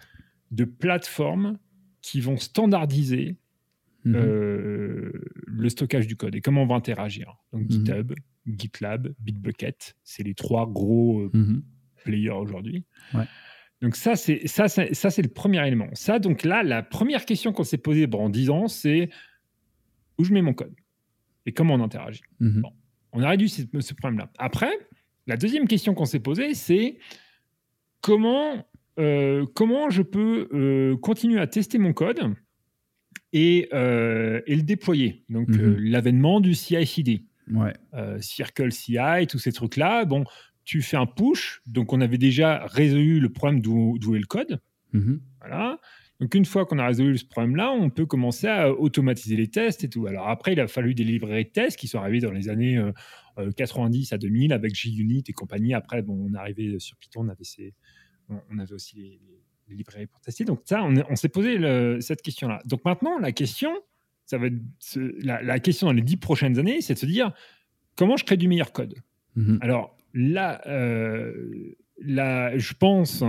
Speaker 1: de plateformes qui vont standardiser
Speaker 2: Mhm.
Speaker 1: euh, le stockage du code et comment on va interagir. Donc
Speaker 2: Mhm.
Speaker 1: GitHub, GitLab, Bitbucket, c'est les trois gros euh,
Speaker 2: Mhm.
Speaker 1: players aujourd'hui.
Speaker 2: Ouais.
Speaker 1: Donc ça, c'est ça, c'est- ça, c'est le premier élément. Ça, donc là, la première question qu'on s'est posée en 10 ans, c'est où je mets mon code? Et comment on interagit.
Speaker 2: Mhm.
Speaker 1: Bon. On a réduit ce, ce problème-là. Après, la deuxième question qu'on s'est posée, c'est comment, euh, comment je peux euh, continuer à tester mon code et, euh, et le déployer. Donc,
Speaker 2: Mhm.
Speaker 1: l'avènement du CI/CD,
Speaker 2: Ouais.
Speaker 1: Circle CI, tous ces trucs-là. Bon, tu fais un push, donc on avait déjà résolu le problème d'où d'où est le code.
Speaker 2: Mhm.
Speaker 1: Voilà. Donc, une fois qu'on a résolu ce problème-là, on peut commencer à automatiser les tests et tout. Alors, après, il a fallu des librairies de tests qui sont arrivées dans les années euh, euh, 90 à 2000 avec JUnit et compagnie. Après, bon, on est arrivé sur Python, on avait, ces- on avait aussi les, les librairies pour tester. Donc, ça, on, est- on s'est posé le- cette question-là. Donc, maintenant, la question, ça va être la, la question dans les dix prochaines années, c'est de se dire comment je crée du meilleur code?
Speaker 2: Mhm.
Speaker 1: Alors là, euh, là, je pense,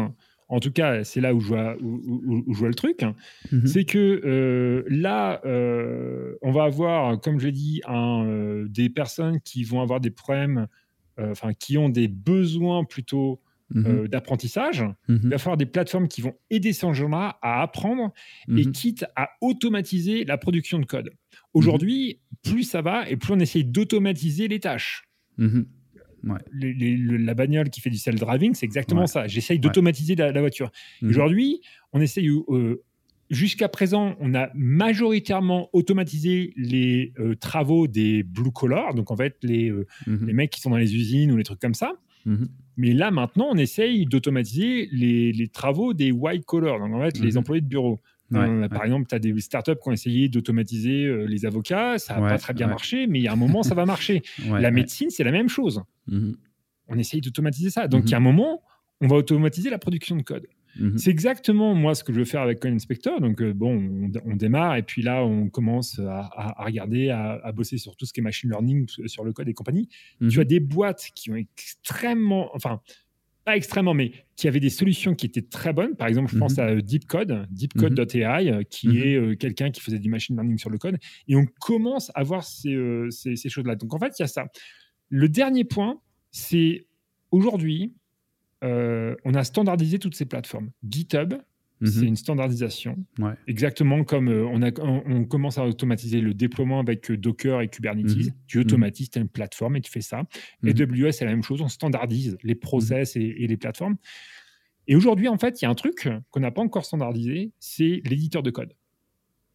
Speaker 1: en tout cas, c'est là où je vois, où, où- où je vois le truc,
Speaker 2: Mhm.
Speaker 1: c'est que euh, là, euh, on va avoir, comme je l'ai dit, un, euh, des personnes qui vont avoir des problèmes, enfin, qui ont des besoins plutôt
Speaker 2: Mhm.
Speaker 1: d'apprentissage.
Speaker 2: Mhm.
Speaker 1: Il va falloir des plateformes qui vont aider ces gens-là à apprendre et quitte à automatiser la production de code. Aujourd'hui, plus ça va et plus on essaye d'automatiser les tâches. Les- les- le- la bagnole qui fait du self-driving, c'est exactement
Speaker 2: Ouais.
Speaker 1: ça. J'essaye d'automatiser la, la voiture.
Speaker 2: Mhm.
Speaker 1: Aujourd'hui, on essaye. euh, Jusqu'à présent, on a majoritairement automatisé les euh, travaux des blue collars, donc en fait les, euh,
Speaker 2: Mhm.
Speaker 1: les mecs qui sont dans les usines ou les trucs comme ça.
Speaker 2: Mhm.
Speaker 1: Mais là, maintenant, on essaye d'automatiser les, les travaux des white collars, donc en fait les employés de bureau.
Speaker 2: Ouais,
Speaker 1: Euh,
Speaker 2: ouais.
Speaker 1: Par exemple, tu as des startups qui ont essayé d'automatiser euh, les avocats, ça n'a
Speaker 2: Ouais,
Speaker 1: pas très bien marché, mais il y a un moment, ça va [LAUGHS] marcher. La médecine, c'est la même chose.
Speaker 2: Mhm.
Speaker 1: On essaye d'automatiser ça. Donc, il y a un moment, on va automatiser la production de code.
Speaker 2: Mhm.
Speaker 1: C'est exactement moi ce que je veux faire avec Code Inspector. Donc, euh, bon, on, on démarre et puis là, on commence à, à- à regarder, à, à bosser sur tout ce qui est machine learning, sur le code et compagnie. Tu as des boîtes qui ont extrêmement, enfin, pas extrêmement, mais qui avaient des solutions qui étaient très bonnes. Par exemple, je pense
Speaker 2: Mhm.
Speaker 1: à euh, Deepcode, Deepcode.ai, euh, qui
Speaker 2: Mhm.
Speaker 1: est euh, quelqu'un qui faisait du machine learning sur le code. Et on commence à voir ces, euh, ces, ces choses-là. Donc, en fait, il y a ça. Le dernier point, c'est aujourd'hui, euh, on a standardisé toutes ces plateformes. GitHub,
Speaker 2: Mhm.
Speaker 1: c'est une standardisation.
Speaker 2: Ouais.
Speaker 1: Exactement comme euh, on, a, on, on commence à automatiser le déploiement avec euh, Docker et Kubernetes.
Speaker 2: Mhm.
Speaker 1: Tu automatises, tu as une plateforme et tu fais ça.
Speaker 2: Mhm.
Speaker 1: AWS, c'est la même chose. On standardise les process et, et les plateformes. Et aujourd'hui, en fait, il y a un truc qu'on n'a pas encore standardisé, c'est l'éditeur de code.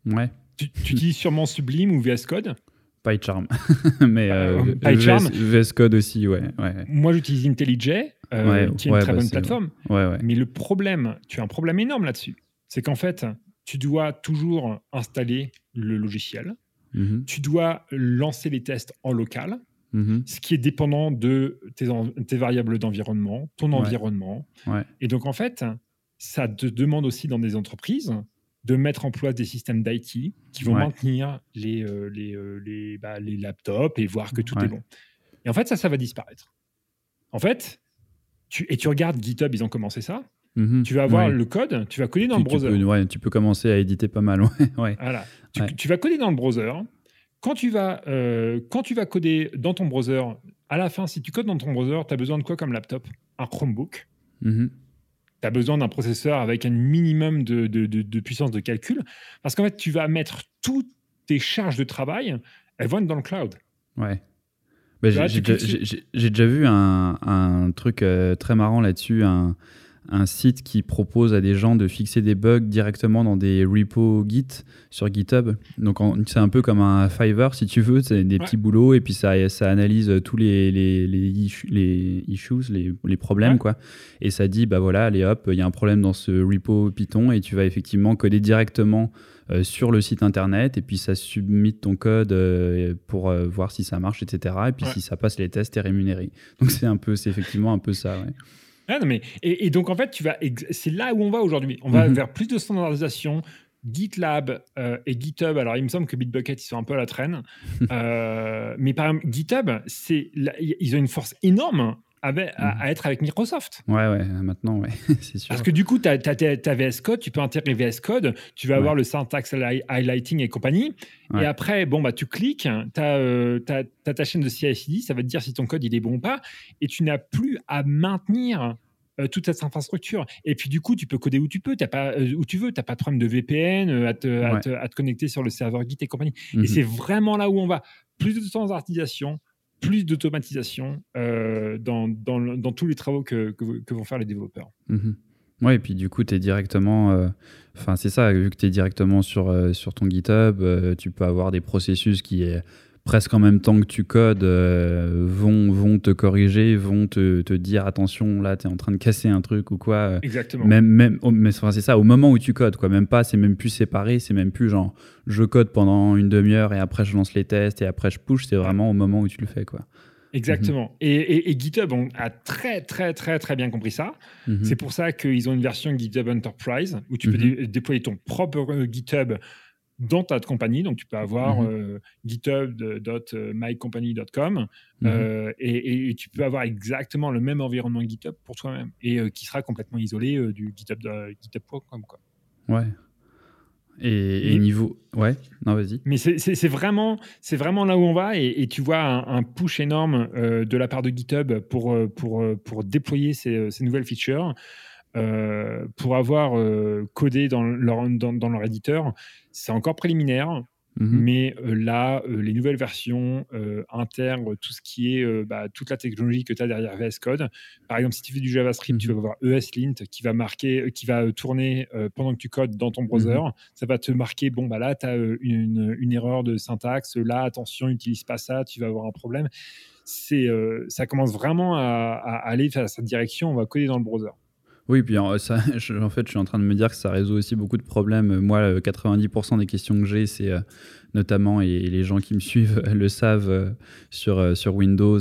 Speaker 2: Ouais.
Speaker 1: Tu, tu utilises sûrement Sublime ou VS Code.
Speaker 2: PyCharm. [LAUGHS] Mais
Speaker 1: Euh, PyCharm.
Speaker 2: VS, VS Code aussi, ouais. ouais.
Speaker 1: Moi, j'utilise IntelliJ, euh,
Speaker 2: Ouais,
Speaker 1: qui est une
Speaker 2: ouais,
Speaker 1: très
Speaker 2: bah,
Speaker 1: bonne plateforme.
Speaker 2: Ouais.
Speaker 1: Mais le problème, tu as un problème énorme là-dessus. C'est qu'en fait, tu dois toujours installer le logiciel.
Speaker 2: Mhm.
Speaker 1: Tu dois lancer les tests en local,
Speaker 2: Mhm.
Speaker 1: ce qui est dépendant de tes, variables d'environnement, ton environnement. Et donc, en fait, ça te demande aussi dans des entreprises de mettre en place des systèmes d'IT qui vont
Speaker 2: Ouais.
Speaker 1: maintenir les, euh, les, euh, les, bah, les laptops et voir que tout
Speaker 2: Ouais.
Speaker 1: est bon. Et en fait, ça, ça va disparaître. En fait, tu, et tu regardes GitHub, ils ont commencé ça.
Speaker 2: Mhm.
Speaker 1: Tu vas avoir
Speaker 2: Ouais.
Speaker 1: le code, tu vas coder dans
Speaker 2: Tu-
Speaker 1: le
Speaker 2: tu
Speaker 1: browser.
Speaker 2: peux- ouais, tu peux commencer à éditer pas mal. [LAUGHS] Ouais. ouais.
Speaker 1: Voilà. Tu, tu vas coder dans le browser. Quand tu, vas, euh, quand tu vas coder dans ton browser, à la fin, si tu codes dans ton browser, tu as besoin de quoi comme laptop? Un Chromebook.
Speaker 2: Mhm.
Speaker 1: Tu as besoin d'un processeur avec un minimum de, de- de- de puissance de calcul. Parce qu'en fait, tu vas mettre toutes tes charges de travail, elles vont être dans le cloud.
Speaker 2: Ouais. Bah, j'ai- déjà- vu un, un truc euh, très marrant là-dessus, un, un site qui propose à des gens de fixer des bugs directement dans des repos Git sur GitHub. Donc c'est un peu comme un Fiverr si tu veux, c'est des
Speaker 1: Ouais.
Speaker 2: petits boulots et puis ça, ça analyse tous les, les, les, issues, les issues, les, les problèmes
Speaker 1: Ouais.
Speaker 2: quoi. Et ça dit bah voilà, allez hop, il y a un problème dans ce repo Python et tu vas effectivement coder directement euh, sur le site internet et puis ça submit ton code euh, pour euh, voir si ça marche, etc. Et puis
Speaker 1: Ouais.
Speaker 2: si ça passe les tests, t'es rémunéré. Donc c'est un peu, c'est effectivement un peu ça. Ouais.
Speaker 1: Ah, non, mais, et, et donc, en fait, tu vas c'est là où on va aujourd'hui. On va
Speaker 2: Mhm.
Speaker 1: vers plus de standardisation. GitLab euh, et GitHub, alors il me semble que Bitbucket, ils sont un peu à la traîne. [LAUGHS] Euh, mais par exemple, GitHub, c'est ils ont une force énorme à, être avec Microsoft.
Speaker 2: Ouais, ouais, maintenant, ouais, [LAUGHS] c'est sûr.
Speaker 1: Parce que du coup, tu as, VS Code, tu peux intégrer VS Code, tu vas avoir le syntax highlighting et compagnie. Et après, bon, bah, tu cliques, tu as, euh, ta chaîne de CI/CD, ça va te dire si ton code il est bon ou pas, et tu n'as plus à maintenir euh, toute cette infrastructure. Et puis du coup, tu peux coder où tu peux, as pas euh, où tu veux, t'as pas de problème de VPN à te, à, te, connecter sur le serveur Git et compagnie. Et mhm. c'est vraiment là où on va. Plus de standardisation, plus d'automatisation euh, dans, dans, dans, tous les travaux que, que, vont faire les développeurs.
Speaker 2: Mhm. Oui, et puis du coup, tu es directement. Euh, enfin, c'est ça, vu que tu es directement sur, euh, sur ton GitHub, tu peux avoir des processus qui presque en même temps que tu codes, euh, vont, vont te corriger, vont te, te dire attention, là, tu es en train de casser un truc ou quoi. Euh,
Speaker 1: Exactement.
Speaker 2: Même, même, mais c'est ça, au moment où tu codes, quoi. Même pas, c'est même plus séparé, c'est même plus genre je code pendant une demi-heure et après je lance les tests et après je push, c'est vraiment au moment où tu le fais, quoi.
Speaker 1: Exactement. Mhm. et, et, GitHub a très, très, très, très bien compris ça. Mhm. C'est pour ça qu'ils ont une version GitHub Enterprise où tu peux mhm. déployer ton propre GitHub dans ta compagnie. Donc, tu peux avoir mhm. euh, github.mycompany.com mhm. euh, et, tu peux avoir exactement le même environnement GitHub pour toi-même et euh, qui sera complètement isolé du GitHub, GitHub.com. Quoi.
Speaker 2: Ouais. Et, niveau. Ouais, non, vas-y.
Speaker 1: Mais c'est vraiment, vraiment là où on va et, tu vois un, push énorme de la part de GitHub pour, pour, pour déployer ces, ces nouvelles features. Euh, pour avoir euh, codé dans leur, dans, leur éditeur. C'est encore préliminaire. Mhm. Mais euh, là, les nouvelles versions intègrent tout ce qui est bah, toute la technologie que tu as derrière VS Code. Par exemple, si tu fais du JavaScript, tu vas avoir ESLint qui va marquer, qui va tourner pendant que tu codes dans ton browser. Mhm. Ça va te marquer, bon, bah là, tu as une, une, erreur de syntaxe. Là, attention, n'utilise pas ça, tu vas avoir un problème. C'est, ça commence vraiment à, à aller vers cette direction. On va coder dans le browser.
Speaker 2: Oui, puis en, ça, [LAUGHS] en fait, je suis en train de me dire que ça résout aussi beaucoup de problèmes. Moi, 90% des questions que j'ai, c'est euh, notamment, et les gens qui me [LAUGHS] suivent le savent euh, sur, euh, sur Windows,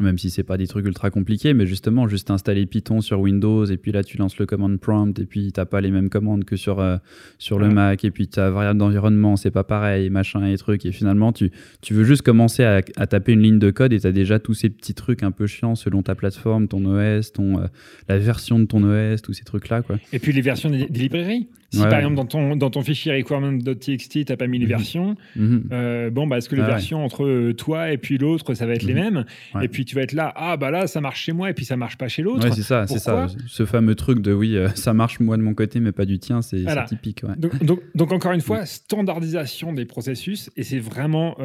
Speaker 2: même si c'est pas des trucs ultra compliqués, mais justement, juste installer Python sur Windows, et puis là, tu lances le command prompt, et puis tu n'as pas les mêmes commandes que sur, sur le Mac, et puis tu as variable d'environnement, c'est pas pareil, machin et trucs, et finalement, tu, tu veux juste commencer à, à taper une ligne de code, et tu as déjà tous ces petits trucs un peu chiants selon ta plateforme, ton OS, ton, la version de ton OS, tous ces trucs-là. Quoi.
Speaker 1: Et puis les versions des, librairies. Si par exemple dans ton, dans ton fichier requirement.txt, tu n'as pas mis les mhm. versions, mhm. Euh, bon, bah, est-ce que les versions entre euh, toi et puis l'autre, ça va être les mhm. mêmes? Et puis tu vas être là, ah bah là, ça marche chez moi et puis ça marche pas chez l'autre.
Speaker 2: C'est ça, c'est ça. Ce fameux truc de oui, euh, ça marche moi de mon côté, mais pas du tien, c'est typique.
Speaker 1: Donc, donc, donc, encore une fois, standardisation des processus et c'est vraiment,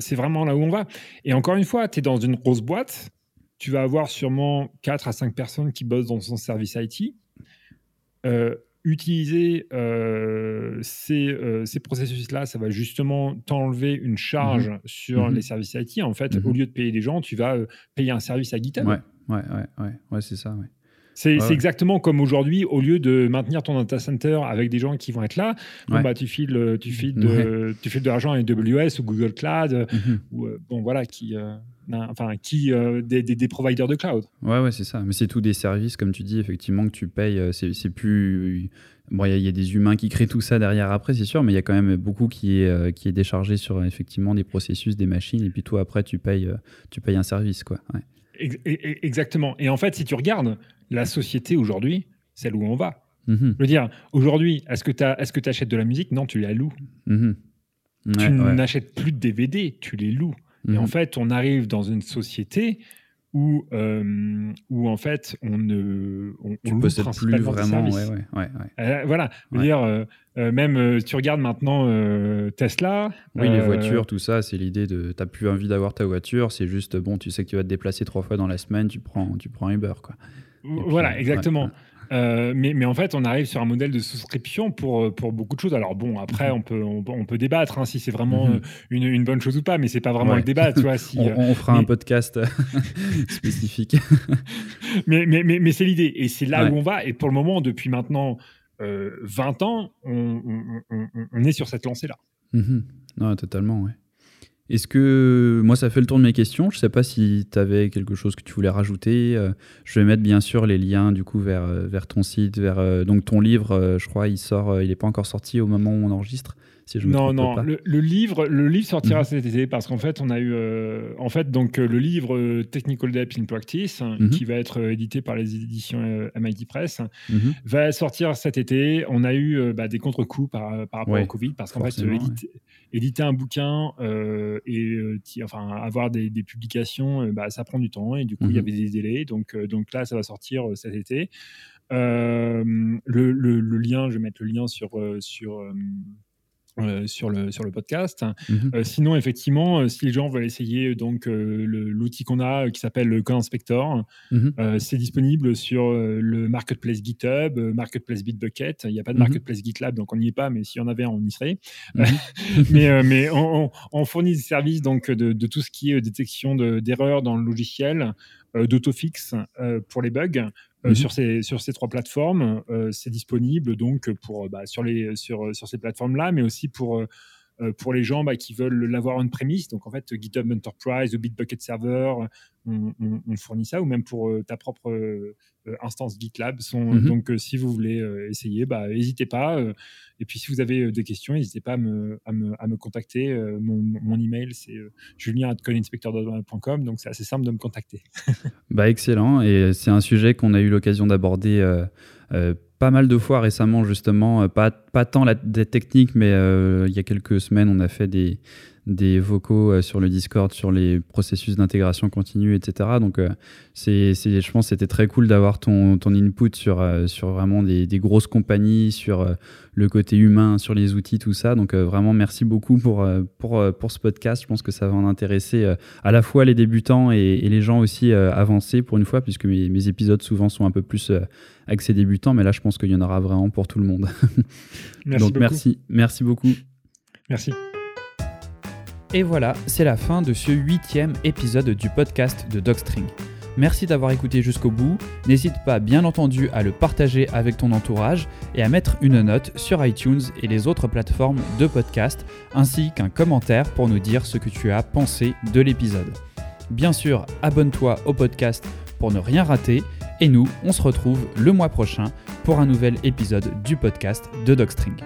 Speaker 1: c'est vraiment là où on va. Et encore une fois, tu es dans une grosse boîte tu vas avoir sûrement 4 à 5 personnes qui bossent dans son service IT. Euh, utiliser euh, ces, euh, ces processus-là, ça va justement t'enlever une charge mhm. sur mhm. les services IT. En fait, au mhm. lieu de payer des gens, tu vas payer un service à GitHub.
Speaker 2: Ouais, ouais, ouais, ouais, c'est ça.
Speaker 1: C'est exactement comme aujourd'hui, au lieu de maintenir ton data center avec des gens qui vont être là, bon, bah, tu files, tu files de, tu files de l'argent à AWS ou Google Cloud, ou bon voilà, qui, enfin, qui euh, des, des, providers de cloud.
Speaker 2: Ouais, ouais, c'est ça. Mais c'est tout des services, comme tu dis, effectivement, que tu payes. Euh, c'est plus. Bon, il y, a des humains qui créent tout ça derrière après, c'est sûr, mais il y a quand même beaucoup qui est, euh, qui est déchargé sur effectivement des processus, des machines, et puis toi, après, tu payes, tu payes un service, quoi.
Speaker 1: Exactement. Et en fait, si tu regardes la société aujourd'hui, celle où on va. Mhm. Je veux dire, aujourd'hui, est-ce que tu est achètes de la musique? Non, tu la loues. Mhm. tu n'achètes plus de DVD, tu les loues. Et en mhm. fait, on arrive dans une société où, euh, où en fait, on ne on,
Speaker 2: tu on plus vraiment. Ouais, ouais, ouais,
Speaker 1: euh, voilà, dire, euh, même tu regardes maintenant Tesla.
Speaker 2: Oui, les voitures, tout ça, c'est l'idée de. Tu n'as plus envie d'avoir ta voiture, c'est juste, bon, tu sais que tu vas te déplacer trois fois dans la semaine, tu prends, tu prends Uber. Quoi.
Speaker 1: voilà, exactement. Euh, mais, mais, en fait, on arrive sur un modèle de souscription pour, euh, pour beaucoup de choses. Alors bon, après, on peut, on, peut débattre hein, si c'est vraiment mhm. une, une, bonne chose ou pas, mais c'est pas vraiment le débat. Tu vois, si, [LAUGHS]
Speaker 2: on, on, fera un podcast [LAUGHS] spécifique. [LAUGHS]
Speaker 1: mais mais, mais, mais c'est l'idée. Et c'est là où on va. Et pour le moment, depuis maintenant 20 euh, ans, on, on, est sur cette lancée-là.
Speaker 2: Mhm. Non, totalement, ouais. Est-ce que moi ça fait le tour de mes questions Je ne sais pas si tu avais quelque chose que tu voulais rajouter. Euh, je vais mettre bien sûr les liens du coup vers, euh, vers ton site, vers euh, donc ton livre. je crois il sort, il n'est pas encore sorti au moment où on enregistre. Si je me
Speaker 1: non, non,
Speaker 2: pas.
Speaker 1: Le, le livre, le livre sortira
Speaker 2: Mhm.
Speaker 1: cet été parce qu'en fait, on a eu, euh, en fait, donc euh, le livre euh, Technical Debt in Practice,
Speaker 2: Mhm.
Speaker 1: qui va être édité par les éditions euh, MIT Press,
Speaker 2: Mhm.
Speaker 1: va sortir cet été. On a eu euh, bah, des contre-coups par, par rapport
Speaker 2: Ouais,
Speaker 1: au Covid parce qu'en fait, éditer, éditer un bouquin et enfin avoir des, des publications, bah, ça prend du temps et du coup, il y avait des délais. Donc, donc là, ça va sortir cet été. Le, le- le lien, je vais mettre le lien sur sur euh, sur le sur le podcast.
Speaker 2: Mhm.
Speaker 1: Euh, sinon, effectivement, euh, si les gens veulent essayer donc l'outil qu'on a qui s'appelle le Code Inspector,
Speaker 2: Mhm.
Speaker 1: c'est disponible sur le marketplace GitHub, marketplace Bitbucket. Il n'y a pas de
Speaker 2: Mhm.
Speaker 1: marketplace GitLab, donc on n'y est pas, mais s'il y en avait, on y serait. [LAUGHS] Mais mais on, on- on fournit des services donc de, de tout ce qui est détection de- d'erreurs dans le logiciel, d'autofix euh, pour les bugs. euh,
Speaker 2: Mhm.
Speaker 1: sur, ces, sur ces trois plateformes, Euh, c'est disponible donc pour euh, bah, sur les sur, sur ces plateformes là, mais aussi pour euh, euh, pour les gens bah, qui veulent l'avoir en premise. Donc en fait, GitHub Enterprise ou Bitbucket Server, on, on- on fournit ça, ou même pour euh, ta propre euh, euh, instance GitLab. Sont,
Speaker 2: Mhm.
Speaker 1: Donc euh, si vous voulez euh, essayer, bah, n'hésitez pas. euh, et puis si vous avez euh, des questions, n'hésitez pas à me, à me, à me contacter. Euh, mon, mon email, c'est euh, julien.codeinspector.com, donc c'est assez simple de me contacter. [LAUGHS]
Speaker 2: Bah excellent, et c'est un sujet qu'on a eu l'occasion d'aborder euh, euh, pas mal de fois récemment justement, Euh, pas, pas tant la des techniques, mais euh, il y a quelques semaines on a fait des, des vocaux euh, sur le Discord sur les processus d'intégration continue, etc. Donc c'est, c'est- je pense que c'était très cool d'avoir ton, ton input sur, sur vraiment des, des grosses compagnies, sur le côté humain, sur les outils, tout ça. Donc vraiment merci beaucoup pour, pour, pour ce podcast. Je pense que ça va en intéresser à la fois les débutants et, les gens aussi avancés pour une fois, puisque mes épisodes souvent sont un peu plus euh, axés débutants, mais là je pense qu'il y en aura vraiment pour tout le monde. [LAUGHS]
Speaker 1: Merci
Speaker 2: Donc
Speaker 1: beaucoup.
Speaker 2: merci, merci beaucoup.
Speaker 1: Merci.
Speaker 2: Et voilà, c'est la fin de ce huitième épisode du podcast de Dogstring. Merci d'avoir écouté jusqu'au bout. N'hésite pas, bien entendu, à le partager avec ton entourage et à mettre une note sur iTunes et les autres plateformes de podcast, ainsi qu'un commentaire pour nous dire ce que tu as pensé de l'épisode. Bien sûr, abonne-toi au podcast pour ne rien rater. Et nous, on se retrouve le mois prochain pour un nouvel épisode du podcast de Dogstring.